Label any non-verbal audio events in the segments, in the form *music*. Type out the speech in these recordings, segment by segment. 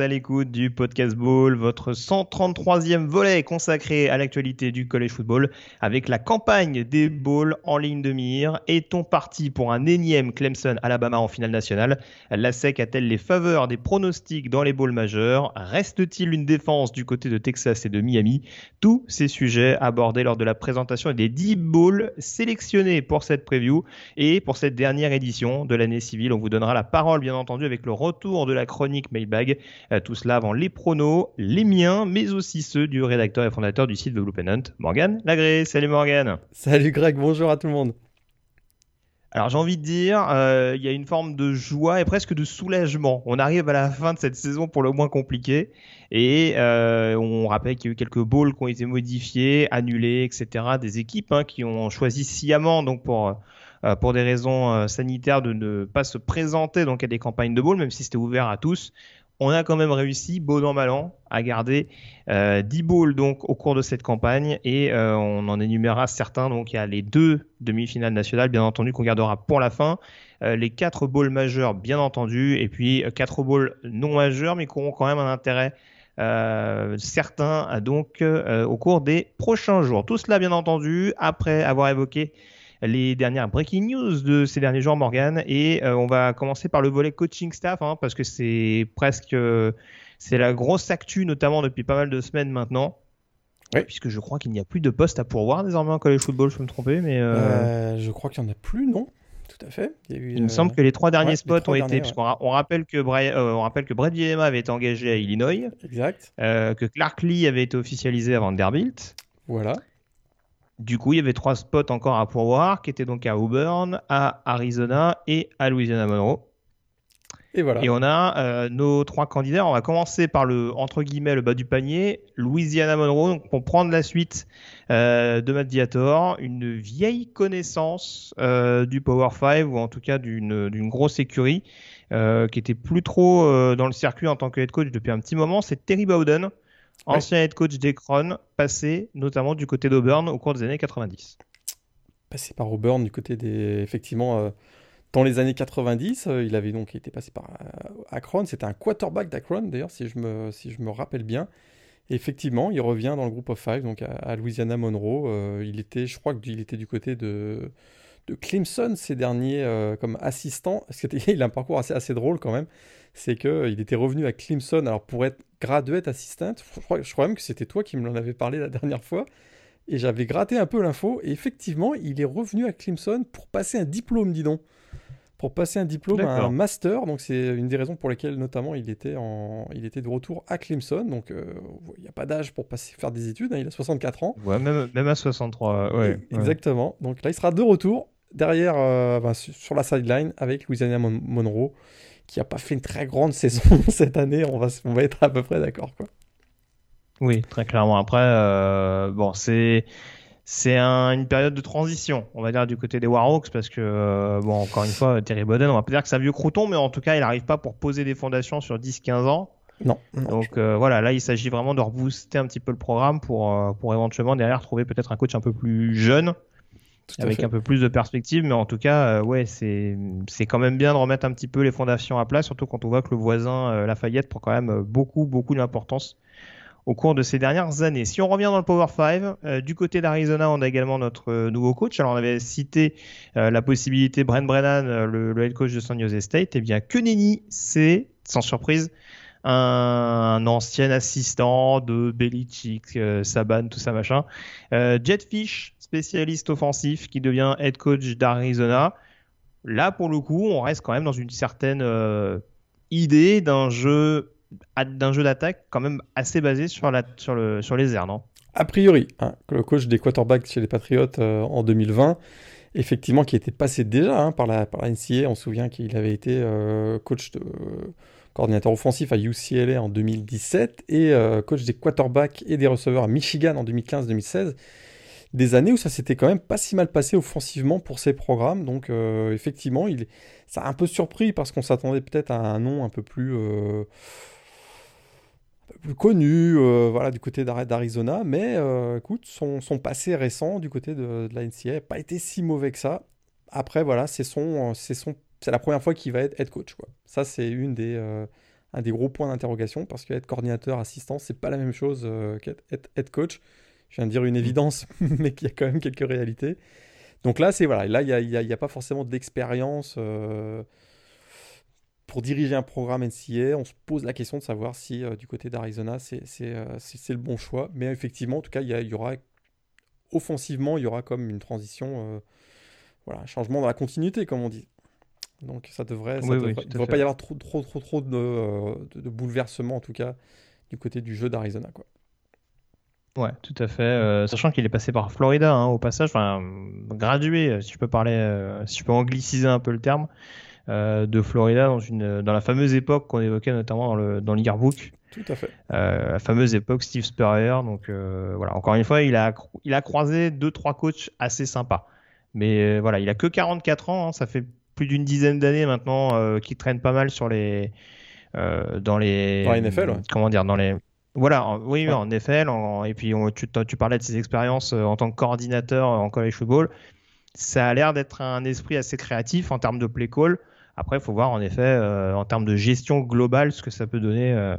à l'écoute du Podcast Ball, votre 133e volet consacré à l'actualité du college football avec la campagne des balls en ligne de mire. Est-on parti pour un énième Clemson Alabama en finale nationale? La SEC a-t-elle les faveurs des pronostics dans les balls majeurs? Reste-t-il une défense du côté de Texas et de Miami? Tous ces sujets abordés lors de la présentation des 10 balls sélectionnés pour cette preview et pour cette dernière édition de l'année civile. On vous donnera la parole bien entendu avec le retour de la chronique Mailbag. Euh, tout cela avant les pronos, les miens, mais aussi ceux du rédacteur et fondateur du site The Blue Pennant, Morgan Lagré. Salut Morgan. Salut Greg, bonjour à tout le monde. Alors j'ai envie de dire, euh, il y a une forme de joie et presque de soulagement. On arrive à la fin de cette saison pour le moins compliquée et euh, on rappelle qu'il y a eu quelques balls qui ont été modifiés, annulés, etc. Des équipes hein, qui ont choisi sciemment donc pour euh, pour des raisons sanitaires de ne pas se présenter donc à des campagnes de ball, même si c'était ouvert à tous. On a quand même réussi, beau an mal an, à garder euh, 10 balls donc au cours de cette campagne et euh, on en énumérera certains. Donc il y a les deux demi-finales nationales, bien entendu, qu'on gardera pour la fin. Euh, les quatre balls majeurs, bien entendu, et puis quatre balls non majeurs, mais qui auront quand même un intérêt euh, certains donc euh, au cours des prochains jours. Tout cela bien entendu après avoir évoqué les dernières breaking news de ces derniers jours, Morgan. Et euh, on va commencer par le volet coaching staff, hein, parce que c'est presque euh, c'est la grosse actu, notamment depuis pas mal de semaines maintenant. Oui. Puisque je crois qu'il n'y a plus de poste à pourvoir désormais en college football, je peux me tromper, mais euh... Je crois qu'il n'y en a plus, non? Tout à fait. Il, eu, il me semble que les trois derniers ouais, spots trois ont derniers, été, ra on rappelle que Bray, euh, on rappelle que Brett Bielema avait été engagé à Illinois, exact, euh, que Clark Lee avait été officialisé à Vanderbilt. Voilà. Du coup, il y avait trois spots encore à pourvoir, qui étaient donc à Auburn, à Arizona et à Louisiana Monroe. Et voilà. Et on a euh, nos trois candidats. On va commencer par le entre guillemets le bas du panier, Louisiana Monroe. Donc pour prendre la suite euh, de Matt Diator, une vieille connaissance euh, du Power 5 ou en tout cas d'une grosse écurie qui était plus trop dans le circuit en tant que head coach depuis un petit moment. C'est Terry Bowden, ancien head coach d'Ekron, passé notamment du côté d'Auburn au cours des années 90. Passé par Auburn du côté des effectivement. Euh dans les années 90, euh, il avait donc été passé par euh, Akron. C'était un quarterback d'Akron, d'ailleurs, si, je me, si je me rappelle bien. Et effectivement, il revient dans le groupe of five, donc à, à Louisiana Monroe. Euh, il était, je crois qu'il était du côté de, de Clemson ces derniers euh, comme assistant. *laughs* Il a un parcours assez, assez drôle quand même. C'est qu'il était revenu à Clemson alors pour être graduate assistant. Je crois, je crois même que c'était toi qui me l'en avais parlé la dernière fois. Et j'avais gratté un peu l'info. Et effectivement, il est revenu à Clemson pour passer un diplôme, dis donc pour passer un diplôme, un master. Donc c'est une des raisons pour lesquelles notamment il était, en, il était de retour à Clemson. Donc euh, il n'y a pas d'âge pour passer, faire des études. Hein, il a 64 ans. Ouais, même, même à 63. Ouais, Exactement. Ouais. Donc là, il sera de retour derrière, euh, ben, sur la sideline avec Louisiana Mon Monroe, qui n'a pas fait une très grande *laughs* saison *laughs* cette année. On va, on va être à peu près d'accord. quoi. Oui, très clairement. Après, euh, bon, c'est c'est un, une période de transition, on va dire, du côté des Warhawks, parce que, euh, bon, encore une fois, Terry Bowden, on va pas dire que c'est un vieux crouton, mais en tout cas, il n'arrive pas pour poser des fondations sur 10-15 ans. Non. Donc euh, voilà, là, il s'agit vraiment de rebooster un petit peu le programme pour, pour éventuellement derrière trouver peut-être un coach un peu plus jeune, avec un peu plus de perspective, mais en tout cas, euh, ouais, c'est c'est quand même bien de remettre un petit peu les fondations à plat, surtout quand on voit que le voisin euh, Lafayette prend quand même beaucoup, beaucoup d'importance au cours de ces dernières années. Si on revient dans le Power 5, euh, du côté d'Arizona, on a également notre euh, nouveau coach. Alors on avait cité euh, la possibilité Brent Brennan, euh, le, le, head coach de San Jose State. Eh bien, que nenni, c'est sans surprise un, ancien assistant de Belichick, euh, Saban, tout ça machin. Euh, Jetfish, spécialiste offensif, qui devient head coach d'Arizona. Là, pour le coup, on reste quand même dans une certaine euh, idée d'un jeu d'un jeu d'attaque quand même assez basé sur, les airs, non? A priori, hein, le coach des quarterbacks chez les Patriots euh, en 2020, effectivement, qui était passé déjà hein, par, la, par NCA, on se souvient qu'il avait été euh, coach de, coordinateur offensif à UCLA en 2017 et coach des quarterbacks et des receveurs à Michigan en 2015-2016. Des années où ça s'était quand même pas si mal passé offensivement pour ces programmes. Donc effectivement, il, ça a un peu surpris parce qu'on s'attendait peut-être à un nom un peu plus plus connu euh, voilà, du côté d'Arizona, mais euh, écoute, son, passé récent du côté de, la NCA n'a pas été si mauvais que ça. Après, voilà, c'est son, son, la première fois qu'il va être head coach. Quoi. Ça, c'est euh, un des gros points d'interrogation parce qu'être coordinateur assistant, c'est pas la même chose qu'être head coach. Je viens de dire une évidence, *laughs* mais qu'il y a quand même quelques réalités. Donc là, c'est voilà, là, il n'y a, a, pas forcément d'expérience pour diriger un programme NCA, on se pose la question de savoir si euh, du côté d'Arizona, euh, c'est le bon choix. Mais effectivement, en tout cas, il y, aura offensivement, il y aura comme une transition, euh, voilà, un changement dans la continuité, comme on dit. Donc ça devrait, ça devrait, pas y avoir trop, trop, trop, trop de, de, bouleversements, en tout cas, du côté du jeu d'Arizona, quoi. Ouais, tout à fait. sachant qu'il est passé par Florida, hein, au passage, enfin, gradué, si je peux parler, si je peux angliciser un peu le terme. Euh, de Florida dans, une, dans la fameuse époque qu'on évoquait notamment dans le, dans l'Yearbook. Tout à fait. Euh, la fameuse époque Steve Spurrier. Donc euh, voilà, encore une fois, il a, il a croisé deux trois coachs assez sympas. Mais voilà, il a que 44 ans, hein. ça fait plus d'une dizaine d'années maintenant qu'il traîne pas mal sur les dans les dans NFL. Comment dire dans les voilà, oui, en NFL. et puis tu, tu, parlais de ses expériences en tant que coordinateur en college football. Ça a l'air d'être un esprit assez créatif en termes de play call. Après, il faut voir en effet, euh, en termes de gestion globale, ce que ça peut donner euh,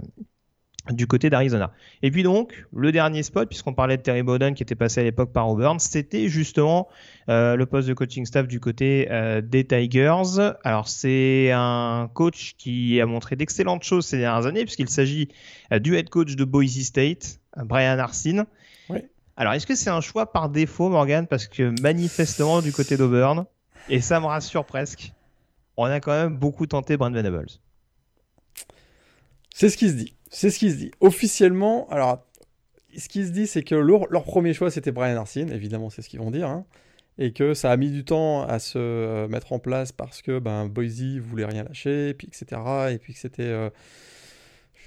du côté d'Arizona. Et puis donc, le dernier spot, puisqu'on parlait de Terry Bowden qui était passé à l'époque par Auburn, c'était justement euh, le poste de coaching staff du côté des Tigers. Alors c'est un coach qui a montré d'excellentes choses ces dernières années, puisqu'il s'agit du head coach de Boise State, Brian Arsene. Alors est-ce que c'est un choix par défaut, Morgan, parce que manifestement du côté d'Auburn, et ça me rassure presque, on a quand même beaucoup tenté Brand Venables. C'est ce qui se dit. C'est ce qui se dit. Officiellement, alors, ce qui se dit, c'est que leur, premier choix, c'était Brian Arsene. Évidemment, c'est ce qu'ils vont dire. Hein. et que ça a mis du temps à se euh, mettre en place parce que ben, Boise voulait rien lâcher, puis etc. Et puis que c'était. Euh,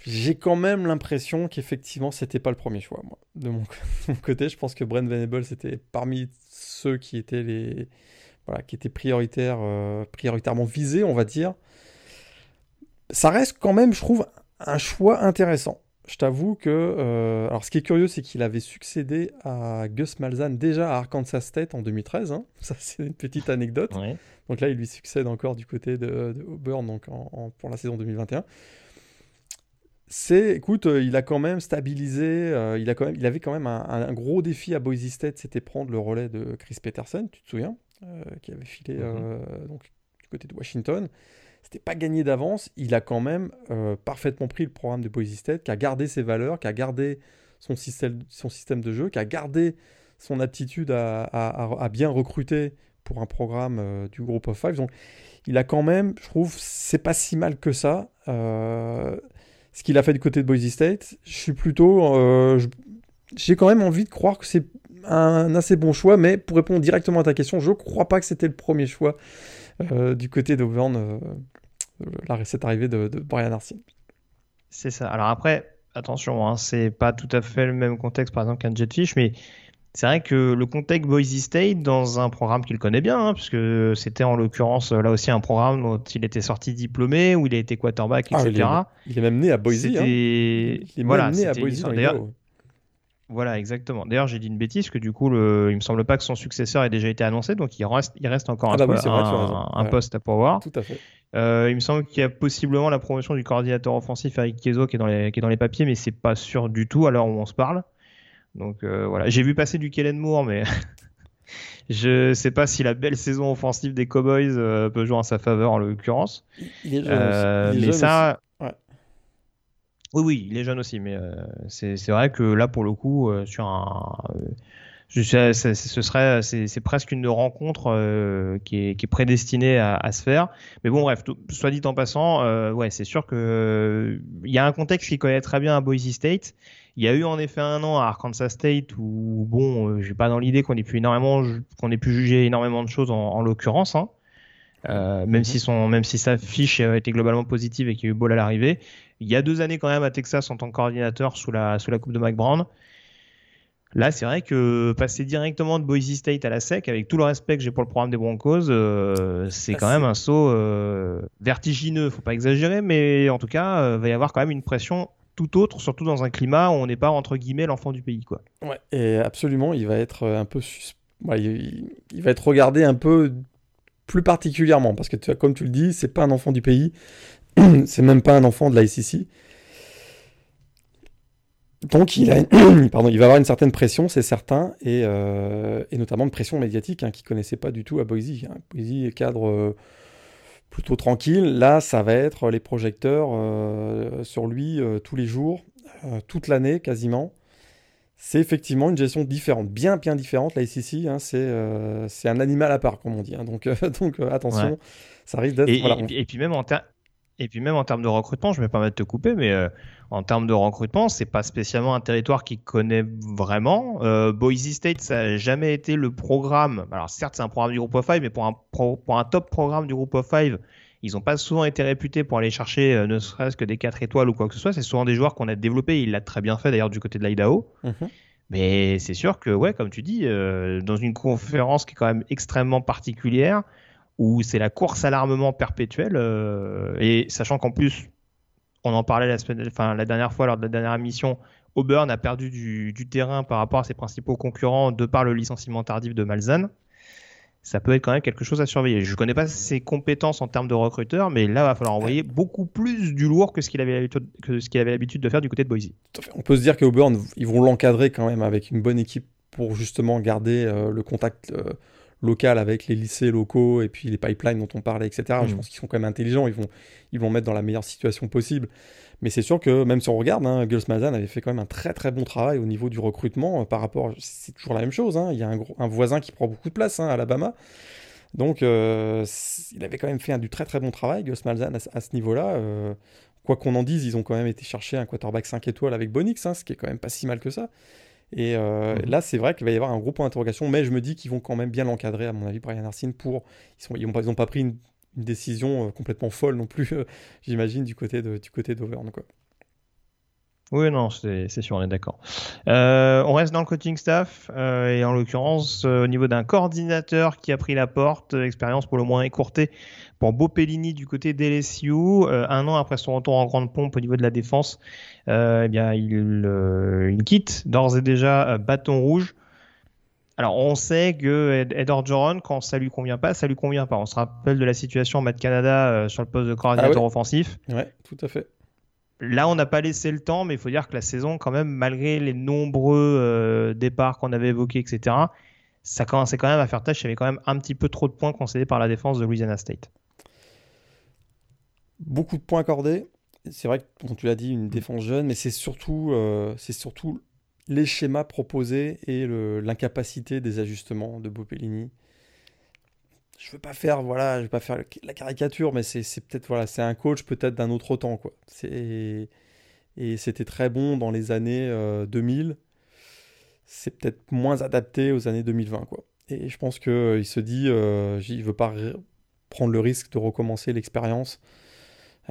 j'ai quand même l'impression qu'effectivement, c'était pas le premier choix, moi. De mon, *laughs* côté, je pense que Brent Venables était parmi ceux qui étaient les, qui était prioritaire, euh, prioritairement visé, on va dire. Ça reste quand même, je trouve, un choix intéressant. Je t'avoue que. Euh, alors, ce qui est curieux, c'est qu'il avait succédé à Gus Malzahn déjà à Arkansas State en 2013. Hein. Ça, c'est une petite anecdote. Donc là, il lui succède encore du côté de, Auburn donc pour la saison 2021 c'est, écoute, euh, il a quand même stabilisé, il, a quand même, il avait quand même un, gros défi à Boise State, c'était prendre le relais de Chris Peterson, tu te souviens euh, qui avait filé mhm. euh, donc, du côté de Washington. C'était pas gagné d'avance. Il a quand même euh, parfaitement pris le programme de Boise State, qui a gardé ses valeurs, qui a gardé son système, de jeu, qui a gardé son aptitude à, bien recruter pour un programme du groupe of five. Donc, il a quand même, je trouve, c'est pas si mal que ça. ce qu'il a fait du côté de Boise State, je suis plutôt, j'ai quand même envie de croire que c'est un assez bon choix, mais pour répondre directement à ta question, je crois pas que c'était le premier choix euh, du côté d'Auburn, euh, cette arrivée de, Brian Arsene. C'est ça. Alors après, attention, hein, c'est pas tout à fait le même contexte par exemple qu'un Jetfish, mais c'est vrai que le contexte Boise State, dans un programme qu'il connaît bien, hein, puisque c'était en l'occurrence là aussi un programme dont il était sorti diplômé, où il a été quarterback, etc. Ah, il, est, même né à Boise. Hein. Il est voilà, né à Boise. D'ailleurs, voilà, exactement. D'ailleurs, j'ai dit une bêtise que du coup, le... il me semble pas que son successeur ait déjà été annoncé, donc il reste, il reste encore ah un, bah un, poste à pouvoir. Tout à fait. Euh, il me semble qu'il y a possiblement la promotion du coordinateur offensif Eric Kezo qui est dans les, qui est dans les papiers, mais c'est pas sûr du tout à l'heure où on se parle. Donc euh, voilà, j'ai vu passer du Kellen Moore, mais *laughs* je sais pas si la belle saison offensive des Cowboys euh, peut jouer en sa faveur en l'occurrence. Il est jeune, mais ça, oui, oui, il est jeune aussi, mais euh, c'est vrai que là, pour le coup, euh, sur un, euh, je, ce serait, c'est presque une rencontre qui, est, qui, est, prédestinée à, à, se faire. Mais bon, bref, soit dit en passant, ouais, c'est sûr que il y a un contexte qui connaît très bien à Boise State. Il y a eu en effet un an à Arkansas State où, bon, j'ai pas dans l'idée qu'on ait pu énormément, qu'on ait pu juger énormément de choses en, en l'occurrence. Hein. Euh, même, si son, même si sa fiche était globalement positive et qu'il y a eu Ball à l'arrivée. Il y a deux années quand même à Texas en tant que coordinateur sous la, sous la coupe de Mike Brown. Là, c'est vrai que passer directement de Boise State à la SEC, avec tout le respect que j'ai pour le programme des Broncos, euh, c'est quand même c'est- un saut euh, vertigineux. Faut pas exagérer, mais en tout cas, euh, va y avoir quand même une pression tout autre, surtout dans un climat où on n'est pas entre guillemets l'enfant du pays, quoi. Ouais, et absolument, il va être un peu sus- ouais, il, il va être regardé un peu plus particulièrement parce que tu comme tu le dis, c'est pas un enfant du pays, *clears throat* c'est même pas un enfant de la SEC. Donc il, a une- *clears throat* pardon, il va avoir une certaine pression, c'est certain, et, euh, et notamment une pression médiatique hein, qu'il connaissait pas du tout à Boise. hein. Boise est cadre euh, plutôt tranquille. Là, ça va être les projecteurs euh, sur lui tous les jours, toute l'année quasiment. C'est effectivement une gestion différente, bien bien différente. La SEC, hein, c'est un animal à part, comme on dit. hein. Donc, *laughs* donc attention, Ouais. ça risque d'être. Et, voilà, et on- puis- et puis même en et puis même en termes de recrutement, je vais pas mettre te couper, mais euh, en termes de recrutement, c'est pas spécialement un territoire qui connaît vraiment. Euh, Boise State, ça n'a jamais été le programme. Alors certes, c'est un programme du Group of Five, mais pour un pro- pour un top programme du Group of Five, ils n'ont pas souvent été réputés pour aller chercher euh, ne serait-ce que des 4 étoiles ou quoi que ce soit. C'est souvent des joueurs qu'on a développés. Il l'a très bien fait d'ailleurs du côté de l'Idaho. Mhm. Mais c'est sûr que, ouais, comme tu dis, dans une conférence qui est quand même extrêmement particulière, où c'est la course à l'armement perpétuelle, euh, et sachant qu'en plus, on en parlait la, semaine, enfin, la dernière fois lors de la dernière émission, Auburn a perdu du, du terrain par rapport à ses principaux concurrents de par le licenciement tardif de Malzahn. Ça peut être quand même quelque chose à surveiller. Je ne connais pas ses compétences en termes de recruteur, mais là, il va falloir envoyer beaucoup plus du lourd que ce qu'il avait l'habitude de faire du côté de Boise. On peut se dire qu'Auburn, ils vont l'encadrer quand même avec une bonne équipe pour justement garder euh, le contact euh, local avec les lycées locaux et puis les pipelines dont on parlait, etc. Je Mhm. pense qu'ils sont quand même intelligents, ils vont, ils vont mettre dans la meilleure situation possible. Mais c'est sûr que même si on regarde, hein, Gus Malzahn avait fait quand même un très très bon travail au niveau du recrutement euh, par rapport. C'est toujours la même chose. hein. Il y a un, gros- un voisin qui prend beaucoup de place, hein, Alabama. Donc, euh, il avait quand même fait un du très très bon travail, Gus Malzahn, à, ce- à ce niveau-là. Euh, quoi qu'on en dise, ils ont quand même été chercher un quarterback 5 étoiles avec Bonix, hein, ce qui est quand même pas si mal que ça. Et euh, Mhm. là, c'est vrai qu'il va y avoir un gros point d'interrogation, mais je me dis qu'ils vont quand même bien l'encadrer, à mon avis, Brian Arsene, pour. Ils ils ont pas, ils ont pas pris une, une décision euh, complètement folle non plus, euh, *laughs* j'imagine, du côté de, du côté d'Auvergne, quoi. Oui, non, c'est sûr, on est d'accord. Euh, on reste dans le coaching staff, euh, et en l'occurrence, euh, au niveau d'un coordinateur qui a pris la porte, expérience pour le moins écourtée pour Beau Pellini du côté d'LSU, euh, un an après son retour en grande pompe au niveau de la défense, euh, eh bien, il, euh, il quitte d'ores et déjà bâton rouge. Alors, on sait que Ed, Orgeron, quand ça lui convient pas, ça lui convient pas. On se rappelle de la situation Matt Canada euh, sur le poste de coordinateur Ah ouais offensif. Ouais, tout à fait. Là, on n'a pas laissé le temps, mais il faut dire que la saison, quand même, malgré les nombreux départs qu'on avait évoqués, etc., ça commençait quand même à faire tâche. Il y avait quand même un petit peu trop de points concédés par la défense de Louisiana State. Beaucoup de points accordés. C'est vrai que, comme tu l'as dit, une défense jeune, mais c'est surtout, euh, c'est surtout les schémas proposés et l'incapacité des ajustements de Bopellini. Je veux pas faire, voilà, je veux pas faire la caricature, mais c'est peut-être, voilà, c'est un coach peut-être d'un autre temps, quoi. Et c'était très bon dans les années euh, 2000. C'est peut-être moins adapté aux années 2020, quoi. Et je pense que euh, se dit, euh, il veut pas prendre le risque de recommencer l'expérience.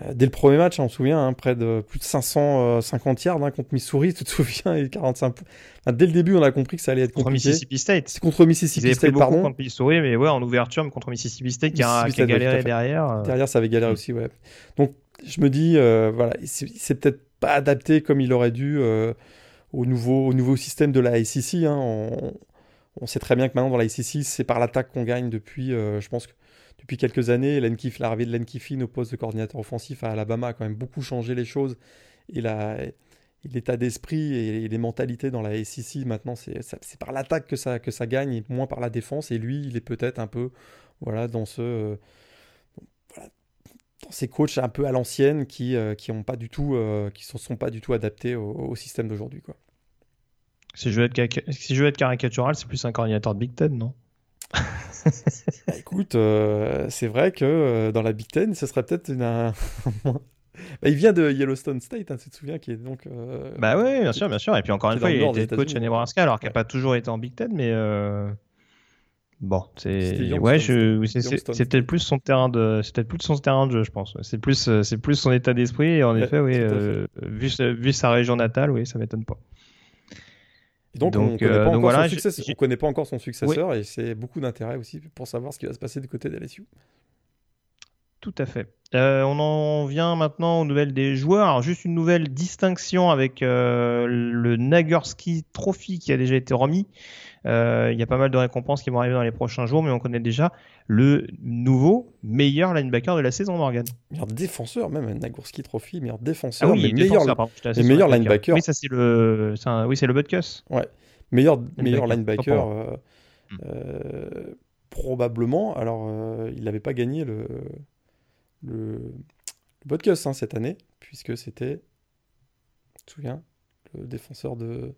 Euh, dès le premier match, on se souvient, hein, près de plus de 550 yards hein, contre Missouri, *laughs* tu te souviens, et 45 points. Enfin, dès le début, on a compris que ça allait être Contre compliqué. Mississippi State. C'est contre Ils Mississippi pris State, beaucoup pardon. contre Missouri, mais ouais, en ouverture, mais contre Mississippi State qui a, qui a galéré derrière. euh. Derrière, ça avait galéré aussi, ouais. Donc, je me dis, euh, voilà, c'est c'est peut-être pas adapté comme il aurait dû euh, au, nouveau, au nouveau système de la SEC. hein. On, on sait très bien que maintenant, dans la SEC, c'est par l'attaque qu'on gagne depuis, euh, je pense que depuis quelques années. L'arrivée de Len Kiffin au poste de coordinateur offensif à Alabama a quand même beaucoup changé les choses. Et l'état d'esprit et les mentalités dans la SEC, maintenant, c'est ça- c'est par l'attaque que ça, que ça gagne et moins par la défense. Et lui, il est peut-être un peu voilà, dans ce... euh, voilà, dans ces coachs un peu à l'ancienne qui euh, qui ont pas du tout euh, qui se sont pas du tout adaptés au, au système d'aujourd'hui quoi. Si je veux être, carica- si je veux être caricatural, c'est plus un coordinateur de Big Ten, non? *laughs* *laughs* Bah, écoute, euh, c'est vrai que euh, dans la Big Ten, ce serait peut-être une un- *laughs* Bah, il vient de Yellowstone State, hein, tu te souviens, qui est donc euh, Bah ouais, bien sûr, bien sûr. Et puis encore une C'est fois, il était coach à. Nebraska, alors qu'il n'a Ouais. pas toujours été en Big Ten, mais bon, c'est ouais, je... C'est- c'est- c'était plus son terrain de, c'était plus son terrain de jeu, je pense. C'est plus, c'est plus son état d'esprit. Et en Ouais, effet, oui, vu sa région natale, oui, ça m'étonne pas. Et donc, on ne connaît, euh, voilà, connaît pas encore son successeur et c'est beaucoup d'intérêt aussi pour savoir ce qui va se passer du côté d'LSU. Tout à fait. Euh, on en vient maintenant aux nouvelles des joueurs. Alors, juste une nouvelle distinction avec euh, le Nagurski Trophy qui a déjà été remis. Euh, Il y a pas mal de récompenses qui vont arriver dans les prochains jours, mais on connaît déjà le nouveau meilleur linebacker de la saison, Morgan. Meilleur défenseur, même un Nagurski Trophy, meilleur défenseur, Ah oui, mais meilleur, pardon, meilleur linebacker. Oui, ça c'est le, un- oui, c'est le Butkus. meilleur, meilleur Linebacker, linebacker. autant euh, Hmm. euh, probablement. Alors, euh, il n'avait pas gagné le, le, le Butkus hein, cette année, puisque c'était, tu te souviens, le défenseur de.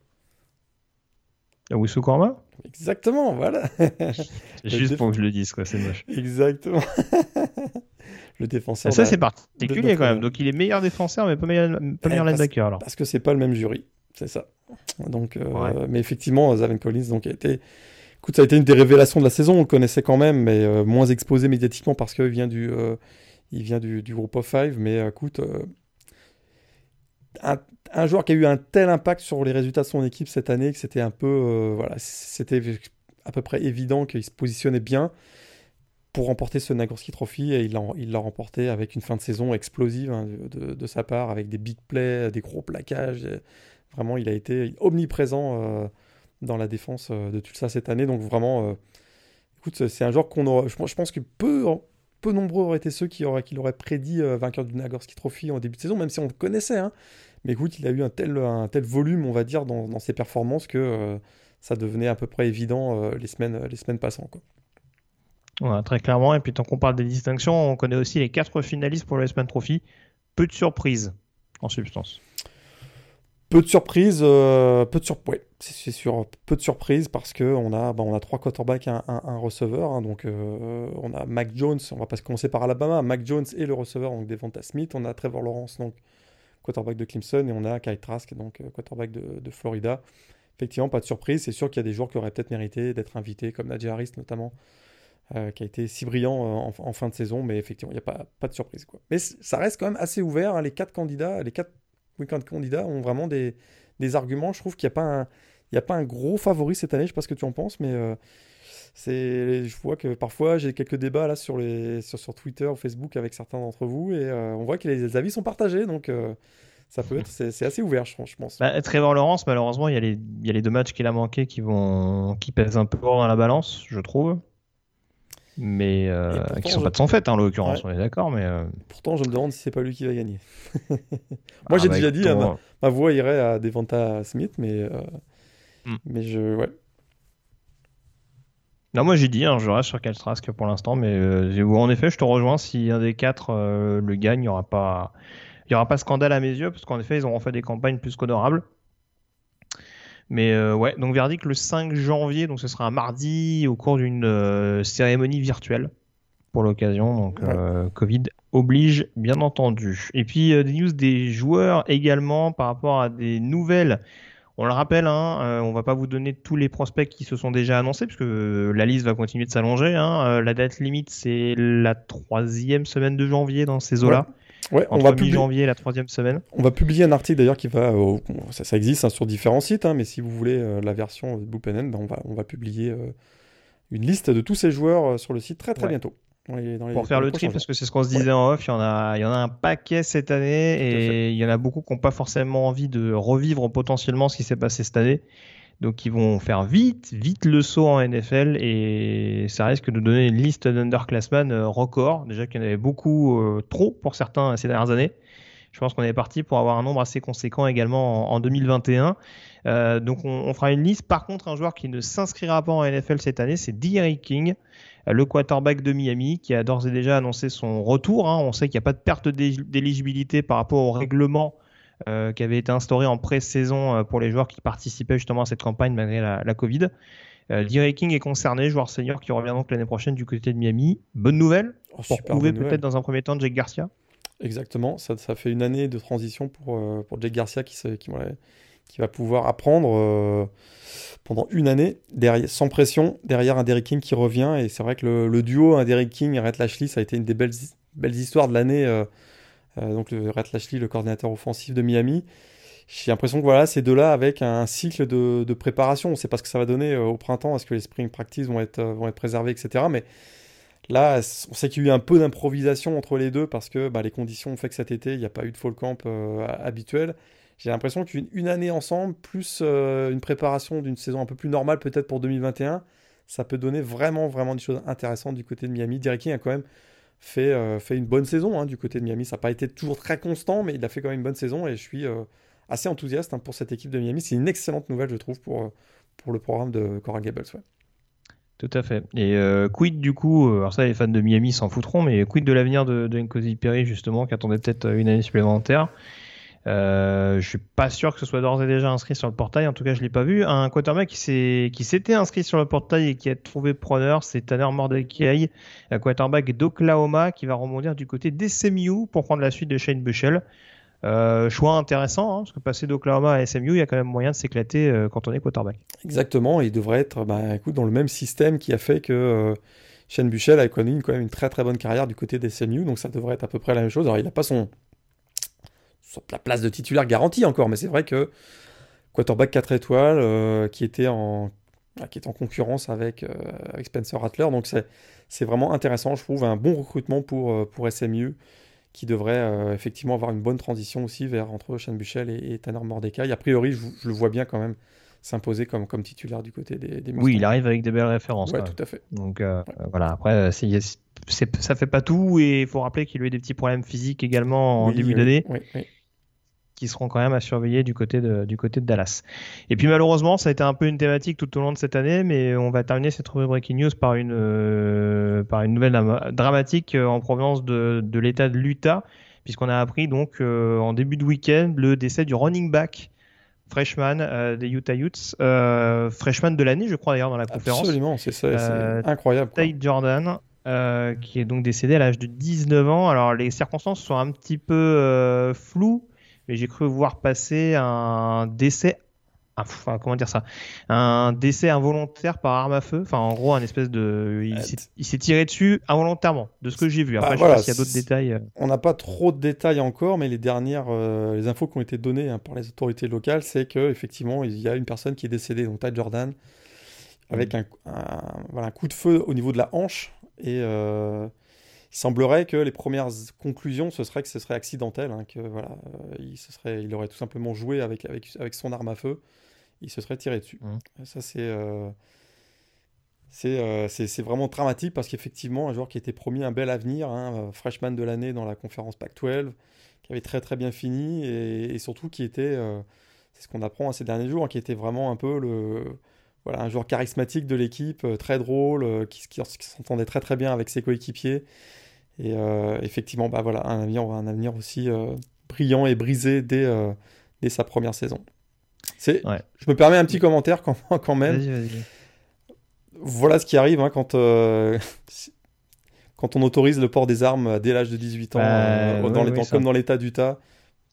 Wisu Korma Exactement, voilà. *laughs* C'est juste pour que je le dise, quoi, c'est moche. Exactement. *laughs* le défenseur. Ça, c'est particulier quand même. Donc, il est meilleur défenseur, mais pas meilleur, pas meilleur parce- linebacker alors. Parce que c'est pas le même jury, c'est ça. Donc, euh, Ouais. mais effectivement, Zaven Collins donc a été, écoute, ça a été une des révélations de la saison. On le connaissait quand même, mais euh, moins exposé médiatiquement parce qu'il vient du, euh, il vient du, du groupe of five. Mais écoute, euh, un, joueur qui a eu un tel impact sur les résultats de son équipe cette année que c'était un peu, euh, voilà, c'était à peu près évident qu'il se positionnait bien pour remporter ce Nagurski Trophy et il l'a remporté avec une fin de saison explosive hein, de, sa part, avec des big plays, des gros plaquages. Vraiment, il a été omniprésent euh, dans la défense euh, de Tulsa cette année. Donc vraiment, écoute, c'est- un joueur qu'on. Je, je pense que peu, peu nombreux auraient été ceux qui auraient, qui l'auraient prédit euh, vainqueur du Nagurski Trophy en début de saison, même si on le connaissait. hein. Mais écoute, il a eu un tel, volume, on va dire, dans, ses performances que euh, ça devenait à peu près évident euh, les, semaines, les semaines passant. Quoi. Très clairement. Et puis, tant qu'on parle des distinctions, on connaît aussi les quatre finalistes pour le S-Man Trophy. Peu de surprises, en substance. Peu de surprises, euh, peu de sur... ouais, c'est sûr, peu de surprises parce que on a, bah, on a trois quarterbacks, un, un, receveur. hein, donc euh, on a Mac Jones, on va pas commencer par Alabama, Mac Jones et le receveur donc Devonta Smith. On a Trevor Lawrence donc quarterback de Clemson et on a Kyle Trask donc euh, quarterback de, Florida. Effectivement, pas de surprise. C'est sûr qu'il y a des joueurs qui auraient peut-être mérité d'être invités, comme Najee Harris notamment, qui a été si brillant en, fin de saison, mais effectivement, il n'y a pas, de surprise. Mais ça reste quand même assez ouvert. hein, les quatre candidats, les quatre week-end candidats ont vraiment des, des arguments. Je trouve qu'il n'y a, pas un- il a pas un gros favori cette année. Je ne sais pas ce que tu en penses, mais euh, je vois que parfois j'ai quelques débats là sur, les, sur, Twitter ou Facebook avec certains d'entre vous et euh, on voit que les avis sont partagés. Donc euh, ça peut être, c'est, assez ouvert, je pense. Bah, Trevor Lawrence, malheureusement, il y, a les, il y a les deux matchs qu'il a manqués qui, vont, qui pèsent un peu dans la balance, je trouve. Mais euh, pourtant, qui sont je- pas de son fait, hein, en l'occurrence, Ouais. on est d'accord. Mais euh, Pourtant, je me demande si c'est pas lui qui va gagner. *laughs* ah, Moi, j'ai bah, déjà dit, hein, ma, ma voix irait à Devonta Smith, mais, euh, Hmm. mais je, ouais. Non, moi j'ai dit, hein, je reste sur Kyle Trask pour l'instant, mais euh, en effet, je te rejoins. Si un des quatre le gagne, il n'y aura pas, il y aura pas scandale à mes yeux, parce qu'en effet, ils auront fait des campagnes plus qu'honorables. Mais euh, ouais, donc verdict le 5 janvier, donc ce sera un mardi au cours d'une euh, cérémonie virtuelle pour l'occasion. Donc Ouais. euh, Covid oblige, bien entendu. Et puis des news des joueurs également par rapport à des nouvelles. On le rappelle, hein, euh, on va pas vous donner tous les prospects qui se sont déjà annoncés, puisque euh, la liste va continuer de s'allonger. Hein. Euh, la date limite, c'est la troisième semaine de janvier dans ces eaux-là. Ouais, on Entre va, publier, mi-janvier et la troisième semaine. on va publier un article d'ailleurs qui va. euh, ça, ça existe hein, sur différents sites, hein, mais si vous voulez euh, la version de Blue Pen, ben, on, va, on va publier euh, une liste de tous ces joueurs euh, sur le site très très Ouais. bientôt. Dans les- dans les- Pour faire le tri, parce que c'est ce qu'on se disait en off, il y en a, il y en a un paquet cette année et il y en a beaucoup qui n'ont pas forcément envie de revivre potentiellement ce qui s'est passé cette année. Donc ils vont faire vite, vite le saut en NFL et ça risque de donner une liste d'underclassmen euh, record. Déjà qu'il y en avait beaucoup, euh, trop pour certains ces dernières années. Je pense qu'on est parti pour avoir un nombre assez conséquent également en, en 2021. Euh, donc on, fera une liste. Par contre, un joueur qui ne s'inscrira pas en NFL cette année, c'est Derrick King, le quarterback de Miami, qui a d'ores et déjà annoncé son retour. hein. On sait qu'il n'y a pas de perte d'é- d'éligibilité par rapport au règlement euh, qui avait été instauré en pré-saison euh, pour les joueurs qui participaient justement à cette campagne malgré la, la Covid. Euh, King est concerné, joueur senior qui revient donc l'année prochaine du côté de Miami. Bonne nouvelle Oh, pour nouvelle. peut-être dans un premier temps Jake Garcia. Exactement, ça, ça fait une année de transition pour, euh, pour Jake Garcia qui, va, qui va pouvoir apprendre euh, pendant une année, derrière, sans pression, derrière un Derrick King qui revient. Et c'est vrai que le, le duo, un Derrick King et Rhett Lashley, ça a été une des belles, belles histoires de l'année. Euh, euh, donc le Rhett Lashley, le coordinateur offensif de Miami. j'ai l'impression que voilà, ces deux-là, avec un cycle de, préparation, on ne sait pas ce que ça va donner au printemps, est-ce que les spring practice vont être, vont être préservés, etc. Mais là, on sait qu'il y a eu un peu d'improvisation entre les deux parce que bah, les conditions ont fait que cet été, il n'y a pas eu de fall camp habituel. J'ai l'impression qu'une année ensemble, plus une préparation d'une saison un peu plus normale peut-être pour 2021, ça peut donner vraiment, vraiment des choses intéressantes du côté de Miami. Derek King a quand même fait, euh, fait une bonne saison hein, du côté de Miami. Ça n'a pas été toujours très constant, mais il a fait quand même une bonne saison et je suis euh, assez enthousiaste hein, pour cette équipe de Miami. C'est une excellente nouvelle, je trouve, pour, euh, pour le programme de Coral Gables. Tout à fait. Et quid du coup, alors ça les fans de Miami s'en foutront, mais quid de l'avenir de, de Nkosi Perry justement, qui attendait peut-être une année supplémentaire? Euh, je suis pas sûr que ce soit d'ores et déjà inscrit sur le portail. En tout cas, je l'ai pas vu. Un quarterback qui s'était inscrit sur le portail et qui a trouvé preneur, c'est Tanner Mordecai, un quarterback d'Oklahoma qui va rebondir du côté d'SMU pour prendre la suite de Shane Bushell. Euh, choix intéressant, hein, parce que passer d'Oklahoma à SMU, il y a quand même moyen de s'éclater euh, quand on est quarterback. Exactement, il devrait être bah, écoute, dans le même système qui a fait que euh, Shane Bushell a connu quand même une très très bonne carrière du côté d'SMU, donc ça devrait être à peu près la même chose. Alors il n'a pas son, la place de titulaire garantie encore, mais c'est vrai que quarterback 4 étoiles euh, qui, était en, qui est en concurrence avec, euh, avec Spencer Rattler, donc c'est vraiment intéressant, je trouve, un bon recrutement pour, euh, pour SMU qui devrait effectivement avoir une bonne transition aussi vers entre Shane Buchel et, Tanner Mordecai. A priori, je, le vois bien quand même s'imposer comme, comme titulaire du côté des, des Oui, il arrive avec des belles références. Oui, tout à fait. Donc voilà, après, ça fait pas tout et il faut rappeler qu'il a eu des petits problèmes physiques également en début d'année. Oui, oui qui seront quand même à surveiller du côté de, du côté de Dallas. Et puis malheureusement, ça a été un peu une thématique tout au long de cette année, mais on va terminer cette rubrique Breaking News par une, euh, par une nouvelle dramatique euh, en provenance de, de l'État de l'Utah, puisqu'on a appris donc euh, en début de week-end le décès du running back freshman des Utah Utes, freshman de l'année, je crois d'ailleurs dans la conférence. Absolument, c'est ça, c'est incroyable. Tate Jordan. qui est donc décédé à l'âge de 19 ans. Alors les circonstances sont un petit peu floues mais j'ai cru voir passer un décès Enfin, comment dire ça? Un décès involontaire par arme à feu. Enfin, en gros, un espèce de. Il s'est tiré dessus involontairement, de ce que j'ai vu. Après, bah, je sais pas s'il y a d'autres détails. Euh. On n'a pas trop de détails encore, mais les dernières euh, les infos qui ont été données hein, par les autorités locales, c'est qu'effectivement, il y a une personne qui est décédée, donc Ty Jordan, avec mm. un, voilà, un, coup de feu au niveau de la hanche. Et. Euh, il semblerait que les premières conclusions, ce serait que ce serait accidentel, hein, que voilà, euh, il, se serait, il aurait tout simplement joué avec, avec, avec son arme à feu, il se serait tiré dessus. Mmh. Ça, c'est, euh, euh, c'est, c'est, vraiment dramatique parce qu'effectivement, un joueur qui était promis un bel avenir, hein, freshman de l'année dans la conférence Pac-12, qui avait très très bien fini et, surtout qui était, c'est ce qu'on apprend ces derniers jours, hein, qui était vraiment un peu le voilà, un joueur charismatique de l'équipe, très drôle, qui, qui, qui s'entendait très très bien avec ses coéquipiers et euh, effectivement, bah voilà, un avenir, un avenir aussi euh, brillant et brisé dès, euh, dès sa première saison. C'est, Je me permets un petit commentaire quand, *laughs* quand même. Voilà ce qui arrive hein, quand, *laughs* quand on autorise le port des armes dès l'âge de 18 ans, bah, dans les, comme dans l'état d'Utah.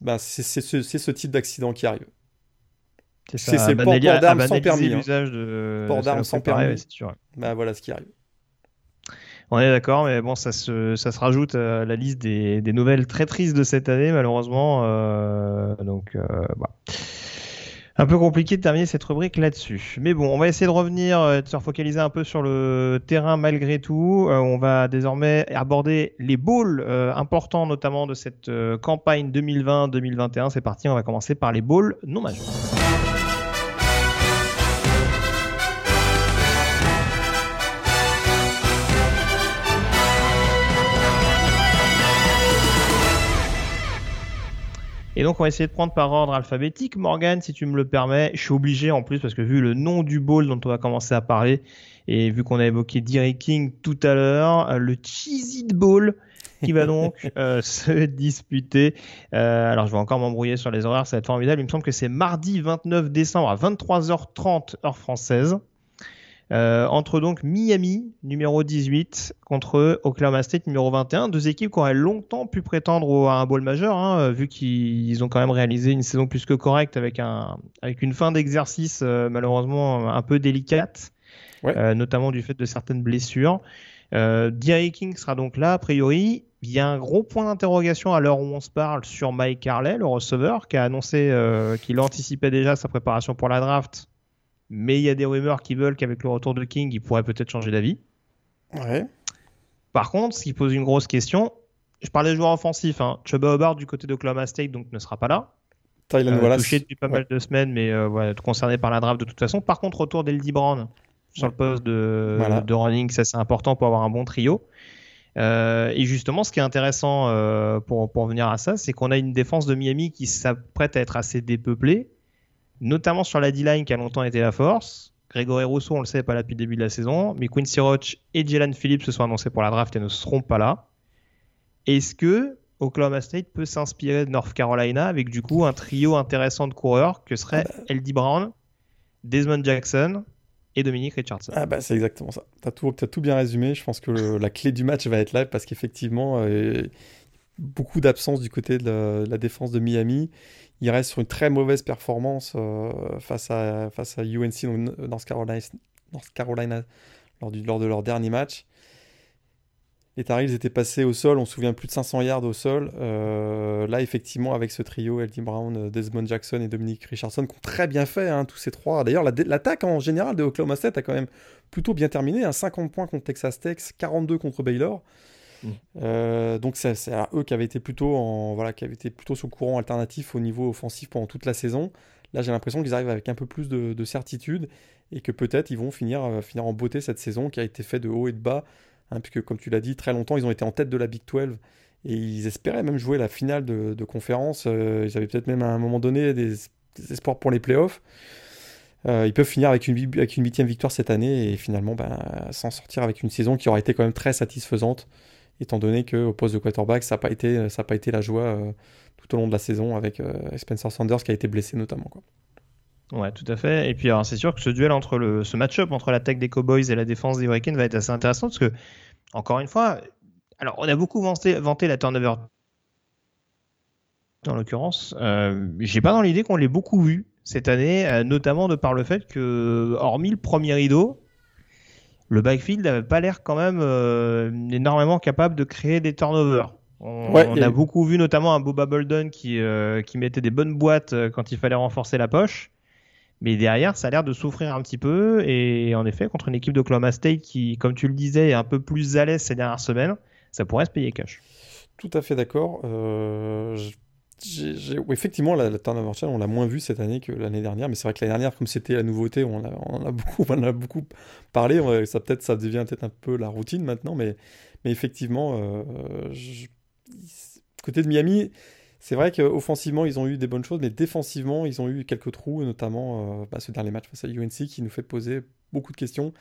Bah, c'est, ce, ce, type d'accident qui arrive. C'est, c'est port, d'armes sans permis. Port d'armes sans permis. Bah, voilà ce qui arrive. On est d'accord, mais bon, ça se, ça se rajoute à la liste des, des nouvelles très tristes de cette année, malheureusement. Euh, donc, euh, bah. Un peu compliqué de terminer cette rubrique là-dessus. Mais bon, on va essayer de revenir, euh, de se focaliser un peu sur le terrain malgré tout. on va désormais aborder les bowls importants, notamment de cette campagne 2020-2021. C'est parti, on va commencer par les bowls non majeurs. Et donc, on va essayer de prendre par ordre alphabétique. Morgan, si tu me le permets, je suis obligé en plus parce que vu le nom du bowl dont on va commencer à parler et vu qu'on a évoqué Derry King tout à l'heure, euh, le Cheesy Bowl qui va donc *laughs* euh, se disputer. Euh, alors, je vais encore m'embrouiller sur les horaires, ça va être formidable. Il me semble que c'est mardi 29 décembre à 23h30 heure française. Euh, entre donc Miami, numéro 18, contre Oklahoma State, numéro 21. Deux équipes qui auraient longtemps pu prétendre à un bowl majeur, hein, vu qu'ils ont quand même réalisé une saison plus que correcte avec, un, avec une fin d'exercice euh, malheureusement un peu délicate, euh, notamment du fait de certaines blessures. Euh, King sera donc là, a priori. Il y a un gros point d'interrogation à l'heure où on se parle sur Mike Harley, le receveur, qui a annoncé euh, qu'il anticipait déjà sa préparation pour la draft. Mais il y a des rumeurs qui veulent qu'avec le retour de King, il pourrait peut-être changer d'avis. Ouais. Par contre, ce qui pose une grosse question, je parlais de joueurs offensifs. Hein. Chuba Hubbard du côté d'Oklahoma State donc ne sera pas là. Tylen Euh, Wallace. touché depuis pas mal de semaines, mais euh, voilà, concerné par la draft de toute façon. Par contre, retour d'Eldy Brown sur le poste de, Voilà. de running, ça c'est important pour avoir un bon trio. Euh, et justement, ce qui est intéressant euh, pour, pour venir à ça, c'est qu'on a une défense de Miami qui s'apprête à être assez dépeuplée, notamment sur la D-line qui a longtemps été la force. Grégory Rousseau, on le sait, pas là depuis le début de la saison, mais Quincy Roach et Jalen Phillips se sont annoncés pour la draft et ne seront pas là. Est-ce que Oklahoma State peut s'inspirer de North Carolina avec du coup un trio intéressant de coureurs que seraient L.D. Brown, Desmond Jackson et Dominique Richardson? Ah bah c'est exactement ça. T'as tout, t'as tout bien résumé. Je pense que le- la clé du match va être là parce qu'effectivement, euh, beaucoup d'absence du côté de la, de la défense de Miami. Il reste sur une très mauvaise performance euh, face, à, face à UNC, donc North Carolina, North Carolina lors, du, lors de leur dernier match. Les Tar Heels étaient passés au sol, on se souvient plus de 500 yards au sol. Euh, là, effectivement, avec ce trio, L.D. Brown, euh, Desmond Jackson et Dominique Richardson, qui ont très bien fait, hein, tous ces trois. D'ailleurs, la- l'attaque en général de Oklahoma State a quand même plutôt bien terminé. hein, 50 points contre Texas Tech, 42 contre Baylor. Mm. Euh, donc c'est eux qui avaient été plutôt voilà qui avaient été plutôt le courant alternatif au niveau offensif pendant toute la saison. Là j'ai l'impression qu'ils arrivent avec un peu plus de, de certitude et que peut-être ils vont finir euh, finir en beauté cette saison qui a été faite de haut et de bas hein, puisque comme tu l'as dit très longtemps ils ont été en tête de la Big 12 et ils espéraient même jouer la finale de, conférence. Euh, ils avaient peut-être même à un moment donné des, espoirs pour les playoffs. Ils peuvent finir avec une, avec une huitième victoire cette année et finalement ben, s'en sortir avec une saison qui aurait été quand même très satisfaisante, étant donné qu'au poste de quarterback, ça n'a pas, été- pas été la joie euh, tout au long de la saison avec euh, Spencer Sanders qui a été blessé notamment. Quoi. Ouais, tout à fait. Et puis, c'est sûr que ce duel entre le, ce match-up entre l'attaque des Cowboys et la défense des Hurricanes va être assez intéressant parce que, encore une fois, alors, on a beaucoup vanté, vanté la turnover en l'occurrence. Euh, J'ai pas dans l'idée qu'on l'ait beaucoup vu cette année, euh, notamment de par le fait que, hormis le premier rideau, le backfield n'avait pas l'air quand même euh, énormément capable de créer des turnovers. On, Ouais, on et- a beaucoup vu notamment un Boba Bolden qui, euh, qui mettait des bonnes boîtes euh, quand il fallait renforcer la poche. Mais derrière, ça a l'air de souffrir un petit peu. Et en effet, contre une équipe d'Oklahoma State qui, comme tu le disais, est un peu plus à l'aise ces dernières semaines, ça pourrait se payer cash. Tout à fait d'accord. Euh, effectivement, la, la turnover challenge, on l'a moins vu cette année que l'année dernière, mais c'est vrai que l'année dernière, comme c'était la nouveauté, on, a- a *laughs* beaucoup, on a beaucoup parlé. Ça peut-être, ça devient peut-être un peu la routine maintenant, mais, effectivement, euh, côté de Miami, c'est vrai qu'offensivement, ils ont eu des bonnes choses, mais défensivement, ils ont eu quelques trous, notamment euh, bah, ce dernier match face à UNC qui nous fait poser beaucoup de questions.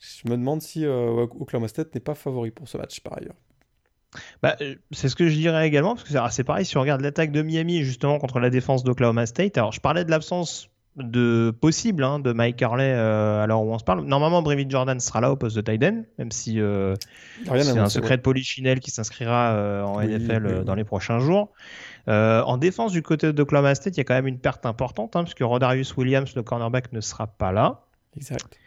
Je me demande si euh, Oklahoma State n'est pas favori pour ce match par ailleurs. Bah, euh, c'est ce que je dirais également, parce que c'est- c'est pareil, si on regarde l'attaque de Miami justement contre la défense d'Oklahoma State, alors je parlais de l'absence de possible hein, de Mike Harley euh, à l'heure où on se parle. Normalement, Brevin Jordan sera là au poste de Tyden, même si euh, c'est un secret ouais. de Polichinelle qui s'inscrira euh, en Oui, NFL oui, oui. dans les prochains jours. En défense du côté d'Oklahoma State, il y a quand même une perte importante, hein, puisque Rodarius Williams, le cornerback, ne sera pas là. Exact.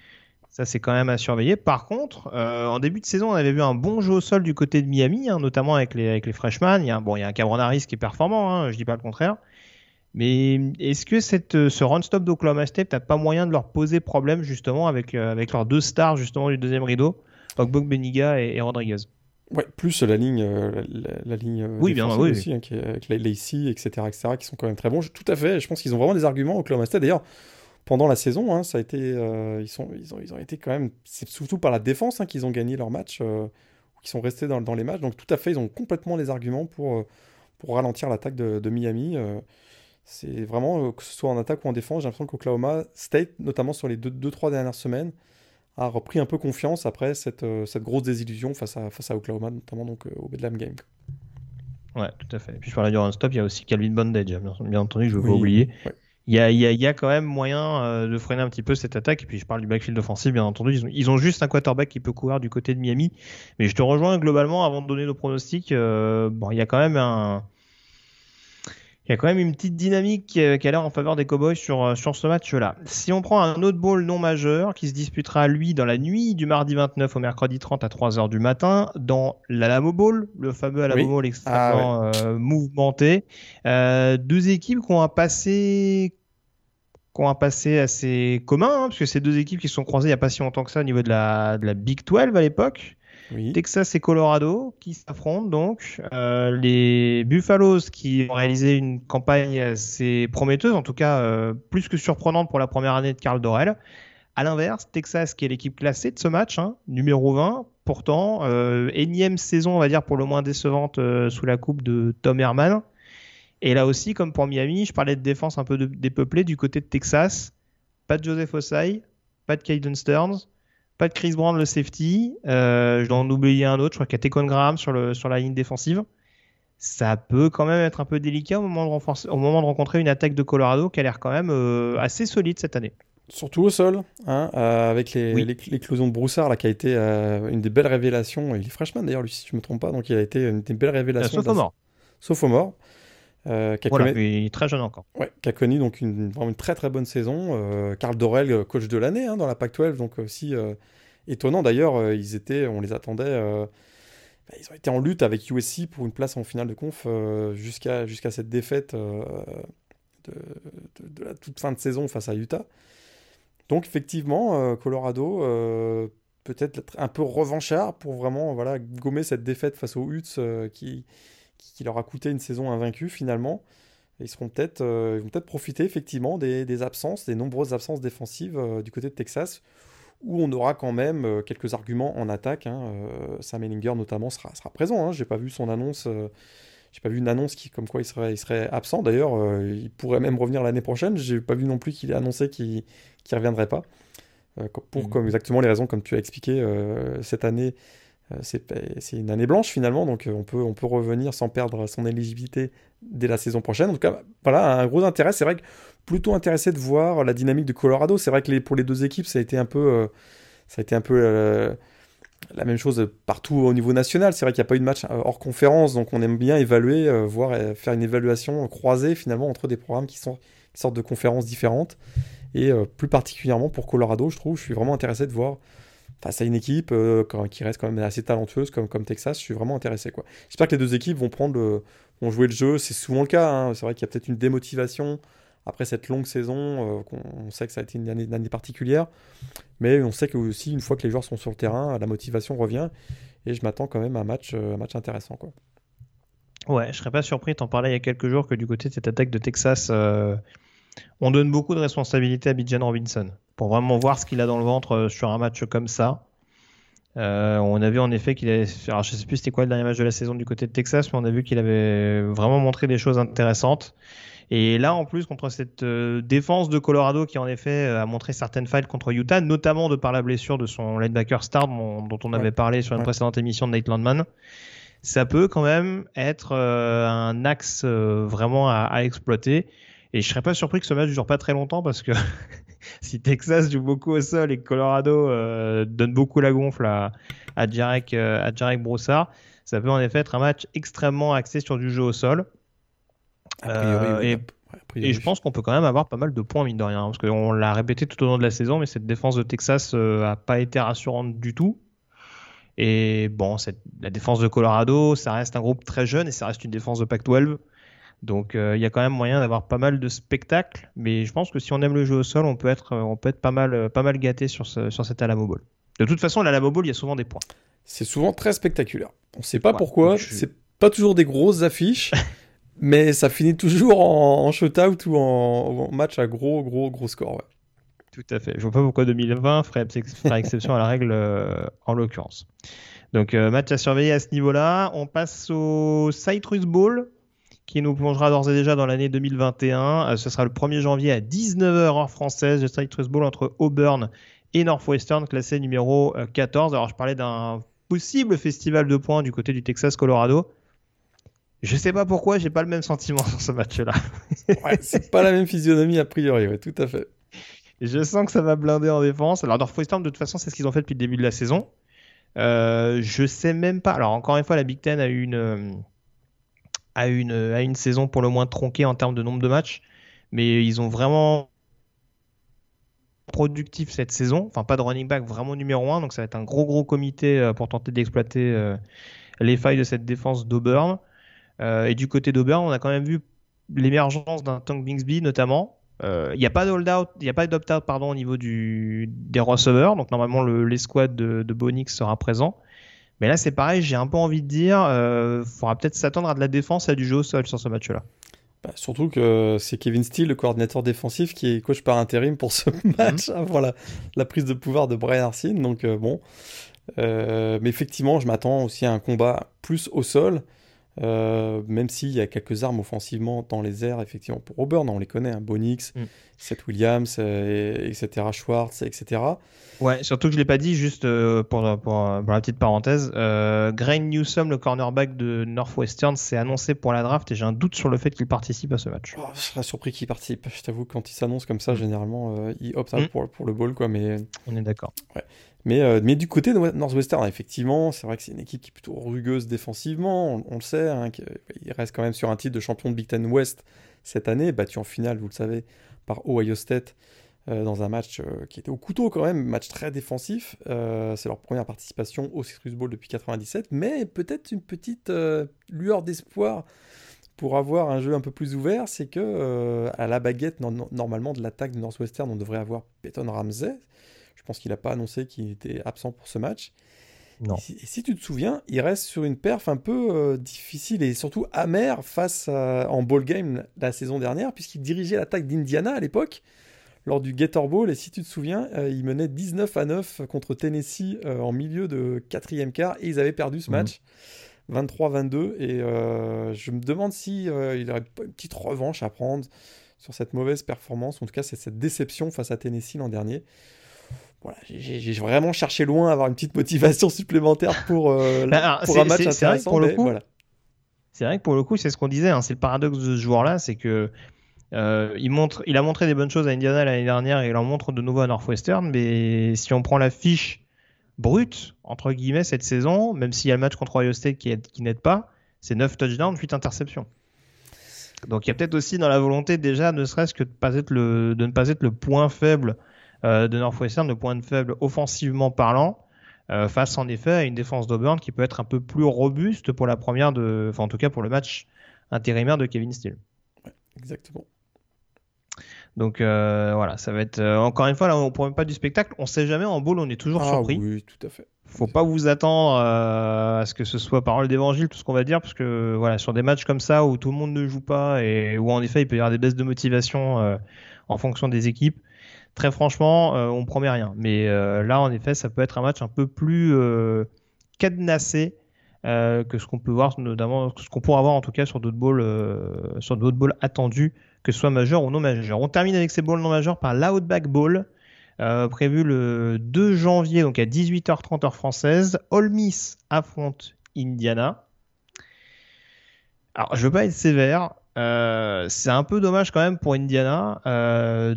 Ça, c'est quand même à surveiller. Par contre, euh, en début de saison, on avait vu un bon jeu au sol du côté de Miami, hein, notamment avec les, avec les freshmen. Il y a, un- bon, il y a un Cameron Harris qui est performant, hein, je dis pas le contraire. Mais est-ce que cette, euh, ce run-stop d'Oklahoma State n'a pas moyen de leur poser problème justement avec, euh, avec leurs deux stars justement du deuxième rideau, Ogbok Beniga et, et Rodriguez? Ouais, plus la ligne, euh, la, ligne euh, Oui, bien, oui, aussi, hein, qui est avec la- Lacey, etc., etc., qui sont quand même très bons. Je- Tout à fait, je pense qu'ils ont vraiment des arguments au Oklahoma State. D'ailleurs, pendant la saison, hein, ça a été, euh, ils, sont, ils, ont, ils ont été quand même, c'est surtout par la défense hein, qu'ils ont gagné leur match, euh, qui sont restés dans, dans les matchs. Donc tout à fait, ils ont complètement les arguments pour, euh, pour ralentir l'attaque de, de Miami. c'est vraiment, que ce soit en attaque ou en défense, j'ai l'impression qu'Oklahoma State, notamment sur les 2-3 deux, trois dernières semaines, a repris un peu confiance après cette, cette grosse désillusion face à, face à Oklahoma, notamment donc, au Bedlam Game. Ouais, tout à fait. Et puis je parlais du run-stop, il y a aussi Calvin Bondage, bien, entendu, je ne veux Oui, pas oublier. ouais. Il y a, y a- y a quand même moyen euh, de freiner un petit peu cette attaque. Et puis je parle du backfield offensif, bien entendu. Ils ont, ils ont juste un quarterback qui peut courir du côté de Miami. Mais je te rejoins globalement avant de donner nos pronostics. euh, bon, il y a quand même un. Il y a quand même une petite dynamique qui a l'air en faveur des Cowboys sur, euh, sur ce match-là. Si on prend un autre bowl non majeur qui se disputera lui dans la nuit du mardi 29 au mercredi 30 à 3h du matin dans l'Alamo Bowl, le fameux Alamo Bowl extrêmement ah euh, mouvementé. Euh, deux équipes qui ont un passé qui ont un passé assez commun, hein, parce que c'est deux équipes qui se sont croisées il n'y a pas si longtemps que ça au niveau de la, de la Big 12 à l'époque. Texas et Colorado qui s'affrontent donc. Euh, les Buffaloes qui ont réalisé une campagne assez prometteuse, en tout cas euh, plus que surprenante pour la première année de Carl Dorel. À l'inverse, Texas qui est l'équipe classée de ce match, hein, numéro 20, pourtant euh, énième saison on va dire pour le moins décevante sous la coupe de Tom Herman. Et là aussi, comme pour Miami, je parlais de défense un peu dépeuplée du côté de Texas. Pas de Joseph Osai, pas de Caden Stearns, pas de Chris Brown le safety. Euh, je dois en oublier un autre. Je crois qu'il y a Tecon Graham sur, le, sur la ligne défensive. Ça peut quand même être un peu délicat au moment de, au moment de rencontrer une attaque de Colorado qui a l'air quand même euh, assez solide cette année. Surtout au sol, hein, euh, avec l'éclosion de Broussard, là, qui a été une des belles révélations. Il est freshman d'ailleurs, lui, si je ne me trompe pas, donc il a été une des belles révélations. Sophomore. Sophomore. Euh, qui a voilà, connu... très jeune encore. Ouais, qui a connu donc une, vraiment une très très bonne saison. Carl Dorel, coach de l'année hein, dans la Pac-12, donc aussi étonnant d'ailleurs. Euh, ils étaient, on les attendait. Euh, bah, ils ont été en lutte avec USC pour une place en finale de conf euh, jusqu'à jusqu'à cette défaite de, la toute fin de saison face à Utah. Donc effectivement, Colorado peut-être un peu revanchard pour vraiment voilà gommer cette défaite face aux Utes qui, qui, leur a coûté une saison invaincue finalement. ils seront peut-être vont peut-être profiter effectivement des, des, absences, des nombreuses absences défensives du côté de Texas où on aura quand même euh, quelques arguments en attaque. Hein. Euh, Sam Ellinger notamment sera, sera présent. Hein. J'ai pas vu son annonce. Euh, j'ai pas vu une annonce qui, comme quoi il serait, il serait absent. D'ailleurs, il pourrait même revenir l'année prochaine. J'ai pas vu non plus qu'il ait annoncé qu'il ne reviendrait pas. pour mmh. comme exactement les raisons comme tu as expliqué, cette année, c'est une année blanche finalement, donc on peut, on peut revenir sans perdre son éligibilité dès la saison prochaine. En tout cas, voilà, un gros intérêt. C'est vrai que plutôt intéressé de voir la dynamique de Colorado. C'est vrai que pour les deux équipes, ça a été un peu, euh, ça a été un peu euh, la même chose partout au niveau national. C'est vrai qu'il n'y a pas eu de match euh, hors conférence, donc on aime bien évaluer, voir faire une évaluation croisée finalement entre des programmes qui, sont, qui sortent de conférences différentes. Et plus particulièrement pour Colorado, je trouve, je suis vraiment intéressé de voir face à une équipe qui reste quand même assez talentueuse comme, comme Texas. Je suis vraiment intéressé. quoi. J'espère que les deux équipes vont prendre vont jouer le jeu. C'est souvent le cas. Hein. C'est vrai qu'il y a peut-être une démotivation après cette longue saison, euh, on sait que ça a été une année, particulière, mais on sait que aussi une fois que les joueurs sont sur le terrain, la motivation revient, et je m'attends quand même à un match, euh, un match intéressant. Quoi. Ouais, je serais pas surpris, t'en parlais il y a quelques jours, que du côté de cette attaque de Texas, euh, on donne beaucoup de responsabilités à Bijan Robinson, pour vraiment voir ce qu'il a dans le ventre sur un match comme ça. on a vu en effet qu'il avait. Alors, je sais plus c'était quoi le dernier match de la saison du côté de Texas, mais on a vu qu'il avait vraiment montré des choses intéressantes. Et là, en plus, contre cette euh, défense de Colorado qui, en effet, euh, a montré certaines failles contre Utah, notamment de par la blessure de son linebacker star dont, on avait parlé sur une précédente émission de Nate Landman, ça peut quand même être euh, un axe vraiment à, exploiter. Et je serais pas surpris que ce match dure pas très longtemps parce que *laughs* si Texas joue beaucoup au sol et que Colorado donne beaucoup la gonfle à, à Jarek, à Jarek Broussard, ça peut en effet être un match extrêmement axé sur du jeu au sol. Euh, et, je pense qu'on peut quand même avoir pas mal de points, mine de rien, parce qu'on l'a répété tout au long de la saison, mais cette défense de Texas euh, a pas été rassurante du tout. Et bon, cette, la défense de Colorado, ça reste un groupe très jeune et ça reste une défense de Pac-12. Donc euh, il y a quand même moyen d'avoir pas mal de spectacles, mais je pense que si on aime le jeu au sol, on peut être, on peut être pas mal, pas mal gâté sur, ce, sur cet Alamo Bowl. De toute façon, l'Alamo Bowl, il y a souvent des points. C'est souvent très spectaculaire. On ne sait pas pourquoi. C'est pas toujours des grosses affiches. *laughs* Mais ça finit toujours en, en shootout ou en, match à gros, gros, gros score. Tout à fait. Je vois pas pourquoi 2020 ferait, exception à la règle euh, en l'occurrence. Donc, euh, match à surveiller à ce niveau-là. On passe au Citrus Bowl qui nous plongera d'ores et déjà dans l'année 2021. Euh, ce sera le 1er janvier à 19h heure française, le Citrus Bowl entre Auburn et Northwestern, classé numéro 14. Alors, je parlais d'un possible festival de points du côté du Texas-Colorado. Je sais pas pourquoi, j'ai pas le même sentiment *laughs* sur ce match-là. ouais, c'est pas la même physionomie a priori, ouais, tout à fait. Je sens que ça va blinder en défense. Alors Northwestern, de toute façon, c'est ce qu'ils ont fait depuis le début de la saison. Euh, je sais même pas. Alors encore une fois, la Big Ten a eu une, à une, à une saison pour le moins tronquée en termes de nombre de matchs. Mais ils ont vraiment productif cette saison. Enfin, pas de running back vraiment numéro 1. Donc, ça va être un gros, gros comité euh, pour tenter d'exploiter euh, les failles de cette défense d'Auburn. Euh, et du côté d'Auburn, on a quand même vu l'émergence d'un Tank Bingsby notamment. Il n'y a pas d'opt-out, au niveau du des receveurs. Donc normalement l'escouade de, de Bonix sera présent. Mais là c'est pareil, j'ai un peu envie de dire, il faudra peut-être s'attendre à de la défense et à du jeu au sol sur ce match-là. Bah, surtout que c'est Kevin Steele, le coordinateur défensif, qui est coach par intérim pour ce match, *laughs* mhm. avant la, prise de pouvoir de Brian Arsene. Donc euh, bon. Euh, mais effectivement, je m'attends aussi à un combat plus au sol. Euh, même s'il y a quelques armes offensivement dans les airs, effectivement, pour Auburn, on les connaît, hein, Bonix, mm. Seth Williams, etc., Schwartz, etc. Ouais, surtout que je l'ai pas dit, juste euh, pour, pour, la petite parenthèse, euh, Grain Newsom, le cornerback de Northwestern, s'est annoncé pour la draft et j'ai un doute sur le fait qu'il participe à ce match. Oh, je serais surpris qu'il participe. Je t'avoue, quand il s'annonce comme ça, mm. généralement, euh, il opte mm. pour, pour, le ball, quoi. Mais on est d'accord. Ouais. Mais, euh, mais du côté de Northwestern, effectivement, c'est vrai que c'est une équipe qui est plutôt rugueuse défensivement. On, le sait, hein, il reste quand même sur un titre de champion de Big Ten West cette année, battu en finale, vous le savez, par Ohio State euh, dans un match euh, qui était au couteau quand même, match très défensif. C'est leur première participation au Citrus Bowl depuis 97, mais peut-être une petite lueur d'espoir pour avoir un jeu un peu plus ouvert, c'est que à la baguette normalement de l'attaque de Northwestern, on devrait avoir Peyton Ramsey. Je pense qu'il n'a pas annoncé qu'il était absent pour ce match. Non. Et si, tu te souviens, il reste sur une perf un peu difficile et surtout amère face en ball game la saison dernière, puisqu'il dirigeait l'attaque d'Indiana à l'époque lors du Gator Bowl. Et si tu te souviens, euh, ils menaient 19 à 9 contre Tennessee euh, en milieu de quatrième quart et ils avaient perdu ce mhm. match. 23-22 et euh, je me demande si il aurait pas une petite revanche à prendre sur cette mauvaise performance, en tout cas c'est cette déception face à Tennessee l'an dernier. Voilà, j'ai vraiment cherché loin à avoir une petite motivation supplémentaire pour, *laughs* bah, pour un match intéressant. Vrai voilà. C'est vrai que pour le coup, c'est ce qu'on disait, hein, c'est le paradoxe de ce joueur-là, c'est que euh, il, montre, il a montré des bonnes choses à Indiana l'année dernière et il en montre de nouveau à Northwestern. Mais si on prend la fiche brute, entre guillemets, cette saison, même s'il y a le match contre Ohio State qui, qui n'aide pas, c'est 9 touchdowns, 8 interceptions. Donc il y a peut-être aussi dans la volonté déjà, ne serait-ce que de, pas être le, de ne pas être le point faible euh, de Northwestern, le point de faible offensivement parlant, euh, face en effet à une défense d'Auburn qui peut être un peu plus robuste pour la première de, enfin en tout cas pour le match intérimaire de Kevin Steele. exactement. Donc euh, voilà, ça va être euh, encore une fois là, on prend pas du spectacle. On sait jamais en bowl, on est toujours ah, surpris. Oui, tout à fait. Faut pas vous attendre euh, à ce que ce soit parole d'évangile tout ce qu'on va dire, parce que voilà, sur des matchs comme ça où tout le monde ne joue pas et où en effet il peut y avoir des baisses de motivation en fonction des équipes. Très franchement, on promet rien. Mais là, en effet, ça peut être un match un peu plus cadenassé que ce qu'on peut voir, notamment ce qu'on pourra avoir en tout cas sur d'autres bowls, sur d'autres bowls attendus que ce soit majeur ou non majeur. On termine avec ces bowls non majeurs par l'Outback euh, prévu le 2 janvier, donc à 18h30 heure française. All Miss affronte Indiana. Alors, je veux pas être sévère. Euh, c'est un peu dommage quand même pour Indiana, euh,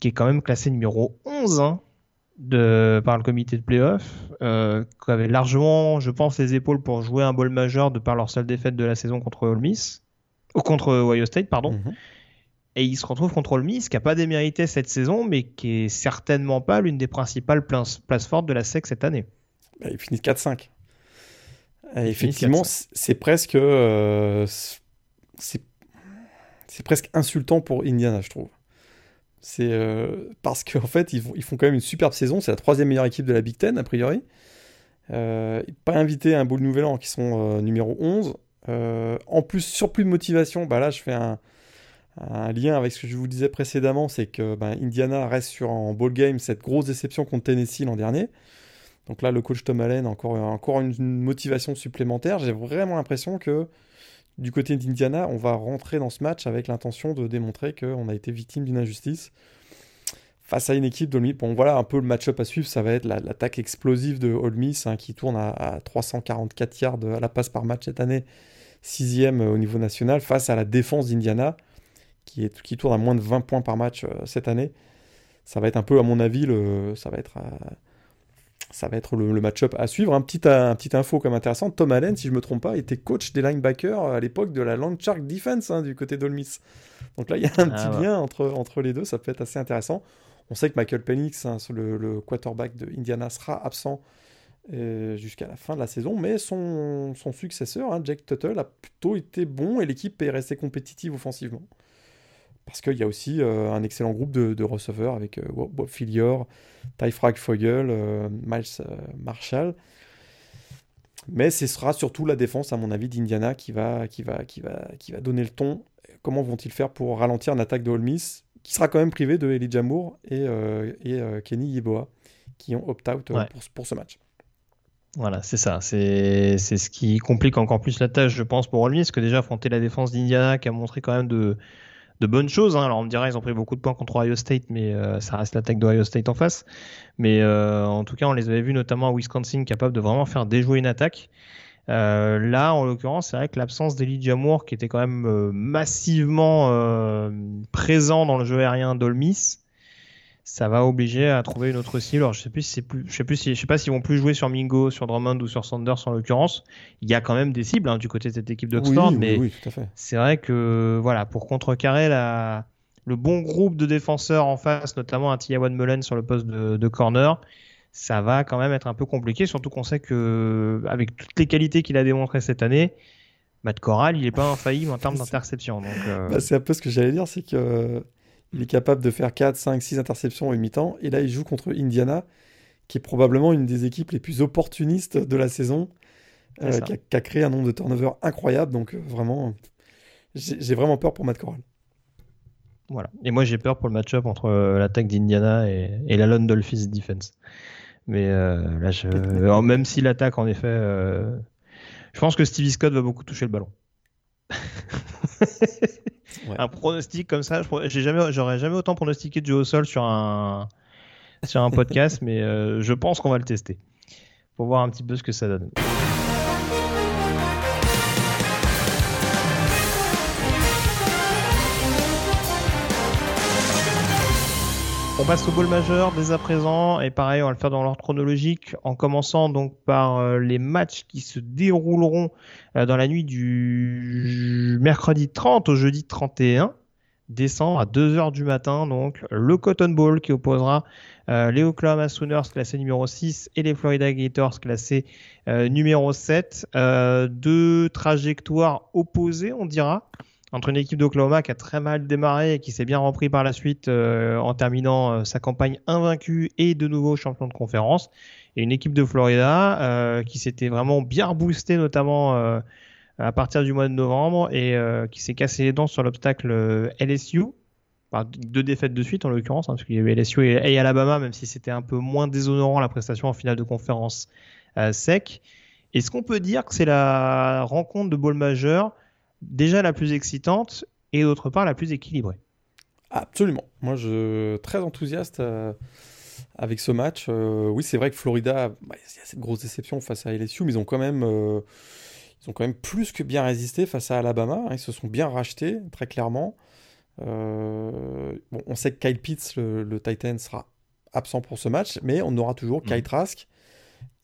qui est quand même classé numéro 11 hein, de, par le comité de playoff, qui avait largement, je pense, les épaules pour jouer un bowl majeur de par leur seule défaite de la saison contre All Miss, ou contre Ohio State, pardon. Mhm. Et il se retrouve contre le Miss, qui n'a pas démérité cette saison, mais qui est certainement pas l'une des principales places, fortes de la SEC cette année. Bah, il finit 4-5. effectivement, c'est presque, euh, c'est presque insultant pour Indiana, je trouve. C'est euh, parce qu'en fait, ils, font quand même une superbe saison. C'est la troisième meilleure équipe de la Big Ten, a priori. Euh, pas invité à un bowl nouvel an qui sont numéro 11. en plus, surplus de motivation, bah là, je fais un, lien avec ce que je vous disais précédemment, c'est que ben, Indiana reste sur en ball game cette grosse déception contre Tennessee l'an dernier. Donc là, le coach Tom Allen a encore, encore une, motivation supplémentaire. J'ai vraiment l'impression que du côté d'Indiana, on va rentrer dans ce match avec l'intention de démontrer qu'on a été victime d'une injustice face à une équipe de Bon, voilà un peu le match-up à suivre. Ça va être l'attaque explosive de Ole Miss hein, qui tourne à, 344 yards à la passe par match cette année, sixième au niveau national, face à la défense d'Indiana qui tourne à moins de 20 points par match euh, cette année. Ça va être un peu, à mon avis, le, ça va être, euh, ça va être le, match-up à suivre. Un petit, un petit info comme intéressant, Tom Allen, si je me trompe pas, était coach des linebackers à l'époque de la Long Shark Defense hein, du côté d'Olmis. Donc là, il y a un ah petit lien entre, entre les deux, ça peut être assez intéressant. On sait que Michael Penix, hein, le, quarterback de Indiana, sera absent euh, jusqu'à la fin de la saison, mais son, son successeur, hein, Jack Tuttle, a plutôt été bon et l'équipe est restée compétitive offensivement. Parce qu'il y a aussi euh, un excellent groupe de, receveurs avec euh, Bob Filior, Ty Frag Fogel, Miles Marshall. Mais ce sera surtout la défense, à mon avis, d'Indiana qui va, qui, va, qui, va, qui va donner le ton. Comment vont-ils faire pour ralentir une attaque de Ole Miss qui sera quand même privé de Elijah Moore et, et Kenny Yeboah qui ont opt-out pour, pour ce match. Voilà, c'est ça. C'est ce qui complique encore plus la tâche, je pense, pour Ole Miss, que déjà affronter la défense d'Indiana, qui a montré quand même de, de bonnes choses. Hein. Alors on me dira, ils ont pris beaucoup de points contre Ohio State, mais euh, ça reste l'attaque d'Ohio State en face. Mais euh, en tout cas, on les avait vus notamment à Wisconsin, capables de vraiment faire déjouer une attaque. Euh, là, en l'occurrence, c'est vrai que l'absence d'Elijah Moore, qui était quand même massivement présent dans le jeu aérien d'Ole Miss, ça va obliger à trouver une autre cible. Alors je sais plus si plus, je sais plus si, je sais pas s'ils vont plus jouer sur Mingo, sur Drummond ou sur Sanders en l'occurrence. Il y a quand même des cibles hein, du côté de cette équipe d'Oxford, mais c'est vrai que voilà pour contrecarrer la, le bon groupe de défenseurs en face, notamment un Tiawan Mullen sur le poste de, de, corner, ça va quand même être un peu compliqué. Surtout qu'on sait que avec toutes les qualités qu'il a démontrées cette année. Matt Corral, il est pas infaillible en termes *laughs* d'interception. Euh, bah, c'est un peu ce que j'allais dire, c'est que il est capable de faire 4, 5, 6 interceptions au mi-temps. Et là, il joue contre Indiana, qui est probablement une des équipes les plus opportunistes de la saison, euh, qui, a, créé un nombre de turnovers incroyable. Donc, euh, vraiment, j'ai vraiment peur pour Matt Corral. Voilà. Et moi, j'ai peur pour le match-up entre euh, l'attaque d'Indiana et, la London Dolphins Defense. Mais là, je... *laughs* même si l'attaque, en effet, je pense que Stevie Scott va beaucoup toucher le ballon. *laughs* Un pronostic comme ça, j'ai jamais, j'aurais jamais autant pronostiqué de jeu au sol sur un, sur un podcast, *laughs* mais euh, je pense qu'on va le tester pour voir un petit peu ce que ça donne. On passe au bol majeur dès à présent. Et pareil on va le faire dans l'ordre chronologique en commençant donc par euh, les matchs qui se dérouleront euh, dans la nuit du mercredi 30 au jeudi 31 décembre à 2h du matin donc le Cotton Bowl qui opposera euh, les Oklahoma Sooners classés numéro 6 et les Florida Gators classés numéro 7 deux trajectoires opposées on dira entre une équipe d'Oklahoma qui a très mal démarré et qui s'est bien repris par la suite euh, en terminant euh, sa campagne invaincue et de nouveau champion de conférence, et une équipe de Florida euh, qui s'était vraiment bien boostée notamment à partir du mois de novembre et qui s'est cassé les dents sur l'obstacle LSU. deux défaites de suite en l'occurrence, hein, parce qu'il y avait LSU et, Alabama, même si c'était un peu moins déshonorant la prestation en finale de conférence sec. Est-ce qu'on peut dire que c'est la rencontre de bowl majeur déjà la plus excitante et d'autre part la plus équilibrée. Absolument. Moi, je suis très enthousiaste euh, avec ce match. Euh, oui, c'est vrai que Florida, bah, il y a cette grosse déception face à LSU, mais ils ont quand même, euh, ils ont quand même plus que bien résisté face à Alabama. Hein. ils se sont bien rachetés, très clairement. on sait que Kyle Pitts, le, Titan, sera absent pour ce match, mais on aura toujours mmh. Kyle Trask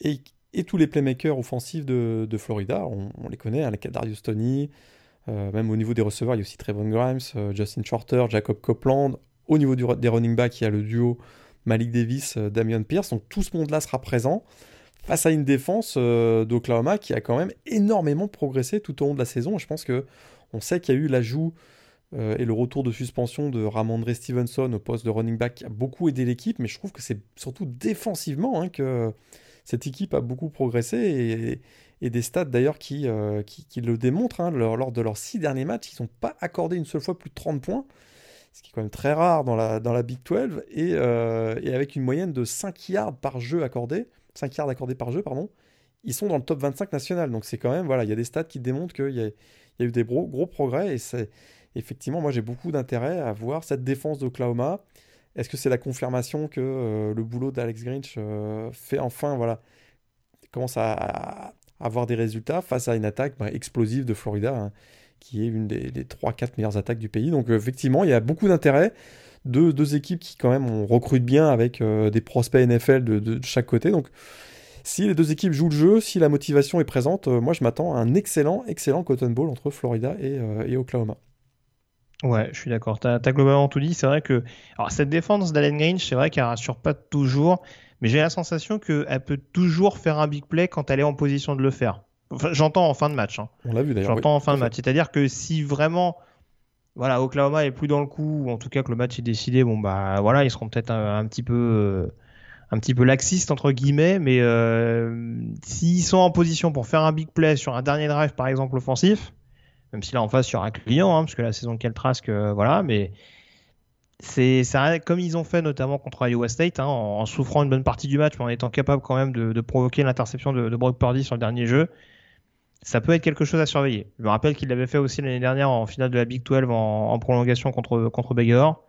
et, tous les playmakers offensifs de, Florida. On, les connaît, hein, les Darius Tony, euh, même au niveau des receveurs, il y a aussi Trevon Grimes, euh, Justin Shorter, Jacob Copeland. Au niveau des running backs, il y a le duo Malik Davis, euh, Damian Pierce. Donc tout ce monde-là sera présent face à une défense d'Oklahoma qui a quand même énormément progressé tout au long de la saison. je pense que on sait qu'il y a eu l'ajout et le retour de suspension de Ramondre Stevenson au poste de running back qui a beaucoup aidé l'équipe, mais je trouve que c'est surtout défensivement hein, que cette équipe a beaucoup progressé et des stats d'ailleurs qui, euh, qui, le démontrent. Hein, lors, de leurs six derniers matchs, ils n'ont pas accordé une seule fois plus de 30 points, ce qui est quand même très rare dans la, dans la Big 12, euh, et, avec une moyenne de 5 yards par jeu accordé, 5 yards accordés par jeu, pardon, ils sont dans le top 25 national. Donc c'est quand même, voilà, il y a des stats qui démontrent qu'il y, a, y a eu des gros, gros progrès, et c'est effectivement, moi j'ai beaucoup d'intérêt à voir cette défense d'Oklahoma. Est-ce que c'est la confirmation que euh, le boulot d'Alex Grinch fait enfin, voilà, commence à, avoir des résultats face à une attaque bah, explosive de Florida, hein, qui est une des, des 3-4 meilleures attaques du pays. Donc effectivement, il y a beaucoup d'intérêt. deux, deux, équipes qui quand même on recrute bien avec des prospects NFL de, chaque côté. Donc si les deux équipes jouent le jeu, si la motivation est présente, moi je m'attends à un excellent, excellent Cotton Bowl entre Florida et, Oklahoma. Ouais, je suis d'accord. Tu as, globalement tout dit. C'est vrai que cette défense d'Allen Grange, c'est vrai qu'elle rassure pas toujours, mais j'ai la sensation qu'elle peut toujours faire un big play quand elle est en position de le faire. Enfin, J'entends en fin de match. Hein. On l'a vu d'ailleurs. J'entends en fin de match. C'est-à-dire que si vraiment voilà, Oklahoma est plus dans le coup, ou en tout cas que le match est décidé, bon bah voilà, ils seront peut-être un, petit peu euh, un petit peu laxistes entre guillemets, mais euh, s'ils sont en position pour faire un big play sur un dernier drive par exemple offensif, même si là en face il y aura un client, hein, parce que la saison de Keltrask, euh, voilà, mais c'est comme ils ont fait notamment contre Iowa State, hein, en, souffrant une bonne partie du match, mais en étant capable quand même de, provoquer l'interception de, de, Brock Purdy sur le dernier jeu. Ça peut être quelque chose à surveiller. Je me rappelle qu'il l'avait fait aussi l'année dernière en finale de la Big 12 en, prolongation contre contre Baylor.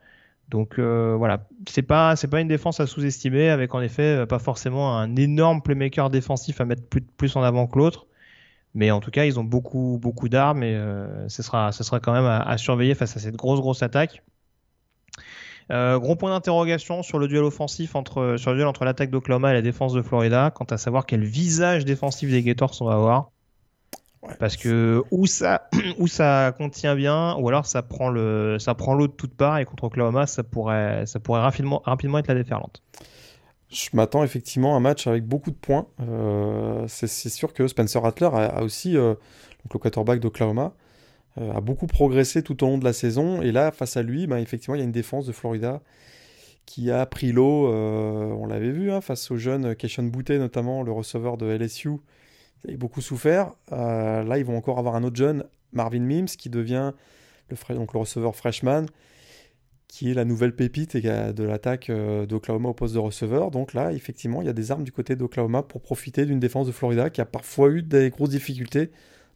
Donc euh, voilà, c'est pas pas une défense à sous-estimer avec en effet pas forcément un énorme playmaker défensif à mettre plus, en avant que l'autre. Mais en tout cas, ils ont beaucoup, beaucoup d'armes et euh, ce, sera, ce sera quand même à, surveiller face à cette grosse, grosse attaque. Euh, gros point d'interrogation sur le duel offensif entre, sur le duel entre l'attaque d'Oklahoma et la défense de Florida, quant à savoir quel visage défensif des Gators on va avoir. Parce que ou ça, *clears throat* ou ça contient bien, ou alors ça prend le, ça prend l'eau de toutes parts et contre Oklahoma, ça pourrait, ça pourrait rapidement, rapidement être la déferlante. Je m'attends effectivement à un match avec beaucoup de points. Euh, c'est sûr que Spencer Rattler a, aussi, euh, donc le quarterback d'Oklahoma, euh, a beaucoup progressé tout au long de la saison. Et là, face à lui, ben, effectivement, il y a une défense de Florida qui a pris l'eau, on l'avait vu, hein, face au jeune Keishon Boutte, notamment le receveur de LSU. Il a beaucoup souffert. là, ils vont encore avoir un autre jeune, Marvin Mims, qui devient le, le receveur freshman qui est la nouvelle pépite de l'attaque euh, d'Oklahoma au poste de receveur. Donc là, effectivement, il y a des armes du côté d'Oklahoma pour profiter d'une défense de Florida qui a parfois eu des grosses difficultés,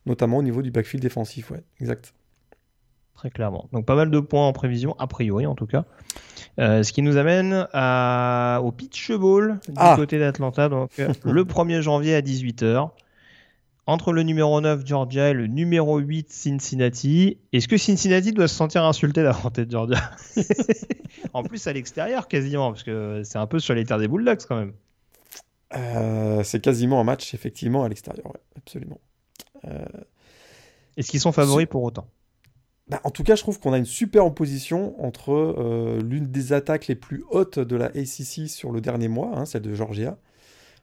notamment au niveau du backfield défensif. Ouais, exact. Très clairement. Donc pas mal de points en prévision, a priori en tout cas. Euh, ce qui nous amène à, au Pitch Bowl du ah. côté d'Atlanta, donc *laughs* le 1er janvier à 18h entre le numéro 9 Georgia et le numéro 8 Cincinnati. Est-ce que Cincinnati doit se sentir insulté d'affronter Georgia? *laughs* En plus à l'extérieur quasiment, parce que c'est un peu sur les terres des Bulldogs quand même. Euh, c'est quasiment un match effectivement à l'extérieur, absolument. Euh, Est-ce qu'ils sont favoris pour autant? Bah, en tout cas, je trouve qu'on a une super opposition entre euh, l'une des attaques les plus hautes de la ACC sur le dernier mois, hein, celle de Georgia,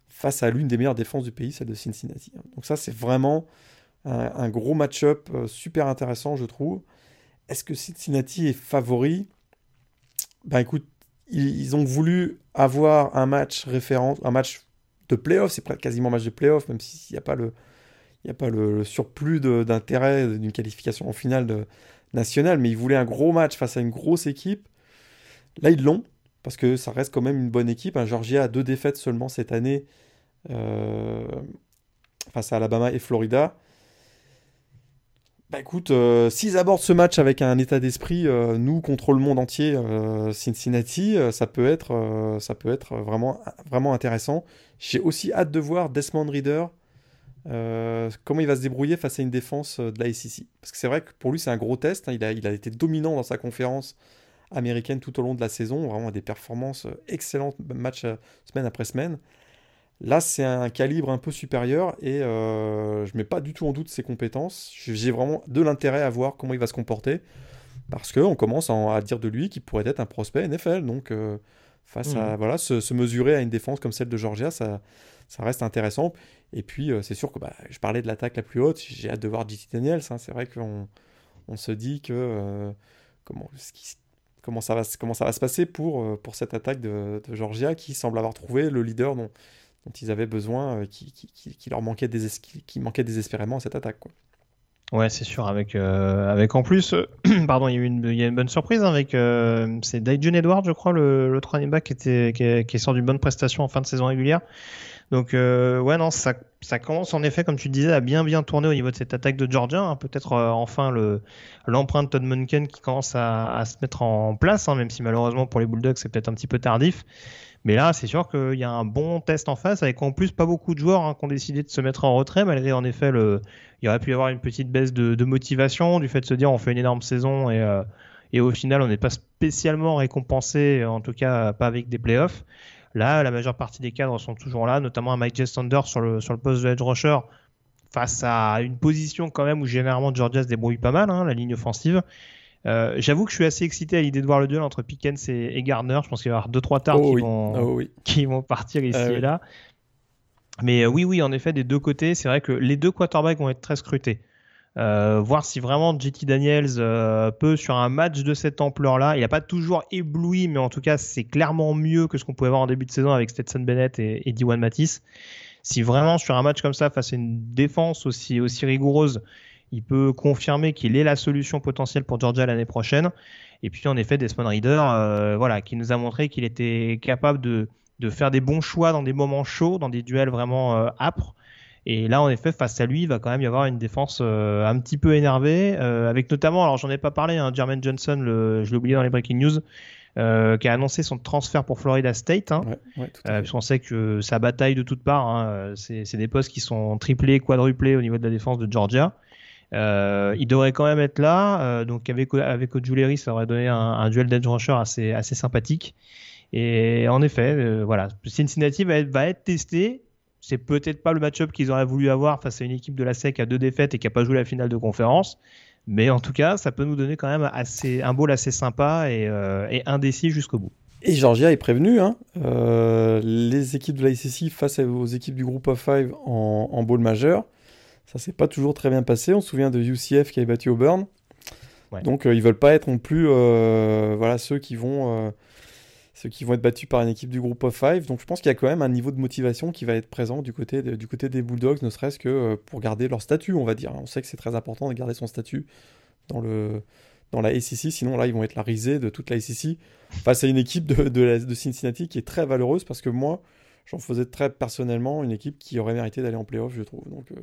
face à l'une des meilleures défenses du pays, celle de Cincinnati. Donc ça, c'est vraiment un, gros match-up euh, super intéressant, je trouve. Est-ce que Cincinnati est favori? Ben écoute, ils, ont voulu avoir un match référent, un match de playoff, c'est quasiment un match de playoff, même s'il n'y a pas le, il a pas le, surplus d'intérêt d'une qualification en finale nationale, mais ils voulaient un gros match face à une grosse équipe. Là, ils l'ont, parce que ça reste quand même une bonne équipe. Georgia a deux défaites seulement cette année euh, face à Alabama et Florida. Bah écoute, euh, s'ils abordent ce match avec un état d'esprit, euh, nous contre le monde entier, Cincinnati, ça peut être, ça peut être vraiment, vraiment intéressant. J'ai aussi hâte de voir Desmond Reader, comment il va se débrouiller face à une défense de la SEC. Parce que c'est vrai que pour lui, c'est un gros test. Hein. Il, a, il a été dominant dans sa conférence américaine tout au long de la saison, vraiment des performances excellentes, match semaine après semaine. Là, c'est un calibre un peu supérieur et euh, je ne mets pas du tout en doute ses compétences. J'ai vraiment de l'intérêt à voir comment il va se comporter parce qu'on commence à, dire de lui qu'il pourrait être un prospect NFL. Donc, euh, face à mmh. voilà, se, mesurer à une défense comme celle de Georgia, ça, ça reste intéressant. Et puis, euh, c'est sûr que bah, je parlais de l'attaque la plus haute. J'ai hâte de voir JT Daniels. Hein. C'est vrai qu'on on se dit que comment, comment, ça va, se passer pour, pour cette attaque de, Georgia qui semble avoir trouvé le leader dont ils avaient besoin, euh, qui, leur manquait, désespérément à cette attaque. Quoi. Ouais, c'est sûr. Avec, euh, en plus, euh, *clears throat* pardon, il y, a eu une, bonne surprise hein, avec. c'est Daijun Edward, je crois, le, le running back qui, qui, qui sort d'une bonne prestation en fin de saison régulière. Donc, ouais, non, ça, commence en effet, comme tu disais, à bien bien tourner au niveau de cette attaque de Georgia. Hein. Peut-être enfin le l'empreinte Todd Munken qui commence à, se mettre en place, hein, même si malheureusement pour les Bulldogs c'est peut-être un petit peu tardif. Mais là, c'est sûr qu'il y a un bon test en face, avec en plus pas beaucoup de joueurs hein, qui ont décidé de se mettre en retrait, malgré en effet il y aurait pu y avoir une petite baisse de, motivation du fait de se dire on fait une énorme saison et, euh, et au final on n'est pas spécialement récompensé, en tout cas pas avec des playoffs. Là, la majeure partie des cadres sont toujours là, notamment un Mike Jestander sur le, sur le poste de edge rusher face à une position quand même où généralement Georgia se débrouille pas mal, hein, la ligne offensive. Euh, J'avoue que je suis assez excité à l'idée de voir le duel entre Pickens et, et Gardner. Je pense qu'il va y avoir deux trois tards Oh qui, oui. vont, Oh oui. *laughs* qui vont partir ici Ah et oui. là. Mais euh, oui, oui, en effet, des deux côtés, c'est vrai que les deux quarterbacks vont être très scrutés. Euh, voir si vraiment JT Daniels euh, peut, sur un match de cette ampleur-là, il n'a pas toujours ébloui, mais en tout cas, c'est clairement mieux que ce qu'on pouvait voir en début de saison avec Stetson Bennett et, et Diwan Matisse. Si vraiment sur un match comme ça, face à une défense aussi, aussi rigoureuse, il peut confirmer qu'il est la solution potentielle pour Georgia l'année prochaine. Et puis en effet, Desmond Reader, euh, voilà, qui nous a montré qu'il était capable de, faire des bons choix dans des moments chauds, dans des duels vraiment âpres. Et là, en effet, face à lui, il va quand même y avoir une défense euh, un petit peu énervée, euh, avec notamment, alors j'en ai pas parlé, hein, Jermaine Johnson, le, je l'ai oublié dans les breaking news, euh, qui a annoncé son transfert pour Florida State. Hein. Ouais, puisqu'on sait que ça bataille de toutes parts. Hein. C'est des postes qui sont triplés, quadruplés au niveau de la défense de Georgia. Il devrait quand même être là. Donc avec avec Ojuleri, ça aurait donné un, un duel d'edge rusher assez assez sympathique. Et en effet, voilà, Cincinnati va être, va être testé. C'est peut-être pas le match-up qu'ils auraient voulu avoir face à une équipe de la SEC à deux défaites et qui a pas joué la finale de conférence. Mais en tout cas, ça peut nous donner quand même assez, un bowl assez sympa et, euh, et indécis jusqu'au bout. Et Georgia est prévenu. Hein. Euh, les équipes de la ICC face aux équipes du groupe of five en, en bowl majeur, ça s'est pas toujours très bien passé. On se souvient de UCF qui avait battu Auburn. Ouais. Donc euh, ils veulent pas être non plus euh, voilà ceux qui vont ceux qui vont être battus par une équipe du groupe of five. Donc je pense qu'il y a quand même un niveau de motivation qui va être présent du côté du côté des Bulldogs, ne serait-ce que euh, pour garder leur statut, on va dire. On sait que c'est très important de garder son statut dans le dans la SEC, sinon là ils vont être la risée de toute la SEC face à une équipe de, de Cincinnati qui est très valeureuse parce que moi j'en faisais très personnellement une équipe qui aurait mérité d'aller en playoff, je trouve. Donc, euh,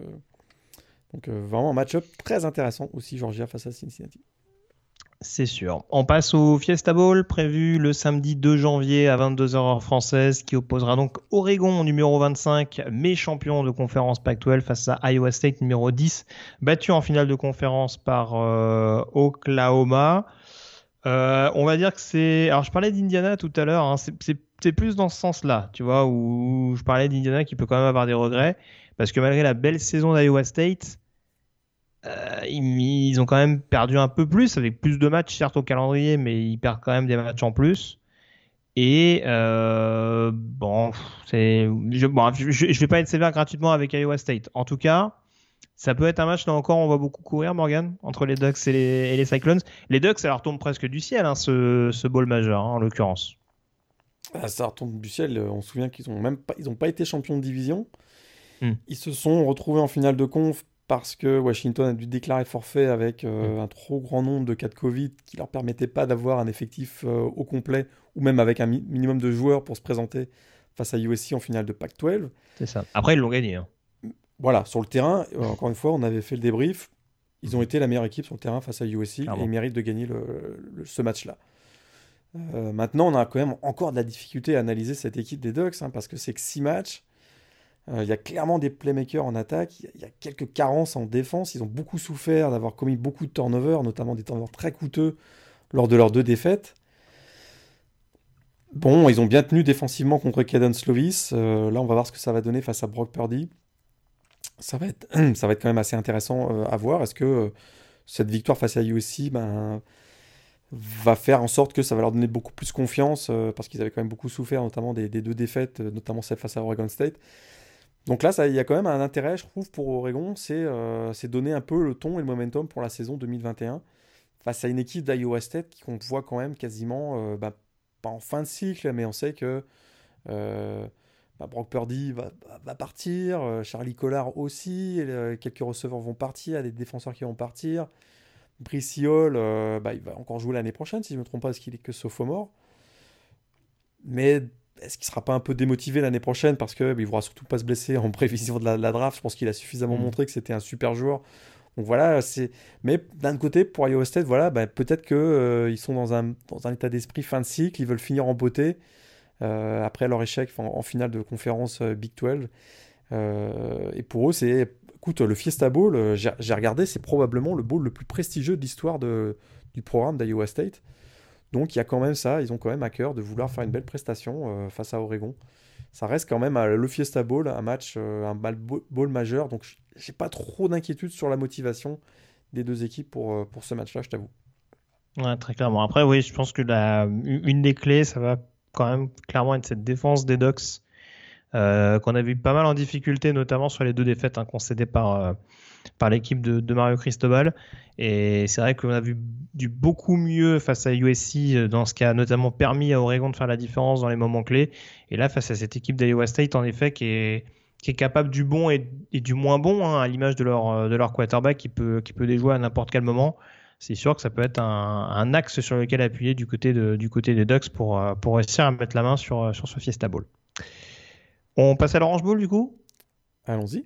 donc euh, vraiment un match-up très intéressant aussi Georgia face à Cincinnati. C'est sûr. On passe au Fiesta Bowl prévu le samedi 2 janvier à 22h heure française qui opposera donc Oregon numéro 25, mais champion de conférence Pac-12 face à Iowa State numéro 10, battu en finale de conférence par euh, Oklahoma. Euh, on va dire que c'est. Alors je parlais d'Indiana tout à l'heure, hein, c'est- plus dans ce sens-là, tu vois, où je parlais d'Indiana qui peut quand même avoir des regrets, parce que malgré la belle saison d'Iowa State, euh, ils, ils ont quand même perdu un peu plus, avec plus de matchs certes au calendrier, mais ils perdent quand même des matchs en plus. Et euh, bon, c'est, je, bon, je, je vais pas être sévère gratuitement avec Iowa State. En tout cas, ça peut être un match là encore, on va beaucoup courir, Morgan, entre les Ducks et les, et les Cyclones. Les Ducks, ça leur tombe presque du ciel, hein, ce, ce bowl majeur, hein, en l'occurrence. Ah, ça retombe du ciel. euh, On se souvient qu'ils ont même pas, ils ont pas été champions de division. Hmm. Ils se sont retrouvés en finale de conf parce que Washington a dû déclarer forfait avec euh, un trop grand nombre de cas de Covid qui leur permettait pas d'avoir un effectif euh, au complet ou même avec un mi- minimum de joueurs pour se présenter face à USC en finale de Pac-12. C'est ça. Après, ils l'ont gagné. hein. Voilà, sur le terrain, euh, *laughs* encore une fois, on avait fait le débrief. Ils ont été la meilleure équipe sur le terrain face à USC Clairement. et ils méritent de gagner le- le- ce match-là. Maintenant, on a quand même encore de la difficulté à analyser cette équipe des Ducks hein, parce que c'est que six matchs. Euh, Il y a clairement des playmakers en attaque. Il y a- quelques carences en défense. Ils ont beaucoup souffert d'avoir commis beaucoup de turnovers, notamment des turnovers très coûteux lors de leurs deux défaites. Bon, ils ont bien tenu défensivement contre Caden Slovis. Euh, là, on va voir ce que ça va donner face à Brock Purdy. Ça va être, *clears throat* ça va quand même assez intéressant euh, à voir. Est-ce que euh, cette victoire face à USC ben, va faire en sorte que ça va leur donner beaucoup plus confiance euh, parce qu'ils avaient quand même beaucoup souffert, notamment des, deux défaites, euh, notamment celle face à Oregon State? Donc là, il y a quand même un intérêt, je trouve, pour Oregon, c'est euh, donner un peu le ton et le momentum pour la saison 2021 face à une équipe d'Iowa State qu'on voit quand même quasiment, euh, bah, pas en fin de cycle, mais on sait que euh, bah, Brock Purdy va, partir, Charlie Collard aussi, quelques receveurs vont partir, il y a des défenseurs qui vont partir. Brice bah, il va encore jouer l'année prochaine, si je ne me trompe pas, parce qu'il est que sophomore. Mais est-ce qu'il ne sera pas un peu démotivé l'année prochaine parce qu'il ne voudra surtout pas se blesser en *laughs* prévision de la, de la draft Je pense qu'il a suffisamment Mm. montré que c'était un super joueur. Donc voilà, c'est. Mais d'un côté, pour Iowa State, voilà, bah, peut-être qu'ils ils sont dans un, dans un état d'esprit fin de cycle, ils veulent finir en beauté euh, après leur échec en, en finale de conférence euh, Big 12. Euh, et pour eux, c'est Écoute, le Fiesta Bowl, euh, j'ai regardé, c'est probablement le bowl le plus prestigieux de l'histoire du programme d'Iowa State. Donc il y a quand même ça, ils ont quand même à cœur de vouloir faire une belle prestation euh, face à Oregon. Ça reste quand même le Fiesta Bowl, un match, euh, un bowl majeur. Donc j'ai pas trop d'inquiétude sur la motivation des deux équipes pour, pour ce match-là, je t'avoue. Ouais, très clairement. Après, oui, je pense que la, une des clés, ça va quand même clairement être cette défense des Ducks euh, qu'on a vu pas mal en difficulté, notamment sur les deux défaites hein, concédées par, euh, par l'équipe de, Mario Cristobal. Et c'est vrai qu'on a vu du beaucoup mieux face à USC euh, dans ce qui a notamment permis à Oregon de faire la différence dans les moments clés. Et là, face à cette équipe d'Iowa State, en effet, qui est, capable du bon et, du moins bon, hein, à l'image de leur, de leur quarterback qui peut, qui peut déjouer à n'importe quel moment c'est sûr que ça peut être un, axe sur lequel appuyer du côté, du côté des Ducks pour, pour réussir à mettre la main sur, sur ce Fiesta Bowl. On passe à l'Orange Bowl du coup? Allons-y.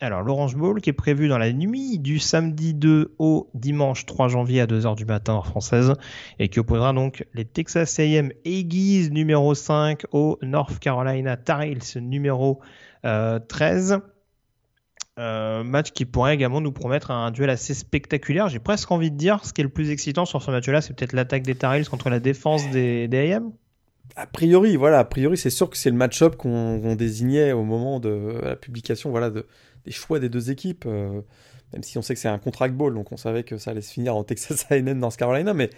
Alors l'Orange Bowl qui est prévu dans la nuit du samedi 2 au dimanche 3 janvier à 2h du matin en française et qui opposera donc les Texas A&M Aggies numéro 5 au North Carolina Tar Heels numéro 13. Euh, euh, match qui pourrait également nous promettre un duel assez spectaculaire. J'ai presque envie de dire ce qui est le plus excitant sur ce match-là, c'est peut-être l'attaque des Tar Heels contre la défense des, des AM a priori, voilà, a priori, c'est sûr que c'est le match-up qu'on désignait au moment de la publication, voilà, de, des choix des deux équipes. Euh, même si on sait que c'est un contract ball, donc on savait que ça allait se finir en *laughs* Texas A&M dans ce Carolina, mais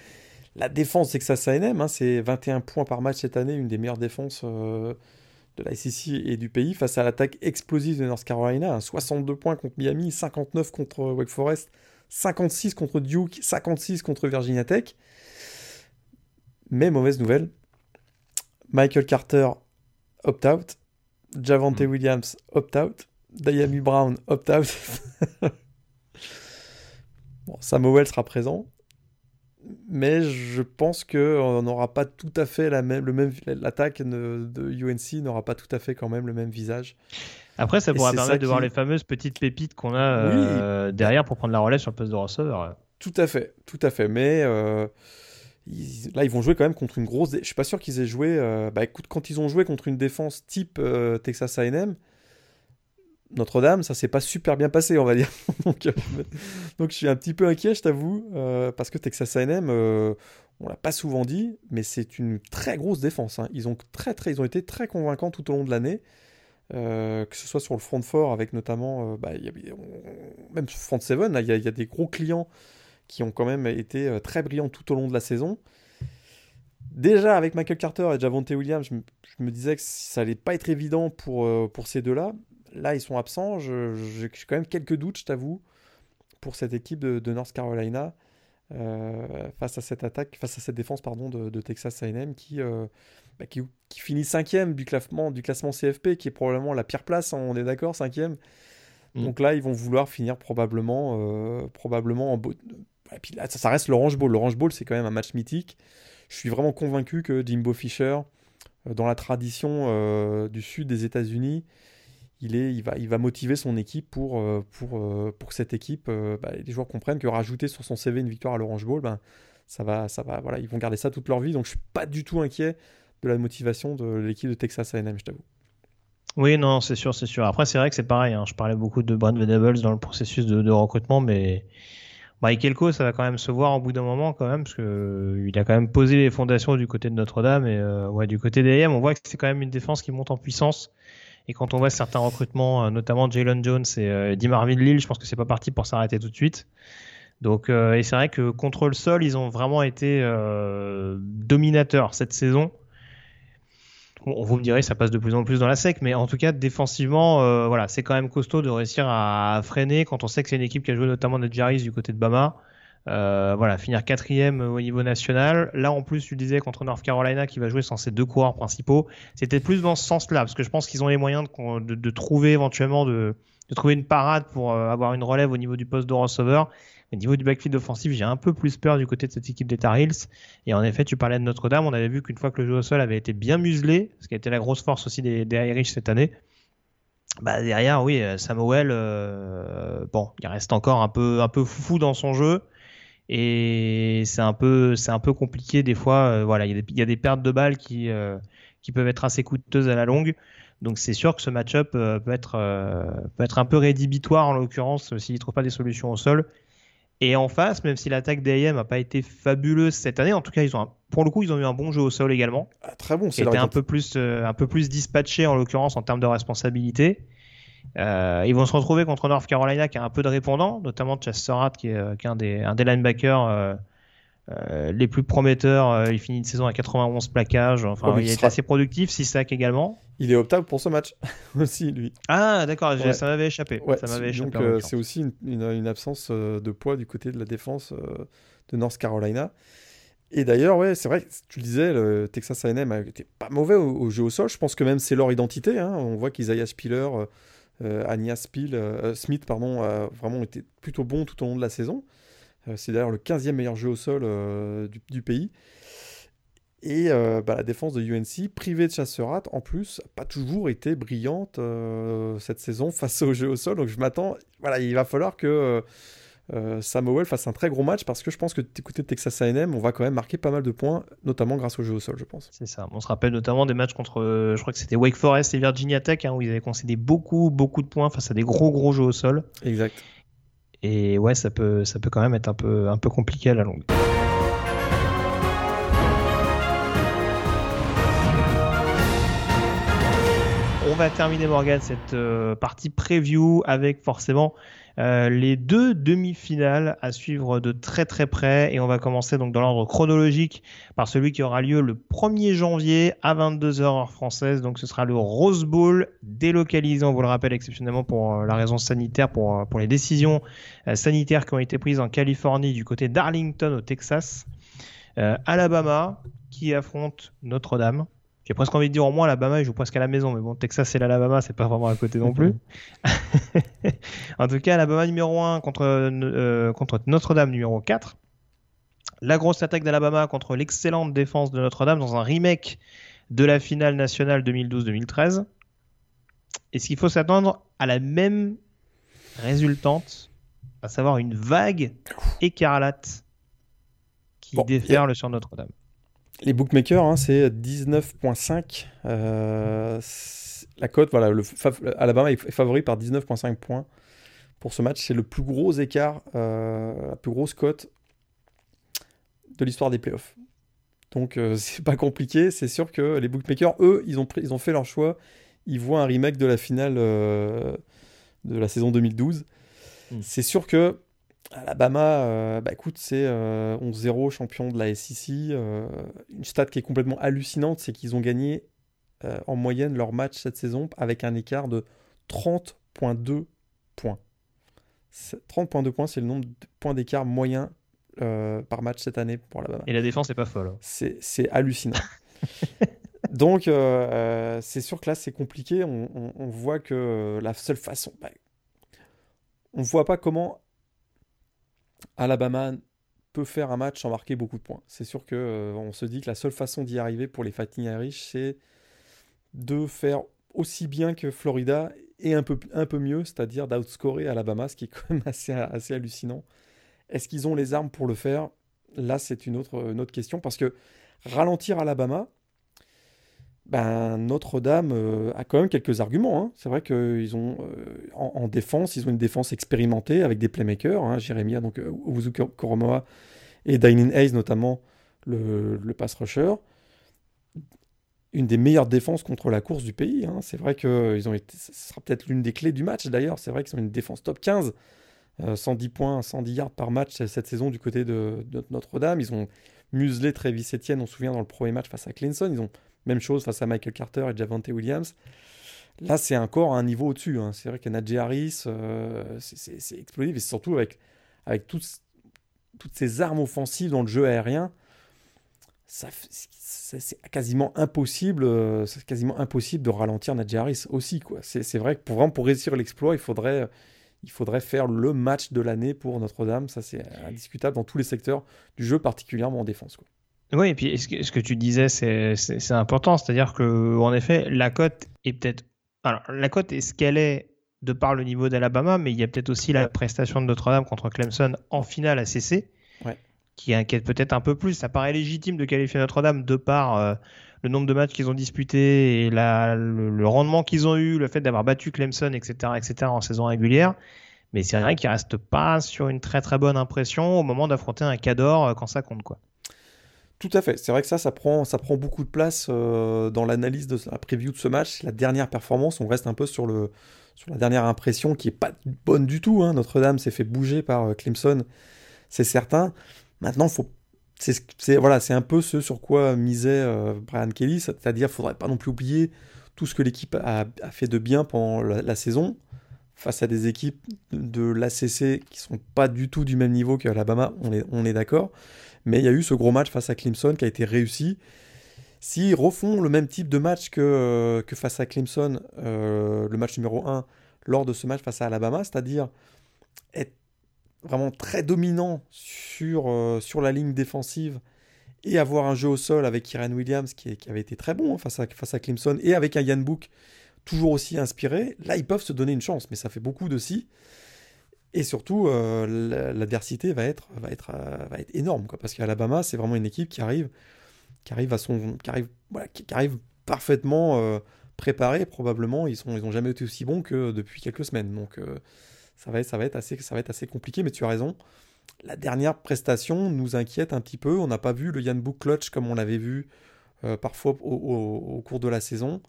la défense Texas A&M, hein, c'est 21 points par match cette année, une des meilleures défenses euh, de la SEC et du pays face à l'attaque explosive de North Carolina, 62 points contre Miami, 59 contre Wake Forest, 56 contre Duke, 56 contre Virginia Tech. Mais mauvaise nouvelle, Michael Carter, opt-out. Javante hmm. Williams, opt-out. Diami Brown, opt-out. *laughs* bon, Samuel sera présent. Mais je pense qu'on n'aura pas tout à fait la même, le même, l'attaque de, UNC n'aura pas tout à fait quand même le même visage. Après, ça pourra permettre de voir les fameuses petites pépites qu'on a euh, derrière pour prendre la relève sur le poste de receveur. Tout à fait, tout à fait. Mais euh, là, ils vont jouer quand même contre une grosse. Je suis pas sûr qu'ils aient joué. Euh, bah écoute, quand ils ont joué contre une défense type euh, Texas A&M, Notre-Dame, ça s'est pas super bien passé, on va dire. *laughs* donc, euh, donc, je suis un petit peu inquiet, je t'avoue, parce que Texas A&M, on l'a pas souvent dit, mais c'est une très grosse défense. Hein. Ils ont très très, ils été très convaincants tout au long de l'année. que ce soit sur le front fort avec notamment bah, même sur front 7 il y, a des gros clients qui ont quand même été euh, très brillants tout au long de la saison. Déjà, avec Michael Carter et Javonte Williams, je me, disais que ça allait pas être évident euh, pour ces deux-là. Là, ils sont absents. J'ai quand même quelques doutes, je t'avoue, pour cette équipe de, North Carolina euh, face à cette attaque, face à cette défense pardon, de, Texas A&M qui, bah, qui, qui, finit cinquième du classement, du classement CFP, qui est probablement la pire place, hein, on est d'accord, cinquième. Mm. Donc là, ils vont vouloir finir probablement, probablement en, et puis là, ça, reste l'Orange Bowl. L'Orange Bowl, c'est quand même un match mythique. Je suis vraiment convaincu que Jimbo Fisher, euh, dans la tradition euh, du sud des États-Unis, il, va, motiver son équipe pour, euh, pour, pour cette équipe. Bah, les joueurs comprennent que rajouter sur son CV une victoire à l'Orange Bowl, ben, ça va, ils vont garder ça toute leur vie. Donc je suis pas du tout inquiet de la motivation de l'équipe de Texas A&M, je t'avoue. Oui, non, c'est sûr, c'est sûr. Après, c'est vrai que c'est pareil. Hein. Je parlais beaucoup de Brand Venables dans le processus de, recrutement, mais Michael Coe, ça va quand même se voir au bout d'un moment quand même, parce que euh, il a quand même posé les fondations du côté de Notre-Dame et euh, du côté des AM, on voit que c'est quand même une défense qui monte en puissance. Et quand on voit certains recrutements, euh, notamment Jalen Jones et euh, Marvin Lille, je pense que c'est pas parti pour s'arrêter tout de suite. Donc, et c'est vrai que contre le sol, ils ont vraiment été dominateurs cette saison vous me direz, ça passe de plus en plus dans la sec, mais en tout cas, défensivement, euh, voilà, c'est quand même costaud de réussir à, freiner quand on sait que c'est une équipe qui a joué notamment Jaris du côté de Bama. Euh, voilà, finir quatrième au niveau national. Là, en plus, tu disais contre North Carolina qui va jouer sans ses deux coureurs principaux. C'était plus dans ce sens-là, parce que je pense qu'ils ont les moyens de, de, trouver éventuellement de, de, trouver une parade pour euh, avoir une relève au niveau du poste de receveur. Au niveau du backfield offensif, j'ai un peu plus peur du côté de cette équipe des Tar Heels. Et en effet, tu parlais de Notre-Dame. On avait vu qu'une fois que le jeu au sol avait été bien muselé, ce qui a été la grosse force aussi des, des Irish cette année, bah derrière, oui, euh, Samuel, euh, bon, il reste encore un peu, un peu foufou dans son jeu. Et c'est un peu, c'est un peu compliqué des fois. Euh, voilà, il y, a des, y, a des pertes de balles qui, qui peuvent être assez coûteuses à la longue. Donc c'est sûr que ce match-up peut, être, peut être un peu rédhibitoire en l'occurrence s'ils ne trouvent pas des solutions au sol. Et en face, même si l'attaque d'AIM n'a pas été fabuleuse cette année, en tout cas, ils ont pour le coup, ils ont eu un bon jeu au sol également. Ah, très bon, c'est un peu plus un peu plus dispatché en l'occurrence en termes de responsabilité. Euh, ils vont se retrouver contre North Carolina qui a un peu de répondants, notamment Chas Surratt qui est, qui est un, des, un des linebackers euh, euh, les plus prometteurs. il finit une saison à 91 plaquages. Enfin, il est assez productif, 6 sacs également. Il est optable pour ce match *laughs* aussi, lui. Ah, d'accord, ça m'avait échappé. ça m'avait échappé. Donc, c'est aussi une, une, absence de poids du côté de la défense de North Carolina. Et d'ailleurs, ouais, c'est vrai, tu le disais, le Texas A&M était pas mauvais au, jeu au sol. Je pense que même c'est leur identité. Hein. On voit qu'Isaiah Spiller, euh, euh Anya Spiel, euh, Smith, pardon, a vraiment été plutôt bon tout au long de la saison. Euh, c'est d'ailleurs le 15e meilleur jeu au sol du, pays. Et bah, la défense de UNC, privée de Chasserat, en plus, pas toujours été brillante cette saison face au jeu au sol. Donc je m'attends, voilà, il va falloir que euh, Samuel fasse un très gros match parce que je pense que côté de Texas A&M, on va quand même marquer pas mal de points, notamment grâce au jeu au sol, je pense. C'est ça. On se rappelle notamment des matchs contre, euh, je crois que c'était Wake Forest et Virginia Tech, hein, où ils avaient concédé beaucoup, beaucoup de points face à des gros, gros jeux au sol. Exact. Et ouais, ça peut, ça peut quand même être un peu, un peu compliqué à la longue. On va terminer Morgan cette euh, partie preview avec forcément les deux demi-finales à suivre de très très près et on va commencer donc dans l'ordre chronologique par celui qui aura lieu le 1er janvier à 22h heure française. Donc ce sera le Rose Bowl délocalisé, on vous le rappelle exceptionnellement pour euh, la raison sanitaire, pour, euh, pour les décisions sanitaires qui ont été prises en Californie du côté d'Arlington au Texas. Alabama qui affronte Notre-Dame. J'ai presque envie de dire au moins Alabama, il joue presque à la maison, mais bon, Texas et l'Alabama, c'est pas vraiment à côté non plus. *laughs* en tout cas, Alabama numéro 1 contre, euh, contre Notre-Dame numéro 4. La grosse attaque d'Alabama contre l'excellente défense de Notre-Dame dans un remake de la finale nationale 2012-2013. Est-ce qu'il faut s'attendre à la même résultante, à savoir une vague écarlate qui déferle sur Notre-Dame? Les bookmakers, hein, c'est 19.5. Euh, la cote, voilà, le Alabama est favori par 19.5 points pour ce match. C'est le plus gros écart, euh, la plus grosse cote de l'histoire des playoffs. Donc euh, *laughs* c'est pas compliqué. C'est sûr que les bookmakers, eux, ils ont, ils ont fait leur choix. Ils voient un remake de la finale de la saison 2012. Hmm. C'est sûr que Alabama, euh, bah écoute, c'est 11-0 euh, champion de la SEC. Euh, une stat qui est complètement hallucinante, c'est qu'ils ont gagné en moyenne leur match cette saison avec un écart de 30,2 points. 30,2 points, c'est le nombre de points d'écart moyen par match cette année pour Alabama. Et la défense n'est pas folle. Hein. C'est hallucinant. *laughs* Donc, c'est sûr que là, c'est compliqué. On, voit que la seule façon. Bah, on ne voit pas comment Alabama peut faire un match sans marquer beaucoup de points. C'est sûr que euh, se dit que la seule façon d'y arriver pour les Fighting Irish, c'est de faire aussi bien que Florida et un peu, mieux, c'est-à-dire d'outscorer Alabama, ce qui est *laughs* quand même assez, hallucinant. Est-ce qu'ils ont les armes pour le faire? Là, c'est une autre question, parce que ralentir Alabama, ben, Notre-Dame euh, a quand même quelques arguments. Hein. C'est vrai qu'ils ont euh, en, défense, ils ont une défense expérimentée avec des playmakers, hein, donc euh, Koromoa et Dylan Hayes notamment le, le, pass rusher. Une des meilleures défenses contre la course du pays. Hein. C'est vrai que ils ont été, ce sera peut-être l'une des clés du match d'ailleurs. C'est vrai qu'ils ont une défense top 15, 110 points, 110 yards par match cette saison du côté de, de Notre-Dame. Ils ont muselé Travis Etienne, on se souvient dans le premier match face à Clemson. Ils ont même chose face à Michael Carter et Javante Williams. Là, c'est encore un niveau au-dessus. Hein. C'est vrai que Najee Harris, euh, c'est explosif. Et surtout avec, avec toutes, toutes ces armes offensives dans le jeu aérien, c'est quasiment impossible, euh, c'est quasiment impossible de ralentir Najee Harris aussi. C'est vrai que pour, vraiment, pour réussir l'exploit, il faudrait, il faudrait faire le match de l'année pour Notre-Dame. Ça, c'est indiscutable dans tous les secteurs du jeu, particulièrement en défense. Quoi. Oui, et puis ce que, ce que tu disais, c'est important. C'est-à-dire que, en effet, la cote est peut-être. Alors, la cote est ce qu'elle est de par le niveau d'Alabama, mais il y a peut-être aussi la prestation de Notre-Dame contre Clemson en finale ACC, qui inquiète peut-être un peu plus. Ça paraît légitime de qualifier Notre-Dame de par euh, le nombre de matchs qu'ils ont disputés et la, le, rendement qu'ils ont eu, le fait d'avoir battu Clemson, etc., etc., en saison régulière. Mais c'est vrai qu'ils restent pas sur une très très bonne impression au moment d'affronter un Cador euh, quand ça compte quoi. Tout à fait. C'est vrai que ça, prend, ça prend beaucoup de place euh, dans l'analyse de la preview de ce match. La dernière performance, on reste un peu sur, la dernière impression qui est pas bonne du tout. Hein. Notre-Dame s'est fait bouger par euh, Clemson, c'est certain. Maintenant, c'est c'est un peu ce sur quoi misait euh, Brian Kelly, c'est-à-dire qu'il faudrait pas non plus oublier tout ce que l'équipe a, fait de bien pendant la, saison face à des équipes de l'ACC qui sont pas du tout du même niveau qu'Alabama, on on est d'accord. Mais il y a eu ce gros match face à Clemson qui a été réussi. S'ils refont le même type de match que, euh, que face à Clemson, euh, le match numéro 1, lors de ce match face à Alabama, c'est-à-dire être vraiment très dominant sur, euh, sur la ligne défensive et avoir un jeu au sol avec Kyren Williams qui, avait été très bon hein, face, à, face à Clemson et avec un Yann Book toujours aussi inspiré, là ils peuvent se donner une chance, mais ça fait beaucoup de si. Et surtout, euh, l'adversité va être, va, être, euh, va être énorme, quoi, parce qu'Alabama, c'est vraiment une équipe qui arrive, qui arrive, à son, qui arrive, parfaitement préparée. Probablement, ils n'ont ils jamais été aussi bons que depuis quelques semaines. Donc, ça va, ça, va être assez, ça va être assez compliqué, mais tu as raison. La dernière prestation nous inquiète un petit peu. On n'a pas vu le Yann Book clutch comme on l'avait vu euh, parfois au, cours de la saison.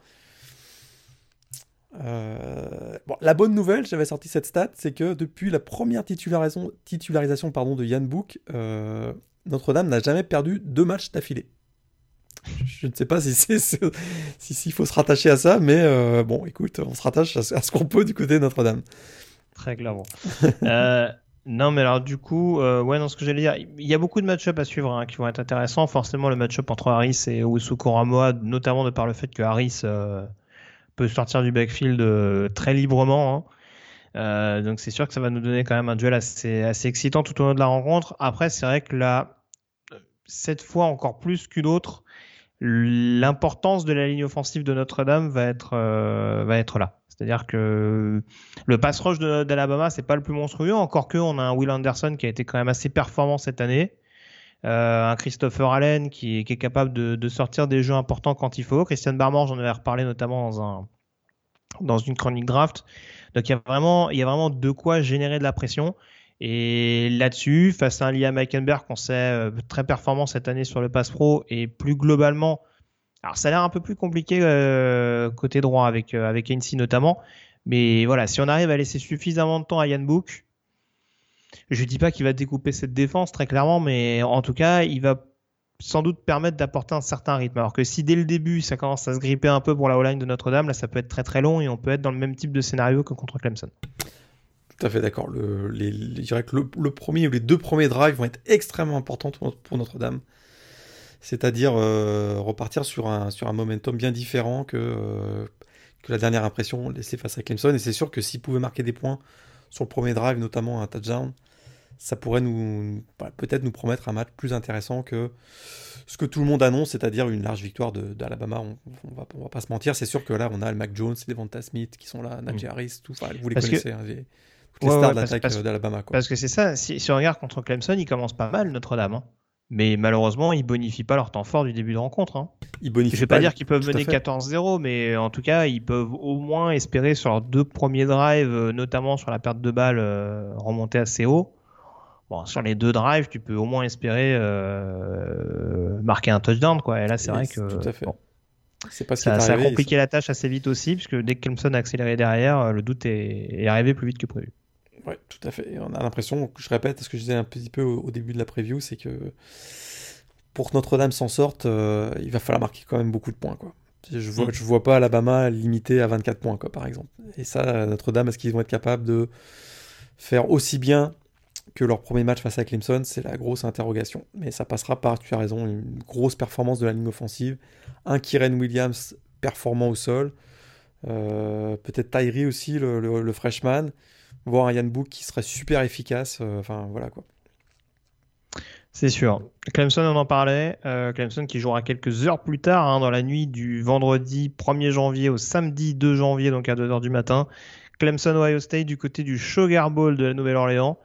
Euh, la bonne nouvelle, j'avais sorti cette stat, c'est que depuis la première titularisation, titularisation pardon, de Yann Book, euh, Notre-Dame n'a jamais perdu deux matchs d'affilée. *laughs* Je ne sais pas si c'est si, s'il faut se rattacher à ça, mais bon, écoute, on se rattache à ce qu'on peut du côté de Notre-Dame. Très clairement. *laughs* Euh, non, mais alors du coup, euh, ouais, dans ce que il y a beaucoup de match-up à suivre hein, qui vont être intéressants. Forcément, le match-up entre Harris et Usuko Ramoa, notamment de par le fait que Harris euh, peut sortir du backfield très librement. Hein. donc c'est sûr que ça va nous donner quand même un duel assez, assez excitant tout au long de la rencontre. Après, c'est vrai que là, cette fois encore plus qu'une autre, l'importance de la ligne offensive de Notre-Dame va être, va être là. C'est-à-dire que le pass rush d'Alabama, c'est pas le plus monstrueux, encore que on a un Will Anderson qui a été quand même assez performant cette année. Euh, un Christopher Allen qui, est capable de, sortir des jeux importants quand il faut. Christian Barmore, j'en avais reparlé notamment dans, un, dans une chronique draft. Donc il y, a vraiment, de quoi générer de la pression. Et là-dessus, face à un Liam Eikenberg qu'on sait euh, très performant cette année sur le pass pro et plus globalement alors ça a l'air un peu plus compliqué euh, côté droit avec euh, Ainsi notamment, mais voilà, si on arrive à laisser suffisamment de temps à Yann Book, je dis pas qu'il va découper cette défense très clairement, mais en tout cas, il va sans doute permettre d'apporter un certain rythme. Alors que si dès le début ça commence à se gripper un peu pour la O-line de Notre-Dame, là ça peut être très très long et on peut être dans le même type de scénario que contre Clemson. Tout à fait d'accord. Le, je dirais que le, premier ou les deux premiers drives vont être extrêmement importants pour Notre-Dame c'est-à-dire euh, repartir sur un, sur un momentum bien différent que, euh, que la dernière impression laissée face à Clemson. Et c'est sûr que s'il pouvait marquer des points sur le premier drive, notamment un touchdown, ça pourrait nous peut-être nous promettre un match plus intéressant que ce que tout le monde annonce, c'est-à-dire une large victoire d'Alabama. On, on, va, on va pas se mentir, c'est sûr que là, on a le Mac Jones, Devonta Smith qui sont là, Najee mm. Harris, tout, vous les connaissez, hein, toutes les stars de l'attaque d'Alabama. Parce que c'est ça, si, si, on regarde contre Clemson, il commence pas mal Notre-Dame. Hein. Mais malheureusement, ils bonifient pas leur temps fort du début de rencontre. Hein. Ils bonifient Je vais pas, dire qu'ils peuvent mener 14-0, mais en tout cas, ils peuvent au moins espérer sur leurs deux premiers drives, euh, notamment sur la perte de balles, euh, remonter assez haut. Bon, sur les deux drives, tu peux au moins espérer euh, marquer un touchdown, quoi. Et là, c'est vrai que tout à fait. c'est pas ça, ça, a compliqué la tâche assez vite aussi, puisque dès que Clemson a accéléré derrière, le doute est, est arrivé plus vite que prévu. Oui, tout à fait. On a l'impression, je répète ce que je disais un petit peu au, début de la preview, c'est que pour que Notre-Dame s'en sorte, euh, il va falloir marquer quand même beaucoup de points. Quoi. Je vois, je vois pas Alabama limité à 24 points, quoi, par exemple. Et ça, Notre-Dame, est-ce qu'ils vont être capables de faire aussi bien que leur premier match face à Clemson? C'est la grosse interrogation. Mais ça passera par, tu as raison, une grosse performance de la ligne offensive. Un Kyren Williams performant au sol. Euh, peut-être Tyree aussi, le freshman voir un Yann Book qui serait super efficace. Euh, enfin, voilà quoi. C'est sûr. Clemson, on en parlait. Euh, Clemson qui jouera quelques heures plus tard, hein, dans la nuit du vendredi 1er janvier au samedi 2 janvier, donc à 2h du matin. Clemson, Ohio State du côté du Sugar Bowl de la Nouvelle-Orléans.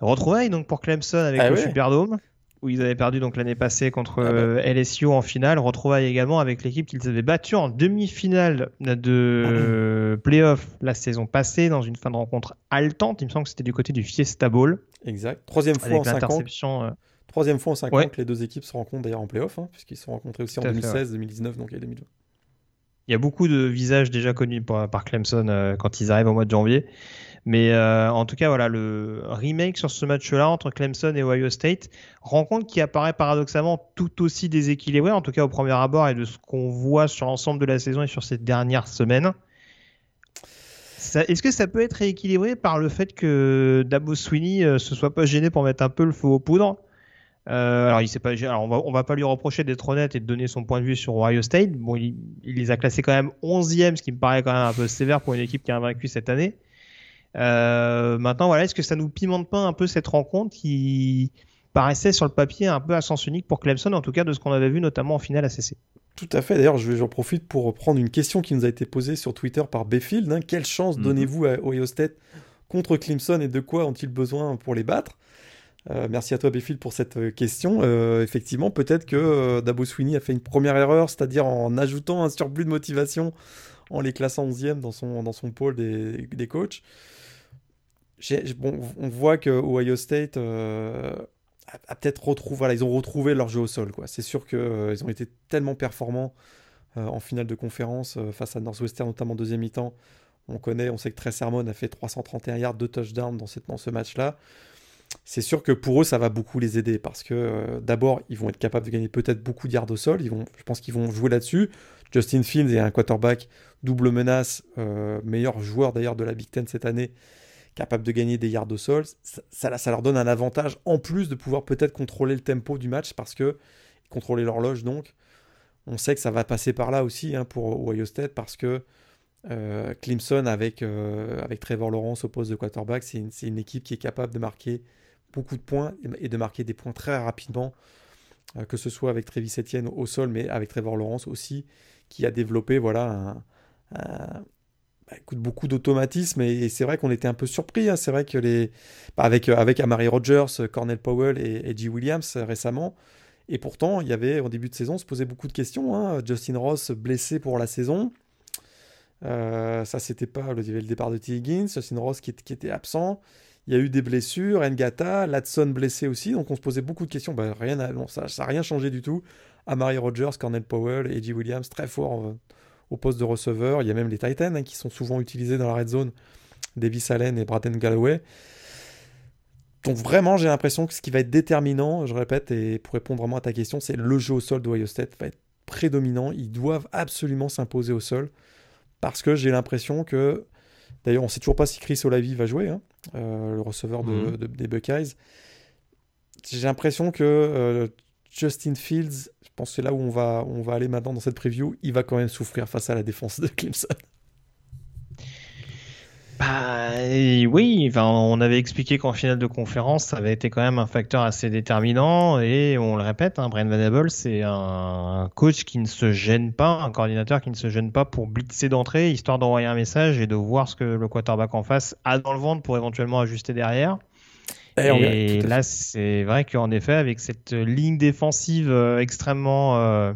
Retrouvailles donc pour Clemson avec ah le Superdome. Où ils avaient perdu donc l'année passée contre Ah bah. euh, LSU en finale, retrouvailles également avec l'équipe qu'ils avaient battue en demi-finale de euh, playoff la saison passée dans une fin de rencontre haletante. Il me semble que c'était du côté du Fiesta Bowl Exact. Troisième fois en avec 5 ans. l'interception. euh, Troisième fois en 5 Ouais. ans que les deux équipes se rencontrent d'ailleurs en playoff, hein, puisqu'ils se sont rencontrés aussi en Tout à fait, 2016, 2019 donc et 2020. Il y a beaucoup de visages déjà connus par, par Clemson euh, quand ils arrivent au mois de janvier. Mais euh, en tout cas, voilà, le remake sur ce match-là entre Clemson et Ohio State, rencontre qui apparaît paradoxalement tout aussi déséquilibrée, en tout cas au premier abord, et de ce qu'on voit sur l'ensemble de la saison et sur ces dernières semaines. Est-ce que ça peut être rééquilibré par le fait que Dabo Sweeney euh, se soit pas gêné pour mettre un peu le feu aux poudres? Euh, alors, il pas, alors on va, on va pas lui reprocher d'être honnête et de donner son point de vue sur Ohio State. Bon, il les a classés quand même 11e, ce qui me paraît quand même un peu sévère pour une équipe qui a vaincu cette année. Euh, maintenant, voilà, est-ce que ça nous pimente pas un peu cette rencontre qui paraissait sur le papier un peu à sens unique pour Clemson, en tout cas de ce qu'on avait vu notamment en finale ACC Tout à fait. D'ailleurs, j'en profite pour prendre une question qui nous a été posée sur Twitter par Bayfield. hein. Quelle chance Mhm. donnez-vous à Ohio State contre Clemson et de quoi ont-ils besoin pour les battre? Euh, Merci à toi, Bayfield, pour cette euh, question. Euh, effectivement, peut-être que euh, Dabo Sweeney a fait une première erreur, c'est-à-dire en ajoutant un surplus de motivation en les classant 11e dans son, dans son pôle des, des coachs. On voit que Ohio State euh, a, peut-être retrouvé, ont retrouvé leur jeu au sol. C'est sûr qu'ils ont été tellement performants euh, en finale de conférence euh, face à Northwestern, notamment en deuxième mi-temps. On connaît, on sait que Trey Sermon a fait 331 yards, 2 touchdowns dans, ce match-là. C'est sûr que pour eux, ça va beaucoup les aider parce que euh, d'abord, ils vont être capables de gagner peut-être beaucoup de yards au sol. Je pense qu'ils vont jouer là-dessus. Justin Fields est un quarterback double menace, euh, meilleur joueur d'ailleurs de la Big Ten cette année, capable de gagner des yards au sol. Ça, leur donne un avantage en plus de pouvoir peut-être contrôler le tempo du match parce que contrôler l'horloge donc. On sait que ça va passer par là aussi hein, pour Ohio State parce que euh, Clemson avec, euh, avec Trevor Lawrence au poste de quarterback, c'est une, équipe qui est capable de marquer beaucoup de points et- de marquer des points très rapidement, euh, que ce soit avec Travis Etienne au sol, mais avec Trevor Lawrence aussi, qui a développé voilà, un- bah, écoute, beaucoup d'automatisme. Et, c'est vrai qu'on était un peu surpris. hein. C'est vrai que les. bah, avec, euh, avec Amari Rogers, Cornell Powell et, et G. Williams euh, récemment. Et pourtant, il y avait, au début de saison, on se posait beaucoup de questions. hein. Justin Ross blessé pour la saison. Euh, ça, c'était pas le, le départ de T. Higgins, Justin Ross qui, était absent. Il y a eu des blessures, Ngata, Latson blessé aussi. Donc on se posait beaucoup de questions. Bah, rien ça n'a rien changé du tout. Amari Rogers, Cornell Powell et G. Williams, très forts euh, au poste de receveur. Il y a même les Titans hein, qui sont souvent utilisés dans la red zone. Davis Allen et Braden Galloway. Donc vraiment, j'ai l'impression que ce qui va être déterminant, je répète, et pour répondre vraiment à ta question, c'est le jeu au sol d'Ohio State va être prédominant. Ils doivent absolument s'imposer au sol parce que j'ai l'impression que, d'ailleurs, on ne sait toujours pas si Chris Olavi va jouer, hein, euh, le receveur de- Mhm. de- des Buckeyes. J'ai l'impression que euh, Justin Fields, je pense que c'est là où on va, aller maintenant dans cette preview, il va quand même souffrir face à la défense de Clemson. Bah oui, on avait expliqué qu'en finale de conférence, ça avait été quand même un facteur assez déterminant et on le répète, hein, Brian Venable, c'est un coach qui ne se gêne pas, un coordinateur qui ne se gêne pas pour blitzer d'entrée, histoire d'envoyer un message et de voir ce que le quarterback en face a dans le ventre pour éventuellement ajuster derrière. Et on- Et là, c'est vrai qu'en effet, avec cette ligne défensive euh, extrêmement euh,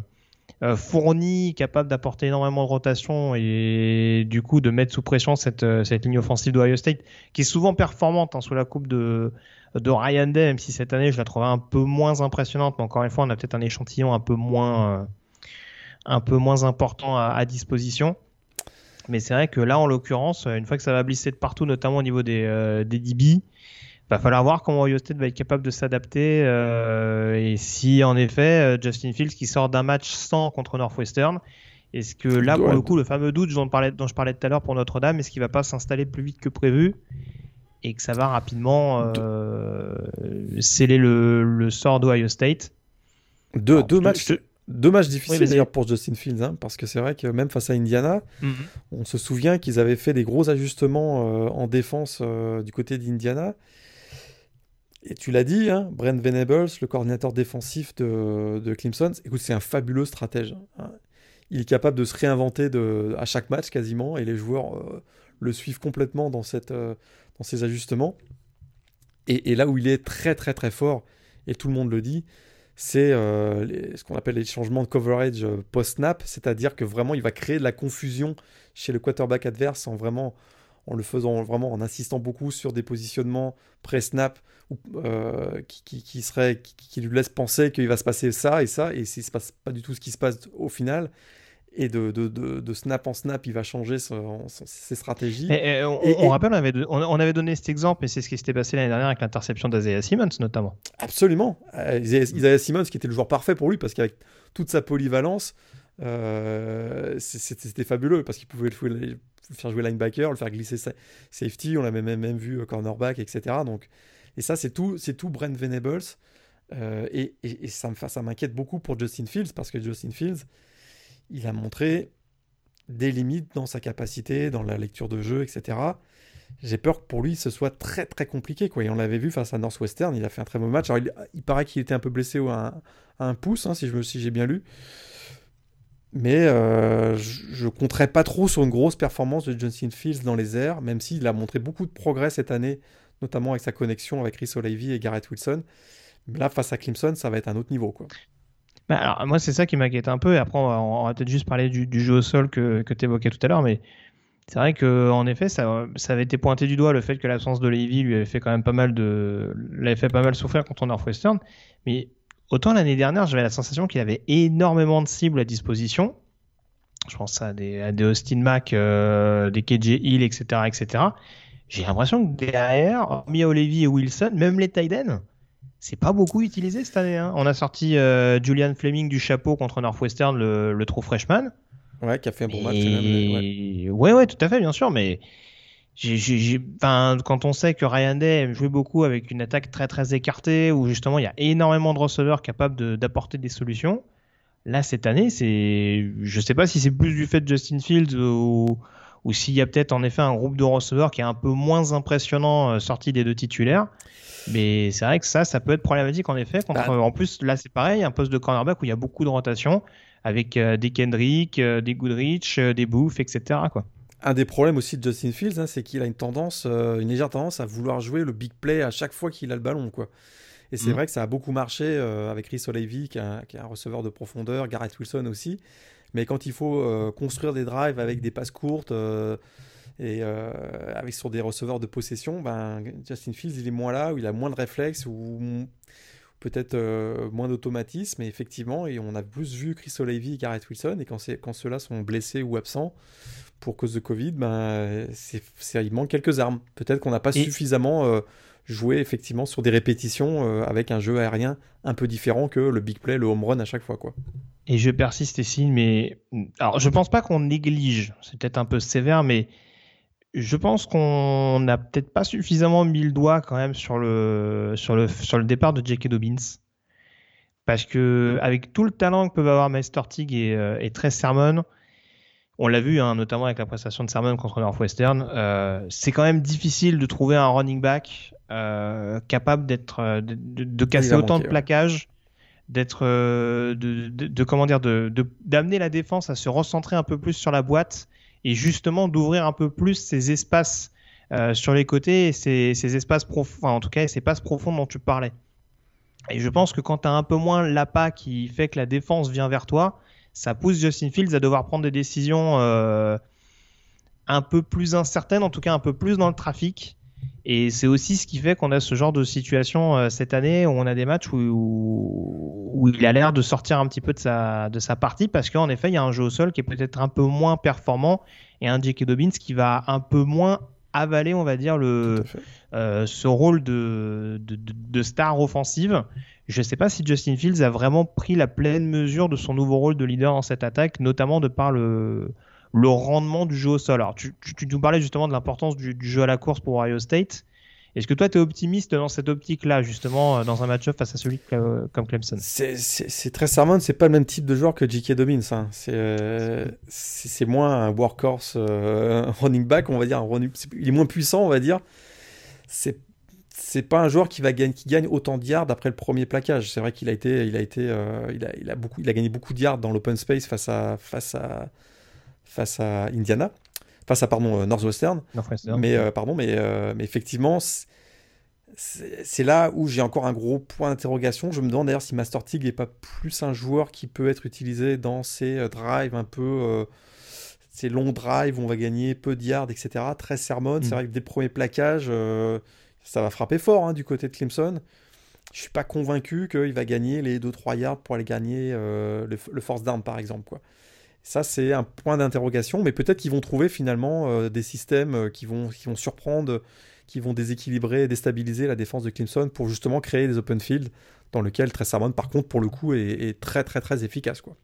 euh, fournie, capable d'apporter énormément de rotation et du coup de mettre sous pression cette, euh, cette ligne offensive d'Ohio State, qui est souvent performante hein, sous la coupe de, de Ryan Day, même si cette année je la trouvais un peu moins impressionnante, mais encore une fois, on a peut-être un échantillon un peu moins, euh, un peu moins important à, à disposition. Mais c'est vrai que là, en l'occurrence, une fois que ça va glisser de partout, notamment au niveau des, euh, des DB, va falloir voir comment Ohio State va être capable de s'adapter euh, et si en effet euh, Justin Fields qui sort d'un match sans contre Northwestern, est-ce que là pour le coup le fameux doute dont, je parlais, dont je parlais tout à l'heure pour Notre-Dame, est-ce qu'il va pas s'installer plus vite que prévu et que ça va rapidement euh, sceller le, le sort d'Ohio State? Deux, Alors, deux je te- matchs, je te- deux matchs difficiles d'ailleurs pour Justin Fields, hein, parce que c'est vrai que même face à Indiana, on se souvient qu'ils avaient fait des gros ajustements euh, en défense euh, du côté d'Indiana. Et tu l'as dit, hein, Brent Venables, le coordinateur défensif de, de Clemson, écoute, c'est un fabuleux stratège. hein. Il est capable de se réinventer à chaque match quasiment, et les joueurs euh, le suivent complètement dans, cette, euh, dans ces ajustements. Et, là où il est très très très fort, et tout le monde le dit, c'est euh, ce qu'on appelle les changements de coverage post-snap, c'est-à-dire que vraiment il va créer de la confusion chez le quarterback adverse en vraiment en le faisant vraiment en insistant beaucoup sur des positionnements pré-snap euh, qui, qui, serait, qui, lui laisse penser qu'il va se passer ça et ça, et c'est passe pas du tout ce qui se passe au final et de, de, de, snap en snap, il va changer ses stratégies. Et, on, rappelle, on avait, on, avait, donné cet exemple, et c'est ce qui s'était passé l'année dernière avec l'interception d'Azaya Simmons, notamment. Absolument. Isaiah Simmons, qui était le joueur parfait pour lui, parce qu'avec toute sa polyvalence, euh, c'était fabuleux, parce qu'il pouvait le faire jouer linebacker, le faire glisser safety, on l'avait même, même vu cornerback, etc. Donc, et ça, c'est tout, tout Brent Venables. Euh, et, et, ça m'inquiète beaucoup pour Justin Fields, parce que Justin Fields, il a montré des limites dans sa capacité, dans la lecture de jeu, etc. J'ai peur que pour lui, ce soit très très compliqué. Quoi. Et on l'avait vu face à Northwestern, il a fait un très mauvais match. Alors, il, paraît qu'il était un peu blessé à un, pouce, hein, me si j'ai bien lu. Mais euh, je ne compterais pas trop sur une grosse performance de Justin Fields dans les airs, même s'il a montré beaucoup de progrès cette année, notamment avec sa connexion avec Chris O'Leary et Garrett Wilson. là, face à Clemson, ça va être un autre niveau. Bah, alors, moi, c'est ça qui m'inquiète un peu. Après, on va, peut-être juste parler du, jeu au sol que, tu évoquais tout à l'heure. Mais c'est vrai qu'en effet, ça, ça, avait été pointé du doigt le fait que l'absence de Levy lui avait fait quand même pas mal de, l'avait fait pas mal souffrir contre Northwestern. Mais autant l'année dernière, j'avais la sensation qu'il avait énormément de cibles à disposition. Je pense à des, à des Austin Mack, euh, des KJ Hill, etc., etc. J'ai l'impression que derrière, mis Levy et Wilson, même les Tiden, c'est pas beaucoup utilisé cette année. Hein. On a sorti euh, Julian Fleming du chapeau contre Northwestern, le, le true freshman. Ouais, qui a fait un bon match. Ouais. ouais. tout à fait, bien sûr, mais quand on sait que Ryan Day jouait beaucoup avec une attaque très très écartée, où justement il y a énormément de receveurs capables d'apporter des solutions, là cette année, c'est, je sais pas si c'est plus du fait de Justin Fields ou, ou s'il y a peut-être en effet un groupe de receveurs qui est un peu moins impressionnant euh, sorti des deux titulaires. Mais c'est vrai que ça, ça peut être problématique en effet. Contre, bah, en plus, là, c'est pareil, un poste de cornerback où il y a beaucoup de rotation avec euh, des Kendrick, euh, des Goodrich, des Booth, etc. Quoi. Un des problèmes aussi de Justin Fields, hein, c'est qu'il a une tendance, une légère tendance à vouloir jouer le big play à chaque fois qu'il a le ballon. Quoi. Et c'est mm. vrai que ça a beaucoup marché avec Rhys O'Leary, qui, qui, est un receveur de profondeur, Garrett Wilson aussi. Mais quand il faut construire des drives avec des passes courtes et euh, avec sur des receveurs de possession, ben, Justin Fields, il est moins là, où il a moins de réflexes, ou peut-être euh, moins d'automatisme. Et effectivement, et on a plus vu Chris O'Leary et Garrett Wilson. Et quand, quand ceux-là sont blessés ou absents pour cause de Covid, ben, c'est, il manque quelques armes. Peut-être qu'on n'a pas suffisamment euh, joué effectivement sur des répétitions avec un jeu aérien un peu différent que le big play, le home run à chaque fois. quoi. Et je persiste ici, mais alors je pense pas qu'on néglige, c'est peut-être un peu sévère, mais je pense qu'on n'a peut-être pas suffisamment mis le doigt quand même sur le, sur le, sur le départ de J.K. Dobbins. Parce que avec tout le talent que peuvent avoir Meister Tig et, euh, et Trey Sermon, on l'a vu hein, notamment avec la prestation de Sermon contre Northwestern, euh, c'est quand même difficile de trouver un running back euh, capable d'être euh, de, de, casser autant de plaquages, d'être de, de, comment dire de d'amener la défense à se recentrer un peu plus sur la boîte et justement d'ouvrir un peu plus ces espaces euh, sur les côtés, ces, ces espaces profonds, en tout cas ces espaces profonds dont tu parlais. Et je pense que quand tu as un peu moins l'appât qui fait que la défense vient vers toi, ça pousse Justin Fields à devoir prendre des décisions euh, un peu plus incertaines, en tout cas un peu plus dans le trafic. Et c'est aussi ce qui fait qu'on a ce genre de situation euh, cette année où on a des matchs où, où, il a l'air de sortir un petit peu de sa, de sa partie parce qu'en effet, il y a un jeu au sol qui est peut-être un peu moins performant et un J.K. Dobbins qui va un peu moins avaler, on va dire, le, euh, ce rôle de, de, de, star offensive. Je ne sais pas si Justin Fields a vraiment pris la pleine mesure de son nouveau rôle de leader dans cette attaque, notamment de par le, le rendement du jeu au sol. Alors, tu, nous parlais justement de l'importance du, jeu à la course pour Ohio State. Est-ce que toi, tu es optimiste dans cette optique-là, justement, euh, dans un match-up face à celui comme Clemson? C'est très ce c'est pas le même type de joueur que J.K. Dobbins. Hein. Euh, c'est moins un workhorse euh, *laughs* running back, on va dire. il est moins puissant, on va dire. C'est c'est pas un joueur qui va gagner, qui gagne autant de yards après le premier plaquage. C'est vrai qu'il a été, il a été, il, a, il a gagné beaucoup de yards dans l'open space face à, face à, face à Indiana, face à pardon euh, Northwestern. Mais euh, pardon, mais, euh, mais effectivement, c'est là où j'ai encore un gros point d'interrogation. Je me demande d'ailleurs si Master Tig n'est pas plus un joueur qui peut être utilisé dans ces drives un peu. Ces longs drives où on va gagner peu de yards, etc. Très sermon. C'est mm. vrai que dès le premier plaquage, euh, ça va frapper fort hein, du côté de Clemson. Je suis pas convaincu qu'il va gagner les 2-3 yards pour aller gagner le, force down, par exemple. Quoi. Ça, c'est un point d'interrogation, mais peut-être qu'ils vont trouver finalement des systèmes qui vont, qui vont surprendre qui vont déséquilibrer et déstabiliser la défense de Clemson pour justement créer des open field dans lequel Tressarmon, par contre, pour le coup, est, très, très, très efficace. Quoi.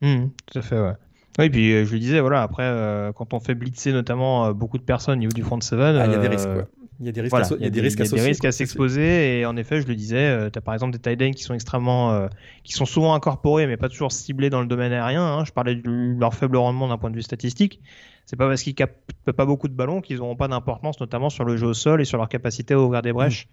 Mmh, tout à fait, ouais. Oui, puis euh, je le disais, voilà, après, euh, quand on fait blitzer notamment euh, beaucoup de personnes au niveau du front seven, ah, il y a des risques, quoi. Il y a des risques, il y a des, risques, des risques à s'exposer et en effet, je le disais, tu as par exemple des tight ends qui sont extrêmement, qui sont souvent incorporés mais pas toujours ciblés dans le domaine aérien. Hein. Je parlais de leur faible rendement d'un point de vue statistique. C'est pas parce qu'ils captent pas beaucoup de ballons qu'ils n'auront pas d'importance, notamment sur le jeu au sol et sur leur capacité à ouvrir des brèches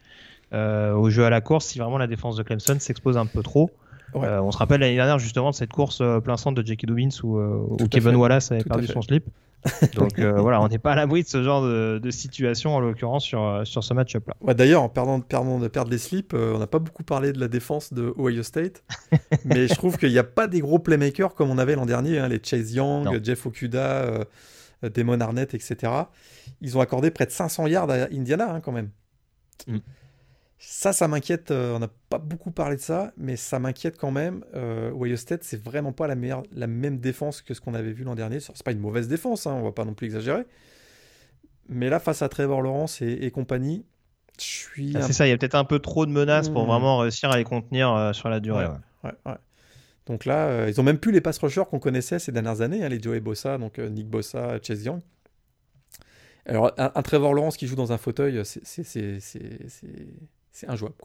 mm. euh, au jeu à la course. Si vraiment la défense de Clemson s'expose un peu trop. Euh, on se rappelle l'année dernière justement de cette course euh, plein centre de Jackie Dobbins où, Kevin Wallace avait perdu son slip. *laughs* Donc voilà, on n'est pas à l'abri de ce genre de, situation en l'occurrence sur, sur ce match-up là. D'ailleurs, en perdant, perdant, de perdre les slips, on n'a pas beaucoup parlé de la défense de Ohio State, *laughs* mais je trouve qu'il n'y a pas des gros playmakers comme on avait l'an dernier, hein, les Chase Young, Jeff Okuda. Euh, Damon Arnett, etc. Ils ont accordé près de 500 yards à Indiana hein, quand même. Mm. Ça, ça m'inquiète. Euh, on n'a pas beaucoup parlé de ça, mais ça m'inquiète quand même. Euh, Ohio State, c'est vraiment pas la, meilleure, la même défense que ce qu'on avait vu l'an dernier. C'est pas une mauvaise défense, hein, on va pas non plus exagérer. Mais là, face à Trevor Lawrence et, compagnie, je suis. Ah, c'est ça, il y a peut-être un peu trop de menaces pour mm. vraiment réussier à les contenir sur la durée. ouais. ouais donc là, euh, ils ont même plus les pass rushers qu'on connaissait ces dernières années, hein, les Joey Bossa, donc euh, Nick Bossa, Chase Young. Alors, un, Trevor Lawrence qui joue dans un fauteuil, c'est injouable.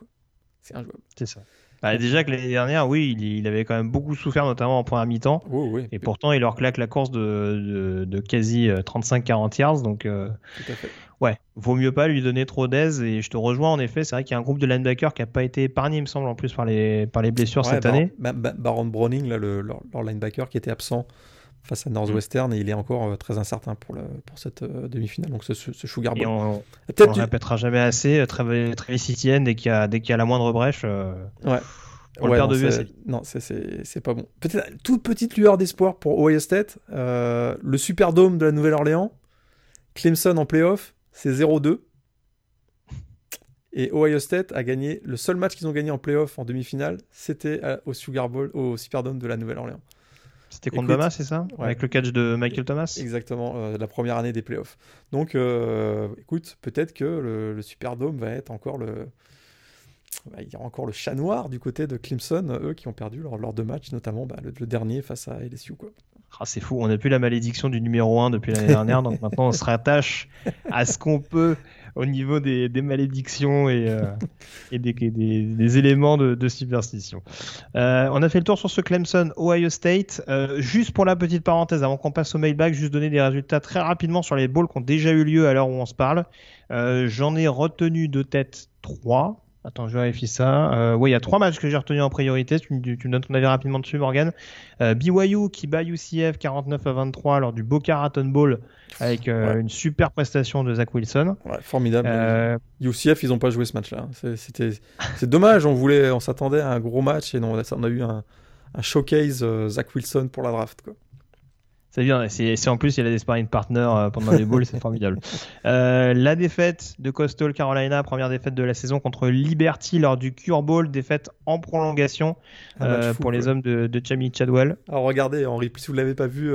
C'est injouable. C'est ça. Bah, déjà que l'année dernière, oui, il, avait quand même beaucoup souffert, notamment en première mi-temps. oui. Et pourtant, il leur claque la course de, de, quasi 35-40 euh, yards. Donc, Tout à fait ouais, vaut mieux pas lui donner trop d'aise. Et je te rejoins en effet, c'est vrai qu'il y a un groupe de linebackers qui a pas été épargné, il me semble, en plus par les, par les blessures cette année. Baron Browning, là, le, leur, linebacker qui était absent face à Northwestern, et il est encore euh, très incertain pour, cette euh, demi-finale. Donc ce, ce, Sugar Bowl. on, on répétera jamais assez. Euh, très Etienne, dès qu'il y, y a la moindre brèche. ouais. On le perd de vue Non, c'est pas bon. Peut-être toute petite lueur d'espoir pour Ohio State. le Superdome de la Nouvelle-Orléans. Clemson en playoff c'est 0-2. Et Ohio State a gagné le seul match qu'ils ont gagné en playoff en demi-finale, c'était au Sugar Bowl, au Superdome de la Nouvelle-Orléans. C'était contre Bama, c'est ça Avec le catch de Michael Thomas Exactement, euh, la première année des playoffs. Donc, euh, écoute, peut-être que le, Superdome va être encore le. Bah, il y a encore le chat noir du côté de Clemson, eux qui ont perdu lors, deux matchs, notamment bah, le, dernier face à LSU. Quoi. Ah, c'est fou, on n'a plus la malédiction du numéro 1 depuis l'année *laughs* dernière, donc maintenant on se rattache à ce qu'on peut au niveau des, malédictions et, euh, des, éléments de, superstition. Euh, on a fait le tour sur ce Clemson Ohio State. Euh, juste pour la petite parenthèse, avant qu'on passe au mailbag, juste donner des résultats très rapidement sur les balls qui ont déjà eu lieu à l'heure où on se parle. J'en ai retenu de tête 3. Attends, je vérifie ça. Euh, oui, il y a trois matchs que j'ai retenus en priorité. Tu, me donnes ton avis rapidement dessus, Morgan. Euh, BYU qui bat UCF 49 à 23 lors du Boca Raton Bowl avec euh, une super prestation de Zach Wilson. Ouais, formidable. UCF, ils n'ont pas joué ce match-là. C'est dommage. On voulait, on s'attendait à un gros match et non, on a eu un, un showcase Zach Wilson pour la draft. Quoi. C'est bien, c'est en plus il a des sparring partners euh, pendant les bowls, c'est formidable. Euh, la défaite de Coastal Carolina, première défaite de la saison contre Liberty lors du Cure Bowl, défaite en prolongation euh, pour les hommes de, de Chamie Chadwell. Alors regardez, Henri, si vous l'avez pas vu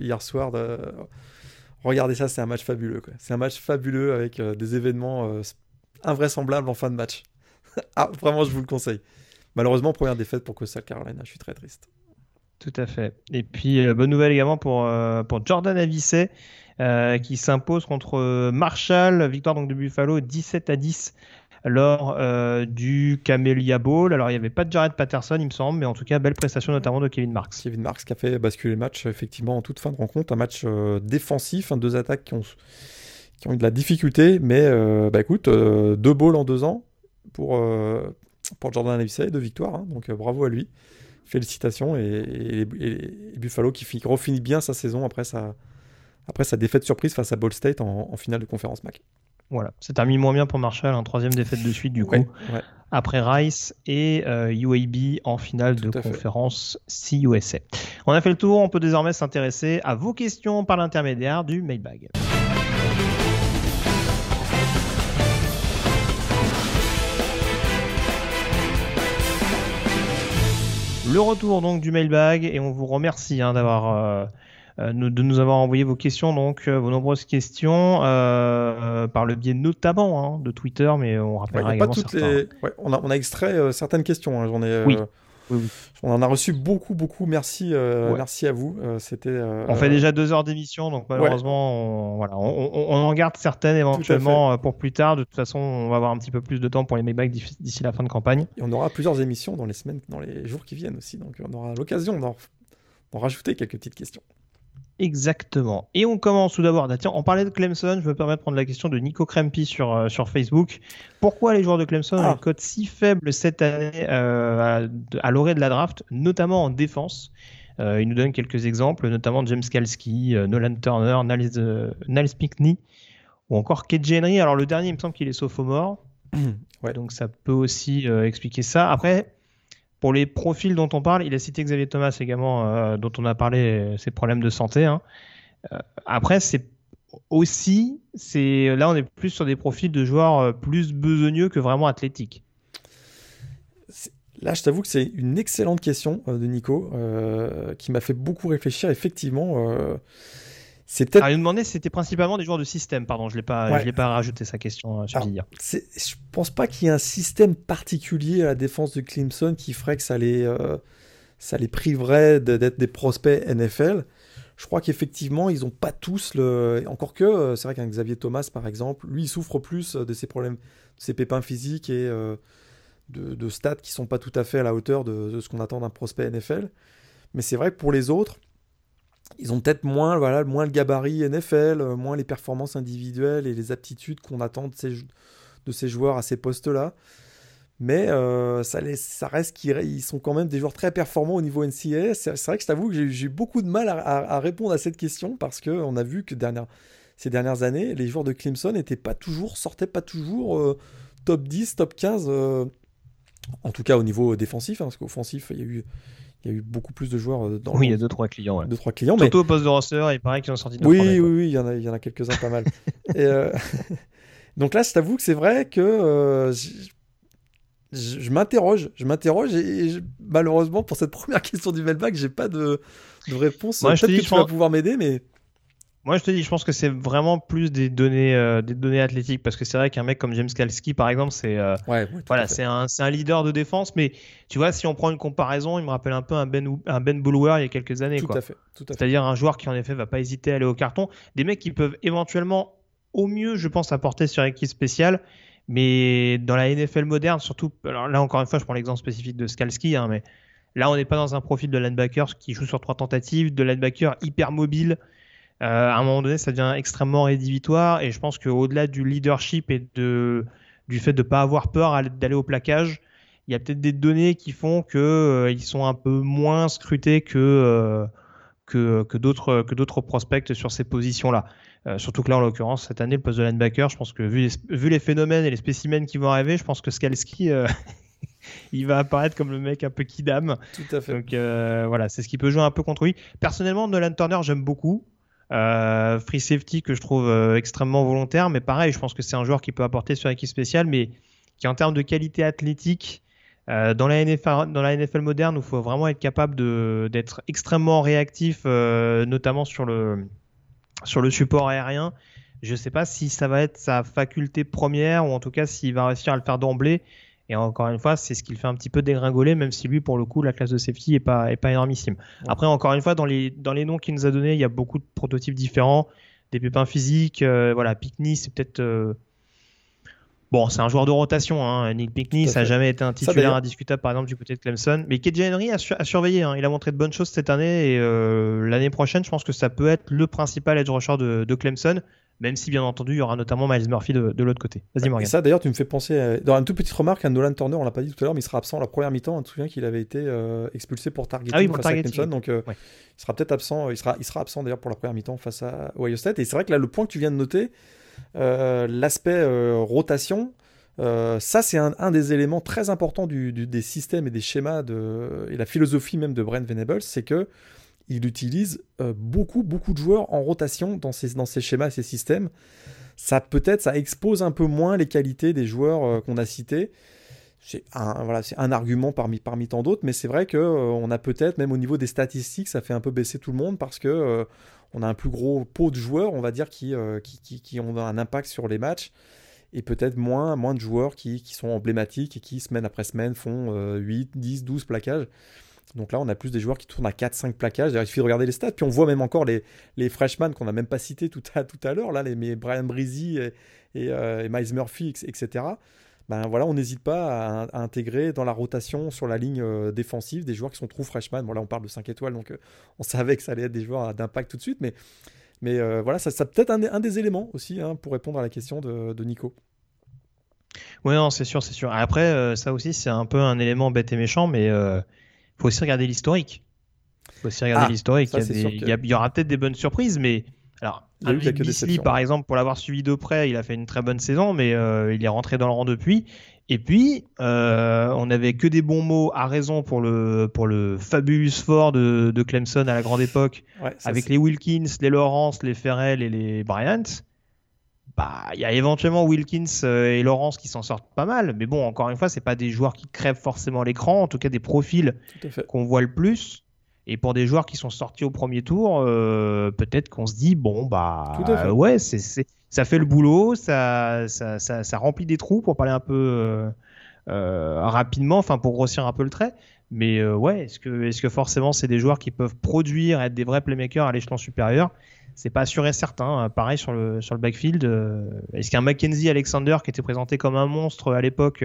hier soir, regardez ça, c'est un match fabuleux. C'est un match fabuleux avec des événements invraisemblables en fin de match. *laughs* ah, vraiment, je vous le conseille. Malheureusement, première défaite pour Coastal Carolina, je suis très triste. Tout à fait. Et puis, euh, bonne nouvelle également pour, euh, Jordan Avicet, euh, qui s'impose contre Marshall, victoire donc de Buffalo 17 à 10 lors du Camellia Bowl. Alors, il n'y avait pas de Jared Patterson, il me semble, mais en tout cas, belle prestation notamment de Kevin Marks. Kevin Marks qui a fait basculer le match, effectivement, en toute fin de rencontre. Un match défensif, hein, deux attaques qui ont, eu de la difficulté, mais bah, écoute, deux bowls en deux ans pour, pour Jordan Avicet, deux victoires, hein, donc bravo à lui félicitations. Et, Buffalo qui finit, bien sa saison après sa, après sa défaite surprise face à Ball State en, finale de conférence MAC. Voilà, c'est terminé moins bien pour Marshall, un troisième défaite de suite du coup. Ouais, ouais. Après Rice et euh, UAB en finale Tout de fait. conférence CUSA. On a fait le tour, on peut désormais s'intéresser à vos questions par l'intermédiaire du mailbag. Le retour donc du mailbag et on vous remercie hein, d'avoir euh, euh, de nous avoir envoyé vos questions donc euh, vos nombreuses questions euh, par le biais notamment hein, de Twitter mais on rappellera pas également toutes certains. les... ouais, on, a, on a extrait certaines questions. hein, J'en ai. Oui. Oui, oui. On en a reçu beaucoup, beaucoup. Merci, euh, Ouais. merci à vous. Euh, C'était. euh, On fait déjà deux heures d'émission, donc malheureusement, on, voilà, on, en garde certaines éventuellement pour plus tard. De toute façon, on va avoir un petit peu plus de temps pour les mailbags d'ici la fin de campagne. Et on aura plusieurs émissions dans les semaines, dans les jours qui viennent aussi. Donc on aura l'occasion d'en rajouter quelques petites questions. Exactement. Et on commence tout d'abord. Ah, Tiens, on parlait de Clemson. Je me permets de prendre la question de Nico Krempi sur, euh, sur Facebook. Pourquoi les joueurs de Clemson ont Ah. une cote si faible cette année euh, à, à l'orée de la draft, notamment en défense? Euh, Il nous donne quelques exemples, notamment James Kalski, euh, Nolan Turner, Niles, Niles Pinkney ou encore KJ Henry. Alors le dernier, il me semble qu'il est sophomore. *clears throat* Ouais. Donc ça peut aussi expliquer ça. Après, pour les profils dont on parle, il a cité Xavier Thomas également, euh, dont on a parlé, euh, ses problèmes de santé. hein. Euh, après, c'est aussi, c'est là on est plus sur des profils de joueurs plus besogneux que vraiment athlétiques. Là, je t'avoue que c'est une excellente question de Nico qui m'a fait beaucoup réfléchir. Effectivement, c'est peut-être Alors, il nous demandait si c'était principalement des joueurs de système, pardon, je l'ai pas, Ouais. je l'ai pas rajouté sa question euh, sur Alors. C'est- je pense pas qu'il y ait un système particulier à la défense de Clemson qui ferait que ça les, euh, ça les priverait d'être des prospects NFL. Je crois qu'effectivement, ils n'ont pas tous le. Encore que, euh, c'est vrai qu'un Xavier Thomas, par exemple, lui, il souffre plus de ses problèmes, de ses pépins physiques et euh, de, de stats qui sont pas tout à fait à la hauteur de, de ce qu'on attend d'un prospect NFL. Mais c'est vrai que pour les autres, ils ont peut-être moins, voilà, moins le gabarit NFL, euh, moins les performances individuelles et les aptitudes qu'on attend de ces, joueurs à ces postes-là. Mais euh, ça, reste qu'ils ils sont quand même des joueurs très performants au niveau NCAA. C'est vrai que je t'avoue que j'ai beaucoup de mal à, répondre à cette question parce qu'on a vu que ces dernières années, les joueurs de Clemson n'étaient pas toujours, sortaient pas toujours euh, top 10, top 15, euh, en tout cas au niveau défensif, hein, parce qu'offensif, il y a eu il y a eu beaucoup plus de joueurs euh, dans Oui, il y a deux trois clients. ouais. deux trois clients, mais Surtout au poste de roster, il paraît qu'ils ont sorti deux oui, trois oui, mecs, oui, il y en a, il y en a quelques-uns pas mal. Et, euh, *laughs* donc là, je t'avoue que c'est vrai que euh, je, m'interroge, je m'interroge et, je- malheureusement pour cette *laughs* première question du mailbag, j'ai pas de, de réponse. Peut-être que je tu vas pense- pouvoir m'aider, mais Moi, je te dis, je pense que c'est vraiment plus des données, euh, des données athlétiques, parce que c'est vrai qu'un mec comme James Kalski, par exemple, c'est euh, ouais, voilà, c'est un, c'est un leader de défense, mais tu vois, si on prend une comparaison, il me rappelle un peu un Ben, un ben Bulwer il y a quelques années, tout quoi. à fait, tout à fait. C'est-à-dire un joueur qui en effet va pas hésiter à aller au carton, des mecs qui peuvent éventuellement, au mieux, je pense, apporter sur équipe spéciale, mais dans la NFL moderne, surtout, alors là encore une fois, je prends l'exemple spécifique de Skalski, hein, mais là on n'est pas dans un profil de linebacker qui joue sur trois tentatives, de linebacker hyper mobile. Euh, à un moment donné, ça devient extrêmement rédhibitoire, et je pense qu'au-delà du leadership et de, du fait de ne pas avoir peur d'aller au plaquage, il y a peut-être des données qui font que euh, ils sont un peu moins scrutés que euh, que, que d'autres prospects sur ces positions-là. Surtout que là, en l'occurrence, cette année, le poste de linebacker, je pense que vu les, vu les phénomènes et les spécimens qui vont arriver, je pense que Skalski, *laughs* il va apparaître comme le mec un peu kidam. Tout à fait. Donc euh, voilà, c'est ce qui peut jouer un peu contre lui. Personnellement, Nolan Turner, j'aime beaucoup. Euh, free safety que je trouve euh, extrêmement volontaire, mais pareil, je pense que c'est un joueur qui peut apporter sur l'équipe spéciale, mais qui en termes de qualité athlétique, euh, dans, la NFL, moderne, il faut vraiment être capable d'être extrêmement réactif, notamment sur le, sur le support aérien. Je ne sais pas si ça va être sa faculté première, ou en tout cas s'il va réussir à le faire d'emblée. Et encore une fois, c'est ce qui le fait un petit peu dégringoler, même si lui, pour le coup, la classe de safety est pas, est pas énormissime. Après, encore une fois, dans les, dans les noms qu'il nous a donnés, il y a beaucoup de prototypes différents, des pépins physiques. euh, voilà, Pickney, c'est peut-être. euh, Bon, c'est un joueur de rotation. Hein. Nick Pickney, ça n'a jamais été un titulaire indiscutable, par exemple, du côté de Clemson. Mais KJ Henry a, su- a surveillé. hein. Il a montré de bonnes choses cette année. Et euh, l'année prochaine, je pense que ça peut être le principal edge rusher de, de Clemson. Même si, bien entendu, il y aura notamment Miles Murphy de, de l'autre côté. Vas-y, Et Morgan. ça, d'ailleurs, tu me fais penser. à- Dans une toute petite remarque, à Nolan Turner, on l'a pas dit tout à l'heure, mais il sera absent la première mi-temps. On se souvient qu'il avait été euh, expulsé pour targeting Ah oui, pour face à. Clemson, donc euh, Ouais. il sera peut-être absent. Il sera, il sera absent d'ailleurs pour la première mi-temps face à Ohio State. Et c'est vrai que là, le point que tu viens de noter, l'aspect rotation, ça, c'est un, des éléments très importants des systèmes et des schémas et la philosophie même de Brent Venables, c'est que il utilise beaucoup, beaucoup de joueurs en rotation dans ses schémas et ses systèmes. Ça peut-être, ça expose un peu moins les qualités des joueurs qu'on a cités c'est un, voilà, un argument parmi, parmi tant d'autres, mais c'est vrai euh, on a peut-être, même au niveau des statistiques, ça fait un peu baisser tout le monde parce que euh, on a un plus gros pot de joueurs, on va dire, qui, euh, ont un impact sur les matchs, et peut-être moins, de joueurs qui, sont emblématiques et qui, semaine après semaine, font 8, 10, 12 plaquages. Donc là, on a plus des joueurs qui tournent à 4-5 plaquages. il suffit de regarder les stats. Puis on voit même encore les, les freshmen qu'on n'a même pas cités tout à, l'heure, là, les, Brian Breezy et, et, et Miles Murphy, etc ben voilà, on n'hésite pas à, intégrer dans la rotation sur la ligne euh, défensive des joueurs qui sont trop freshman. Bon là on parle de 5 étoiles, donc euh, *laughs* on savait que ça allait être des joueurs d'impact tout de suite, mais, mais euh, voilà, ça, ça peut être un, des éléments aussi hein, pour répondre à la question de, Nico. Oui, non, c'est sûr, c'est sûr. Après, ça aussi, c'est un peu un élément bête et méchant, mais il faut aussi regarder l'historique. Il faut aussi regarder ah, l'historique. Il, il, y aura peut-être des bonnes surprises, mais alors, Beasley, par exemple, pour l'avoir suivi de près, il a fait une très bonne saison, mais euh, il est rentré dans le rang depuis. Et puis, euh, on n'avait que des bons mots à raison pour le, pour le fabulous fort de, de Clemson à la grande époque, avec les Wilkins, les Lawrence, les Ferrell et les Bryant. Bah, il y a éventuellement Wilkins euh, et Lawrence qui s'en sortent pas mal, mais bon, encore une fois, c'est pas des joueurs qui crèvent forcément l'écran, en tout cas des profils qu'on voit le plus. Et pour des joueurs qui sont sortis au premier tour, euh, peut-être qu'on se dit bon bah ouais, c'est, ça fait le boulot, ça, ça, ça, remplit des trous pour parler un peu euh, euh, rapidement, enfin pour grossir un peu le trait. Mais ouais, est-ce que, est-ce que forcément c'est des joueurs qui peuvent produire, être des vrais playmakers à l'échelon supérieur? C'est pas sûr et certain. Pareil sur le sur le backfield. est-ce qu'un Mackenzie Alexander qui était présenté comme un monstre à l'époque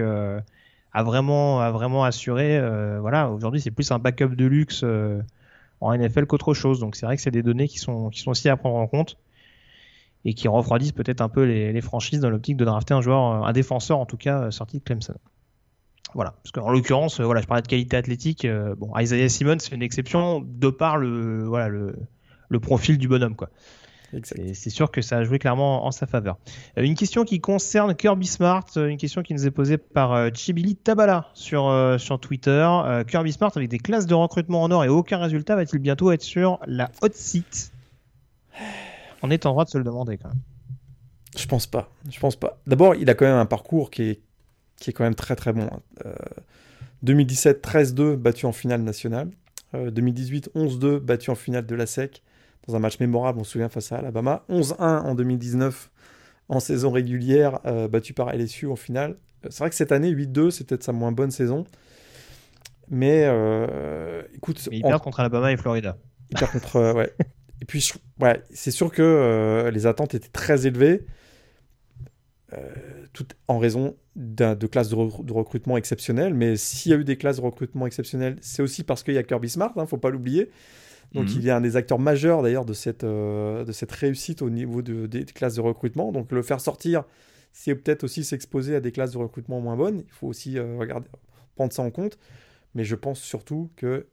a vraiment, a vraiment assuré. Euh, voilà, aujourd'hui, c'est plus un backup de luxe euh, en NFL qu'autre chose. Donc, c'est vrai que c'est des données qui sont, qui sont aussi à prendre en compte et qui refroidissent peut-être un peu les, les franchises dans l'optique de drafter un joueur, un défenseur en tout cas, sorti de Clemson. Voilà, parce qu'en l'occurrence, voilà, je parlais de qualité athlétique. Euh, bon, Isaiah Simmons, c'est une exception de par le, voilà, le, le profil du bonhomme, quoi. C'est sûr que ça a joué clairement en sa faveur. Euh, une question qui concerne Kirby Smart, euh, une question qui nous est posée par euh, Chibili Tabala sur, sur Twitter. Kirby Smart avec des classes de recrutement en or et aucun résultat va-t-il bientôt être sur la hot seat? On est en droit de se le demander quand même. Je pense pas. Je pense pas. D'abord, il a quand même un parcours qui est, qui est quand même très très bon. 2017, 13-2 battu en finale nationale. 2018, 11-2 battu en finale de la SEC dans un match mémorable, on se souvient, face à Alabama. 11-1 en 2019 en saison régulière, euh, battu par LSU en finale. Euh, c'est vrai que cette année, 8-2, c'est peut-être sa moins bonne saison. Mais euh, écoute. il perd contre Alabama et Florida. Il perd contre. ouais. Et puis, ouais, c'est sûr que les attentes étaient très élevées. tout en raison de classes de, recrutement exceptionnelles. Mais s'il y a eu des classes de recrutement exceptionnelles, c'est aussi parce qu'il y a Kirby Smart, il hein, ne faut pas l'oublier. Donc mhm. il est un des acteurs majeurs d'ailleurs de cette, euh, de cette réussite au niveau de, des classes de recrutement. Donc le faire sortir, c'est peut-être aussi s'exposer à des classes de recrutement moins bonnes. Il faut aussi euh, regarder, prendre ça en compte. Mais je pense surtout que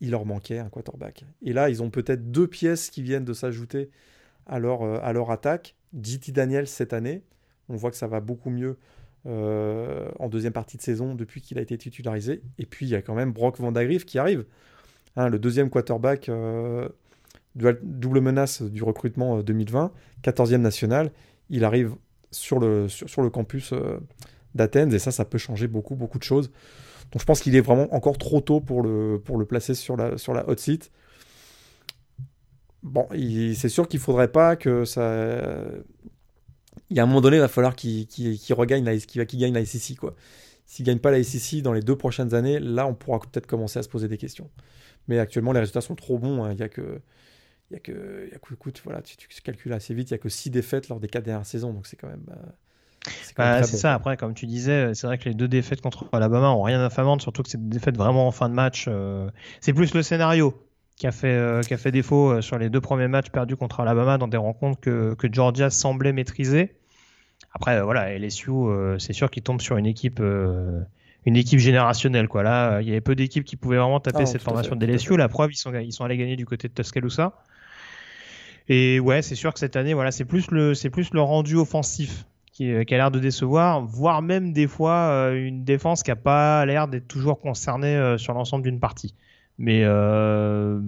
il leur manquait un quarterback. Et là, ils ont peut-être deux pièces qui viennent de s'ajouter à leur, euh, à leur attaque. JT Daniels cette année, on voit que ça va beaucoup mieux en deuxième partie de saison depuis qu'il a été titularisé. Et puis il y a quand même Brock Vandagriff qui arrive. Hein, le deuxième quarterback, euh, double menace du recrutement 2020, euh, 14e national. Il arrive sur le, campus euh, d'Athènes et ça, ça peut changer beaucoup, beaucoup de choses. Donc je pense qu'il est vraiment encore trop tôt pour le, pour le placer sur la, sur la hot seat. Bon, c'est sûr qu'il ne faudrait pas que ça. Il y a un moment donné, il va falloir qu'il regagne la, gagne la SEC. S'il ne gagne pas la SEC dans les deux prochaines années, là, on pourra peut-être commencer à se poser des questions. Mais actuellement, les résultats sont trop bons. Hein. Il n'y a que. Il y a que, y a que écoute, voilà, tu, tu, calcules assez vite, il n'y a que 6 défaites lors des 4 dernières saisons, donc c'est quand même. Euh, c'est bah, ça, après, comme tu disais, c'est vrai que les deux défaites contre Alabama ont rien d'infamante, surtout que c'est des défaites vraiment en fin de match. Euh, c'est plus le scénario qui a fait, euh, qui a fait défaut sur les deux premiers matchs perdus contre Alabama dans des rencontres que, que Georgia semblait maîtriser. Après, voilà, LSU, c'est sûr qu'il tombe sur une équipe une équipe générationnelle. Quoi. Là, il y avait peu d'équipes qui pouvaient vraiment taper ah, cette formation de LSU. La preuve, ils sont, ils sont allés gagner du côté de Tuscaloosa. Et ouais, c'est sûr que cette année, voilà, c'est plus le, c'est plus le rendu offensif qui, qui a l'air de décevoir, voire même des fois euh, une défense qui a pas l'air d'être toujours concernée euh, sur l'ensemble d'une partie. Mais euh,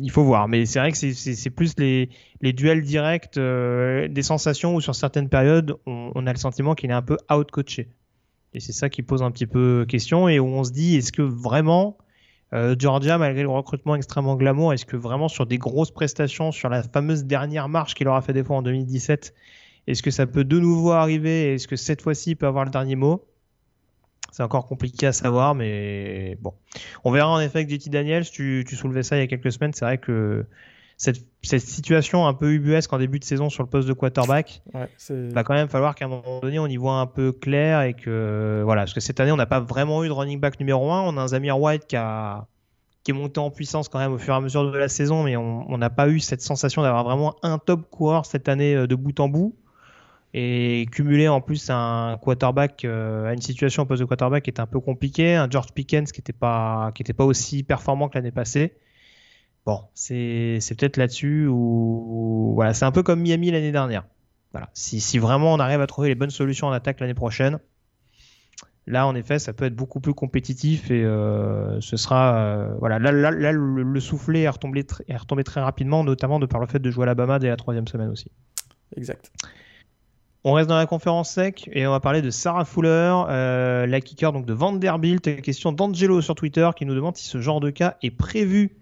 il faut voir. Mais c'est vrai que c'est plus les, les, duels directs, euh, des sensations où sur certaines périodes, on, on a le sentiment qu'il est un peu out-coaché. Et c'est ça qui pose un petit peu question et où on se dit, est-ce que vraiment euh, Georgia, malgré le recrutement extrêmement glamour, est-ce que vraiment sur des grosses prestations, sur la fameuse dernière marche qu'il aura fait fois en 2017, est-ce que ça peut de nouveau arriver Est-ce que cette fois-ci il peut avoir le dernier mot? C'est encore compliqué à savoir, mais bon. On verra en effet avec JT Daniels. Tu, tu soulevais ça il y a quelques semaines. C'est vrai que cette, cette, situation un peu ubuesque en début de saison sur le poste de quarterback, ouais, va quand même falloir qu'à un moment donné on y voit un peu clair et que voilà, parce que cette année on n'a pas vraiment eu de running back numéro 1. On a un Zamir White qui a qui est monté en puissance quand même au fur et à mesure de la saison, mais on n'a pas eu cette sensation d'avoir vraiment un top coureur cette année euh, de bout en bout et cumuler en plus un quarterback euh, à une situation au poste de quarterback qui est un peu compliqué, un George Pickens qui n'était pas qui était pas aussi performant que l'année passée. Bon, c'est peut-être là-dessus où voilà, c'est un peu comme Miami l'année dernière. Voilà, si si vraiment on arrive à trouver les bonnes solutions en attaque l'année prochaine, là en effet ça peut être beaucoup plus compétitif et euh, ce sera euh, voilà là, là, là le, le, soufflet est retombé, est retombé très rapidement, notamment de par le fait de jouer à l'Alabama dès la troisième semaine aussi. Exact. On reste dans la conférence sec et on va parler de Sarah Fuller, euh, la kicker donc de Vanderbilt. Question d'Angelo sur Twitter qui nous demande si ce genre de cas est prévu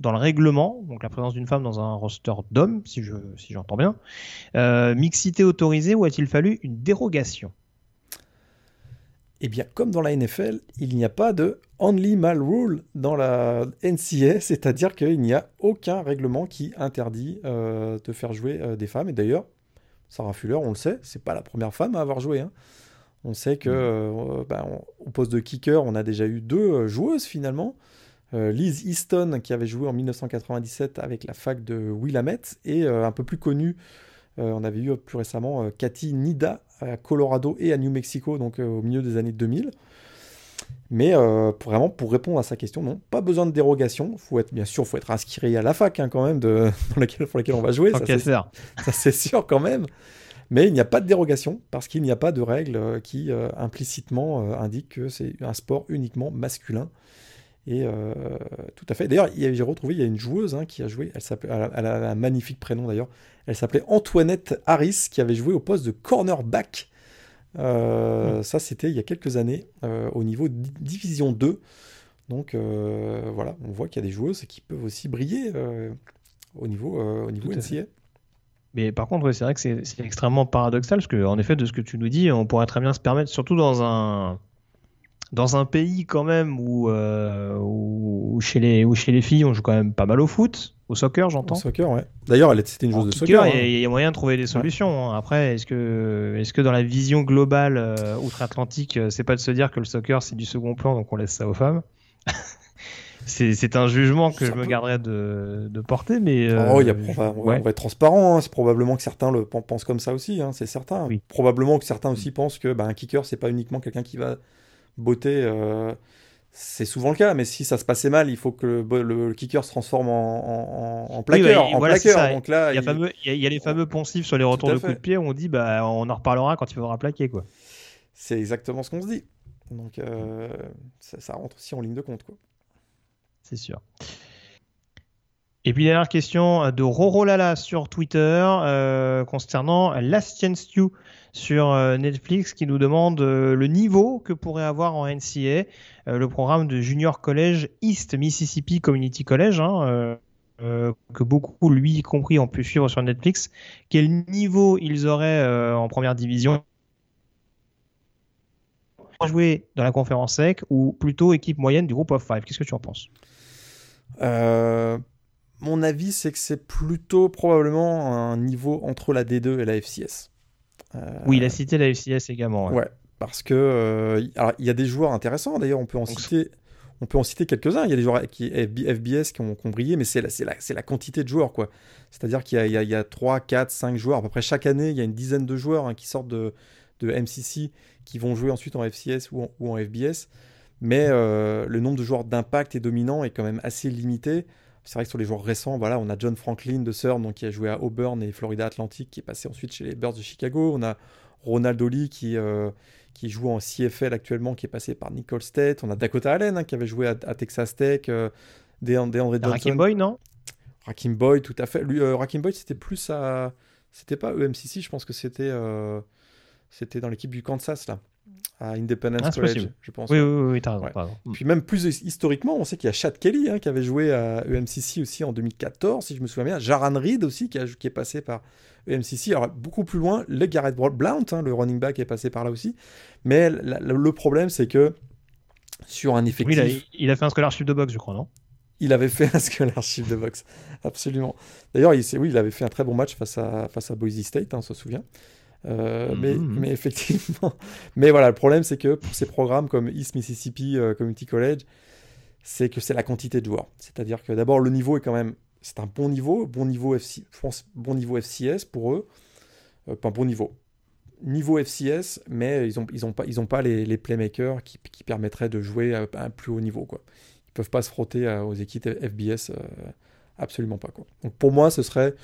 dans le règlement, donc la présence d'une femme dans un roster d'hommes, si je si j'entends bien. Euh, mixité autorisée ou a-t-il fallu une dérogation? Eh bien, comme dans la NFL, il n'y a pas de only male rule dans la NCA, c'est-à-dire qu'il n'y a aucun règlement qui interdit euh, de faire jouer euh, des femmes. Et d'ailleurs, Sarah Fuller, on le sait, c'est pas la première femme à avoir joué. Hein. On sait que bah, on, au poste de kicker, on a déjà eu deux joueuses finalement. Euh, Liz Easton qui avait joué en 1997 avec la fac de Willamette et euh, un peu plus connue, on avait eu plus récemment Cathy Nida à Colorado et à New Mexico, donc au milieu des années 2000. Mais pour, vraiment, pour répondre à sa question, non, pas besoin de dérogation. Faut être, bien sûr, faut être inscrit à la fac hein, quand même, de, *laughs* dans laquelle, pour laquelle on va jouer. *laughs* Ça, c'est sûr quand même. Mais il n'y a pas de dérogation parce qu'il n'y a pas de règle qui euh, implicitement euh, indique que c'est un sport uniquement masculin. Et euh, tout à fait. D'ailleurs, j'ai retrouvé, il y a une joueuse hein, qui a joué, elle, a un magnifique prénom d'ailleurs, elle s'appelait Antoinette Harris, qui avait joué au poste de cornerback. Euh, mmh. Ça, c'était il y a quelques années, euh, au niveau Division 2. Donc euh, voilà, on voit qu'il y a des joueuses qui peuvent aussi briller au niveau, au niveau NCA. Mais par contre, ouais, c'est vrai que c'est extrêmement paradoxal, parce que en effet, de ce que tu nous dis, on pourrait très bien se permettre, surtout dans un dans un pays quand même où, euh, où, chez les, où chez les filles on joue quand même pas mal au foot, au soccer j'entends. Au soccer, ouais. D'ailleurs, c'était une joueuse de soccer. Il hein. y, a moyen de trouver des solutions. Ouais. Hein. Après, est-ce que, est-ce que dans la vision globale euh, outre-Atlantique, c'est pas de se dire que le soccer c'est du second plan, donc on laisse ça aux femmes? *laughs* C'est un jugement que ça je peut... me garderais de, de porter, mais. Euh, oh, y a, ouais. On va être transparent. Hein. C'est probablement que certains le pensent comme ça aussi. Hein. C'est certain. Oui. Probablement que certains aussi pensent que bah, un kicker, c'est pas uniquement quelqu'un qui va botter. Euh... C'est souvent le cas, mais si ça se passait mal, il faut que le, le, le kicker se transforme en, en, en plaqueur. Oui, en voilà, plaqueur. Donc là, il y, a fameux, il... y a, les fameux poncifs sur les retours de coups de pied où on dit bah, on en reparlera quand il faudra plaquer. quoi. C'est exactement ce qu'on se dit. Donc euh, ça, ça rentre aussi en ligne de compte. quoi c'est sûr. Et puis dernière question de Roro Lala sur Twitter euh, concernant Last Chance You sur euh, Netflix qui nous demande euh, le niveau que pourrait avoir en NCA euh, le programme de Junior College East Mississippi Community College hein, que beaucoup lui y compris ont pu suivre sur Netflix. Quel niveau ils auraient en première division? Jouer dans la conférence sec ou plutôt équipe moyenne du groupe of five? Qu'est-ce que tu en penses? Mon avis, c'est que c'est plutôt probablement un niveau entre la D2 et la FCS. Euh... Oui, il a cité la FCS également. Ouais, ouais parce que euh, il y a des joueurs intéressants. D'ailleurs, on peut en Donc, citer. On peut en citer quelques-uns. Il y a des joueurs qui FBS qui ont, qui ont brillé, mais c'est la, la, la, quantité de joueurs, quoi. C'est-à-dire qu'il y, y, y, a 3, 4, 5 joueurs. À peu près chaque année, il y a une dizaine de joueurs hein, qui sortent de, de, MCC qui vont jouer ensuite en FCS ou en, ou en FBS mais euh, le nombre de joueurs d'impact et dominant est quand même assez limité. C'est vrai que sur les joueurs récents, voilà, on a John Franklin de Sur, donc qui a joué à Auburn et Florida Atlantic, qui est passé ensuite chez les Bears de Chicago. On a Ronald Oli qui, euh, qui joue en CFL actuellement, qui est passé par Nicole State. On a Dakota Allen hein, qui avait joué à, Texas Tech. Euh, DeAndre Johnson. Rakim Boy, non? Rakim Boy, tout à fait. Lui, euh, Rakim Boy, c'était plus à. C'était pas EMCC, je pense que c'était euh, c'était dans l'équipe du Kansas, là, à Independence ah, College, je pense. Oui, oui, oui, t'as raison. Mm. Puis même plus historiquement, on sait qu'il y a Chad Kelly hein, qui avait joué à EMCC aussi en 2014, si je me souviens bien. Jaran Reed aussi qui, a, qui est passé par EMCC. Alors beaucoup plus loin, le Garrett Blount, hein, le running back, est passé par là aussi. Mais le problème, c'est que sur un effectif. Oui, il, a, il a fait un scholarship de boxe, je crois, non? Il avait fait un scholarship de boxe, *laughs* absolument. D'ailleurs, il, oui, il avait fait un très bon match face à, face à Boise State, hein, on se souvient. Euh, mais, mhm. mais, effectivement, *laughs* mais voilà, le problème c'est que pour ces programmes comme East Mississippi euh, Community College, c'est que c'est la quantité de joueurs. C'est-à-dire que d'abord le niveau est quand même, c'est un bon niveau, bon niveau FC, je pense bon niveau FCS pour eux, euh, pas un bon niveau, niveau FCS, mais ils ont ils ont pas ils ont pas les, les playmakers qui, qui, permettraient de jouer à un plus haut niveau quoi peuvent pas se frotter aux équipes FBS, euh, absolument pas. Quoi. Donc pour moi, ce serait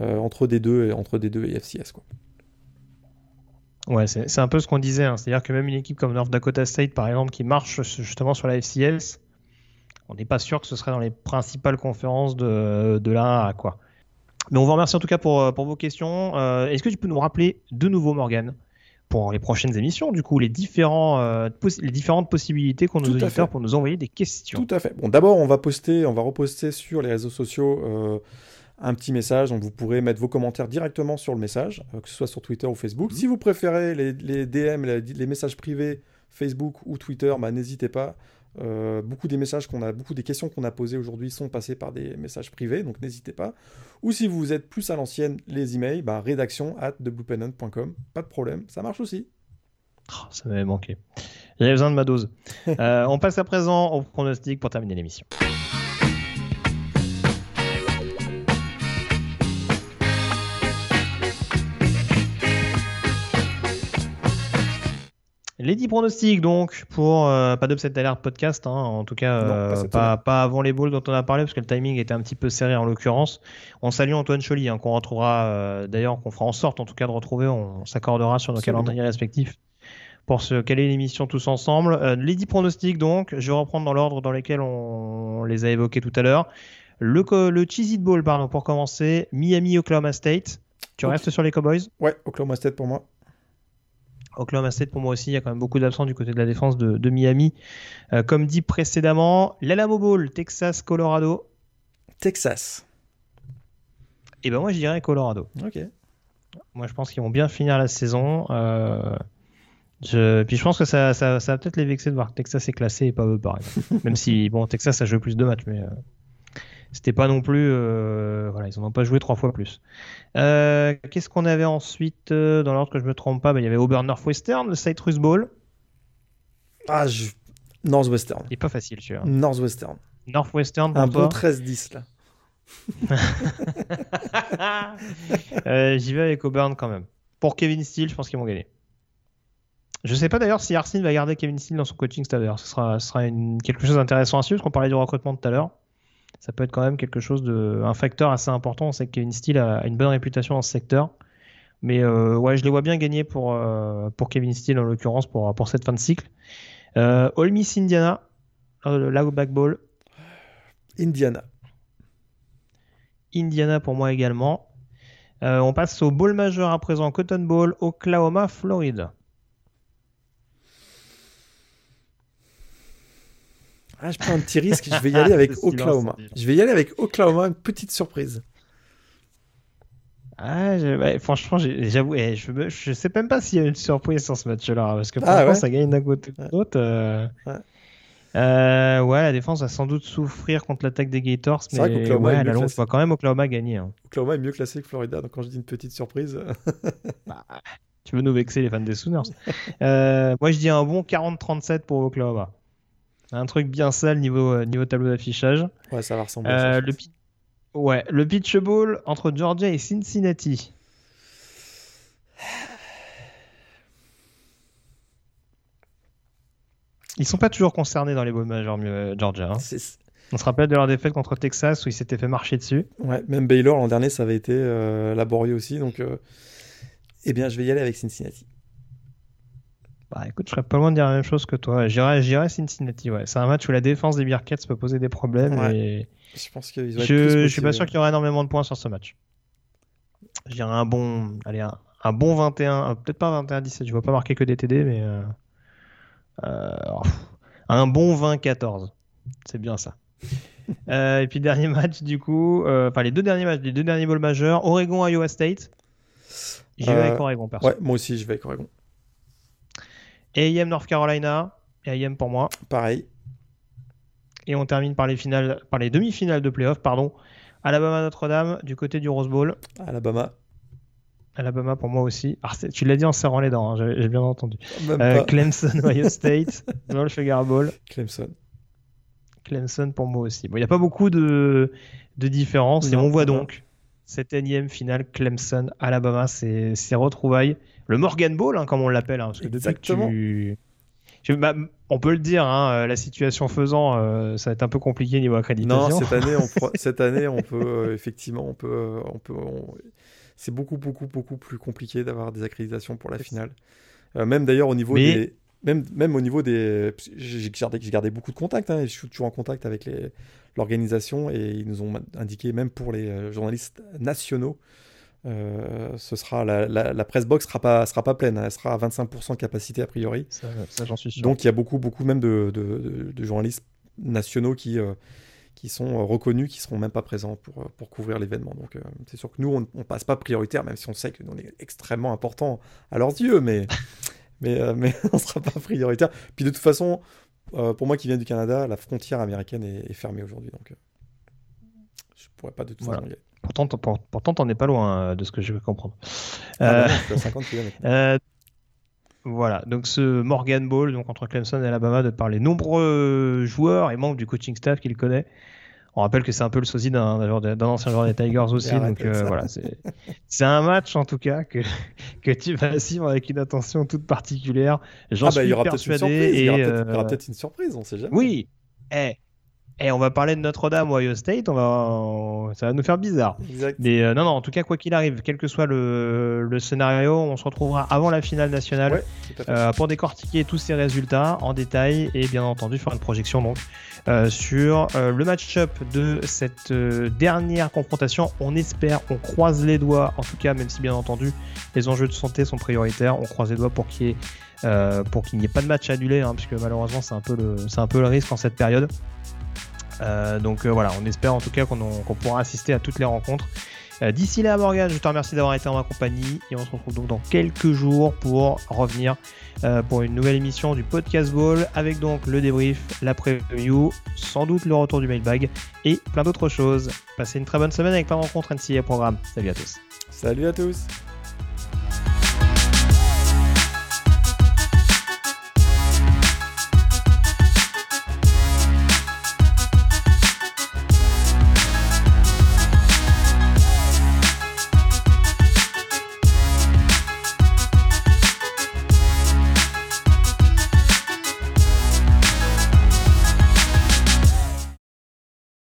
euh, entre des deux et entre des deux et FCS. Quoi. Ouais, c'est un peu ce qu'on disait. Hein. C'est-à-dire que même une équipe comme North Dakota State, par exemple, qui marche justement sur la FCS, on n'est pas sûr que ce serait dans les principales conférences de, de la A. Quoi. Mais on vous remercie en tout cas pour, pour vos questions. Euh, est-ce que tu peux nous rappeler de nouveau, Morgan, pour les prochaines émissions, du coup, les, différents, euh, les différentes possibilités qu'on nous auditeurs pour nous envoyer des questions? Tout à fait. Bon, d'abord, on va poster, on va reposter sur les réseaux sociaux euh, un petit message. Donc, vous pourrez mettre vos commentaires directement sur le message, euh, que ce soit sur Twitter ou Facebook. Mhm. Si vous préférez les, les DM, les, messages privés Facebook ou Twitter, bah, n'hésitez pas. Euh, beaucoup des messages qu'on a, beaucoup des questions qu'on a posées aujourd'hui sont passées par des messages privés, donc n'hésitez pas. Ou si vous êtes plus à l'ancienne, les emails, bah, rédaction at pas de problème, ça marche aussi. Oh, ça m'avait manqué. J'avais besoin de ma dose. *laughs* Euh, on passe à présent au pronostic pour terminer l'émission. Les 10 pronostics, donc, pour euh, pas d'upset d'alerte podcast, hein, en tout cas, euh, pas, avant les balls dont on a parlé, parce que le timing était un petit peu serré en l'occurrence. On salue Antoine Choly, hein, qu'on retrouvera, euh, d'ailleurs, qu'on fera en sorte, en tout cas, de retrouver. On, s'accordera sur nos calendriers respectifs pour se caler l'émission tous ensemble. les 10 pronostics, donc, je vais reprendre dans l'ordre dans lequel on, les a évoqués tout à l'heure. Le, le Cheesy Ball, pardon, pour commencer, Miami, Oklahoma State. Tu restes sur les Cowboys? Ouais, Oklahoma State pour moi. Oklahoma State pour moi aussi, il y a quand même beaucoup d'absents du côté de la défense de, Miami. Euh, comme dit précédemment, l'Alamo Bowl, Texas, Colorado. Texas. Et eh ben moi je dirais Colorado. Ok. Moi je pense qu'ils vont bien finir la saison. Euh, je... Puis je pense que ça, ça, va peut-être les vexer de voir que Texas est classé et pas eux par exemple. *laughs* Même si bon Texas a joué plus de matchs, mais euh, c'était pas non plus. Euh, voilà, ils n'en ont pas joué trois fois plus. Euh, qu'est-ce qu'on avait ensuite euh, Dans l'ordre que je me trompe pas, il y avait Auburn Northwestern, le Citrus Bowl. Ah, je... Northwestern. Il est pas facile, celui-là. Northwestern. Northwestern, Un bon 13-10 là. *laughs* J'y vais avec Auburn quand même. Pour Kevin Steele, je pense qu'ils vont gagner. Je sais pas d'ailleurs si Arsene va garder Kevin Steele dans son coaching staff. Ce sera, ce sera quelque chose d'intéressant à suivre, parce qu'on parlait du recrutement tout à l'heure ça peut être quand même quelque chose de, un facteur assez important. On sait que Kevin Steele a une bonne réputation dans ce secteur. Mais euh, ouais, je les vois bien gagner pour, euh, pour Kevin Steele en l'occurrence pour, pour cette fin de cycle. Euh, All Miss Indiana, euh, back ball. Indiana. Indiana pour moi également. on passe au ball majeur à présent, Cotton Bowl, Oklahoma, Floride. Ah, je prends un petit risque, je vais y aller *laughs* avec Oklahoma. Je vais y aller avec Oklahoma, une petite surprise. Ah, franchement, j'avoue, eh, je, ne sais même pas s'il y a une surprise sur ce match-là, parce que ah, pour ça gagne d'un côté ou de l'autre. Euh, euh, ouais. la défense va sans doute souffrir contre l'attaque des Gators, mais ouais, à la longue, quand même Oklahoma gagner. Hein. Oklahoma est mieux classé que Florida, donc quand je dis une petite surprise. *laughs* Bah, tu veux nous vexer les fans des Sooners. Euh, moi, je dis un bon 40-37 pour Oklahoma. Un truc bien sale niveau, euh, niveau tableau d'affichage. Ouais, ça va ressembler. Euh, le, ouais, le pitch ball entre Georgia et Cincinnati. Ils sont pas toujours concernés dans les balls majeurs, euh, Georgia. Hein. On se rappelle de leur défaite contre Texas où ils s'étaient fait marcher dessus. Ouais, même Baylor l'an dernier, ça avait été laborieux aussi. Donc, eh bien, je vais y aller avec Cincinnati. Bah écoute, je serais pas loin de dire la même chose que toi. J'irais Cincinnati, ouais. C'est un match où la défense des Bearcats peut poser des problèmes. Et... Je pense qu'ils je, je suis pas sûr qu'il y aura énormément de points sur ce match. J'irais un bon, allez, un, bon 21, euh, peut-être pas 21-17, je vois pas marquer que des TD, mais euh, euh, un bon 20-14. C'est bien ça. *laughs* et puis dernier match du coup, enfin les deux derniers matchs, les deux derniers bowls majeurs, Oregon Iowa State. J'y vais avec Oregon perso. Ouais, moi aussi je vais avec Oregon. AM North Carolina, AM pour moi. Pareil. Et on termine par les finales, par les demi-finales de playoff, pardon. Alabama Notre-Dame du côté du Rose Bowl. Alabama. Alabama pour moi aussi. Ah, tu l'as dit en serrant les dents, hein, j'ai bien entendu. Euh, Clemson, *laughs* Ohio State, dans le Sugar Bowl. Clemson. Clemson pour moi aussi. Bon, il n'y a pas beaucoup de, de différence. et on voit donc cette énième finale Clemson, Alabama, c'est retrouvailles. Le Morgan Bowl, hein, comme on l'appelle. Hein, parce que Exactement. tu... Bah, on peut le dire, hein, euh, la situation faisant, euh, ça va être un peu compliqué niveau accréditation. Non, cette année, on, *laughs* cette année, on peut euh, effectivement, on peut, on peut, c'est beaucoup, beaucoup, beaucoup plus compliqué d'avoir des accréditations pour la finale. même d'ailleurs au niveau des, même, même au niveau des, j'ai gardé, gardé, beaucoup de contacts. Hein, je suis toujours en contact avec l'organisation et ils nous ont indiqué, même pour les journalistes nationaux, euh, ce sera la, la, presse box sera pas sera pas pleine, hein. elle sera à 25% de capacité a priori. Ça, j'en suis sûr. Donc il y a beaucoup beaucoup même de, de, journalistes nationaux qui euh, qui sont reconnus, qui seront même pas présents pour, pour couvrir l'événement. Donc euh, c'est sûr que nous on, on, passe pas prioritaire, même si on sait que nous on est extrêmement important à leurs yeux, mais *laughs* mais mais *laughs* on sera pas prioritaire. Puis de toute façon, pour moi qui viens du Canada, la frontière américaine est, fermée aujourd'hui, donc je pourrais pas de toute façon y aller. Pourtant, pourtant, t'en es pas loin euh, de ce que je veux comprendre. Ah, bah 50 euh, *laughs* euh, voilà, donc ce Morgan Ball, donc entre Clemson et Alabama, de par les nombreux joueurs et membres du coaching staff qu'il connaît. On rappelle que c'est un peu le sosie d'un ancien joueur des Tigers aussi, donc voilà, c'est un match en tout cas que, que tu vas suivre avec une attention toute particulière. J'en ah bah, suis il y aura persuadé. Et, il y aura peut-être une surprise, on sait jamais. Oui, eh, et on va parler de Notre-Dame ou Ohio State, on va, ça va nous faire bizarre. Mais euh, non, non, en tout cas, quoi qu'il arrive, quel que soit le, scénario, on se retrouvera avant la finale nationale euh, pour décortiquer tous ces résultats en détail et bien entendu faire une projection donc euh, sur le match-up de cette dernière confrontation. On espère, on croise les doigts, en tout cas, même si bien entendu les enjeux de santé sont prioritaires, on croise les doigts pour qu'il n'y ait pas de match annulé, hein, puisque malheureusement c'est un, peu le, un peu le risque en cette période. Euh, donc euh, voilà, on espère en tout cas qu'on pourra assister à toutes les rencontres. Euh, d'ici là, Morgan, je te remercie d'avoir été en ma compagnie et on se retrouve donc dans quelques jours pour revenir pour une nouvelle émission du Podcast Ball avec donc le débrief, la preview, sans doute le retour du mailbag et plein d'autres choses. Passez une très bonne semaine avec plein de rencontres NCA programme. Salut à tous. Salut à tous.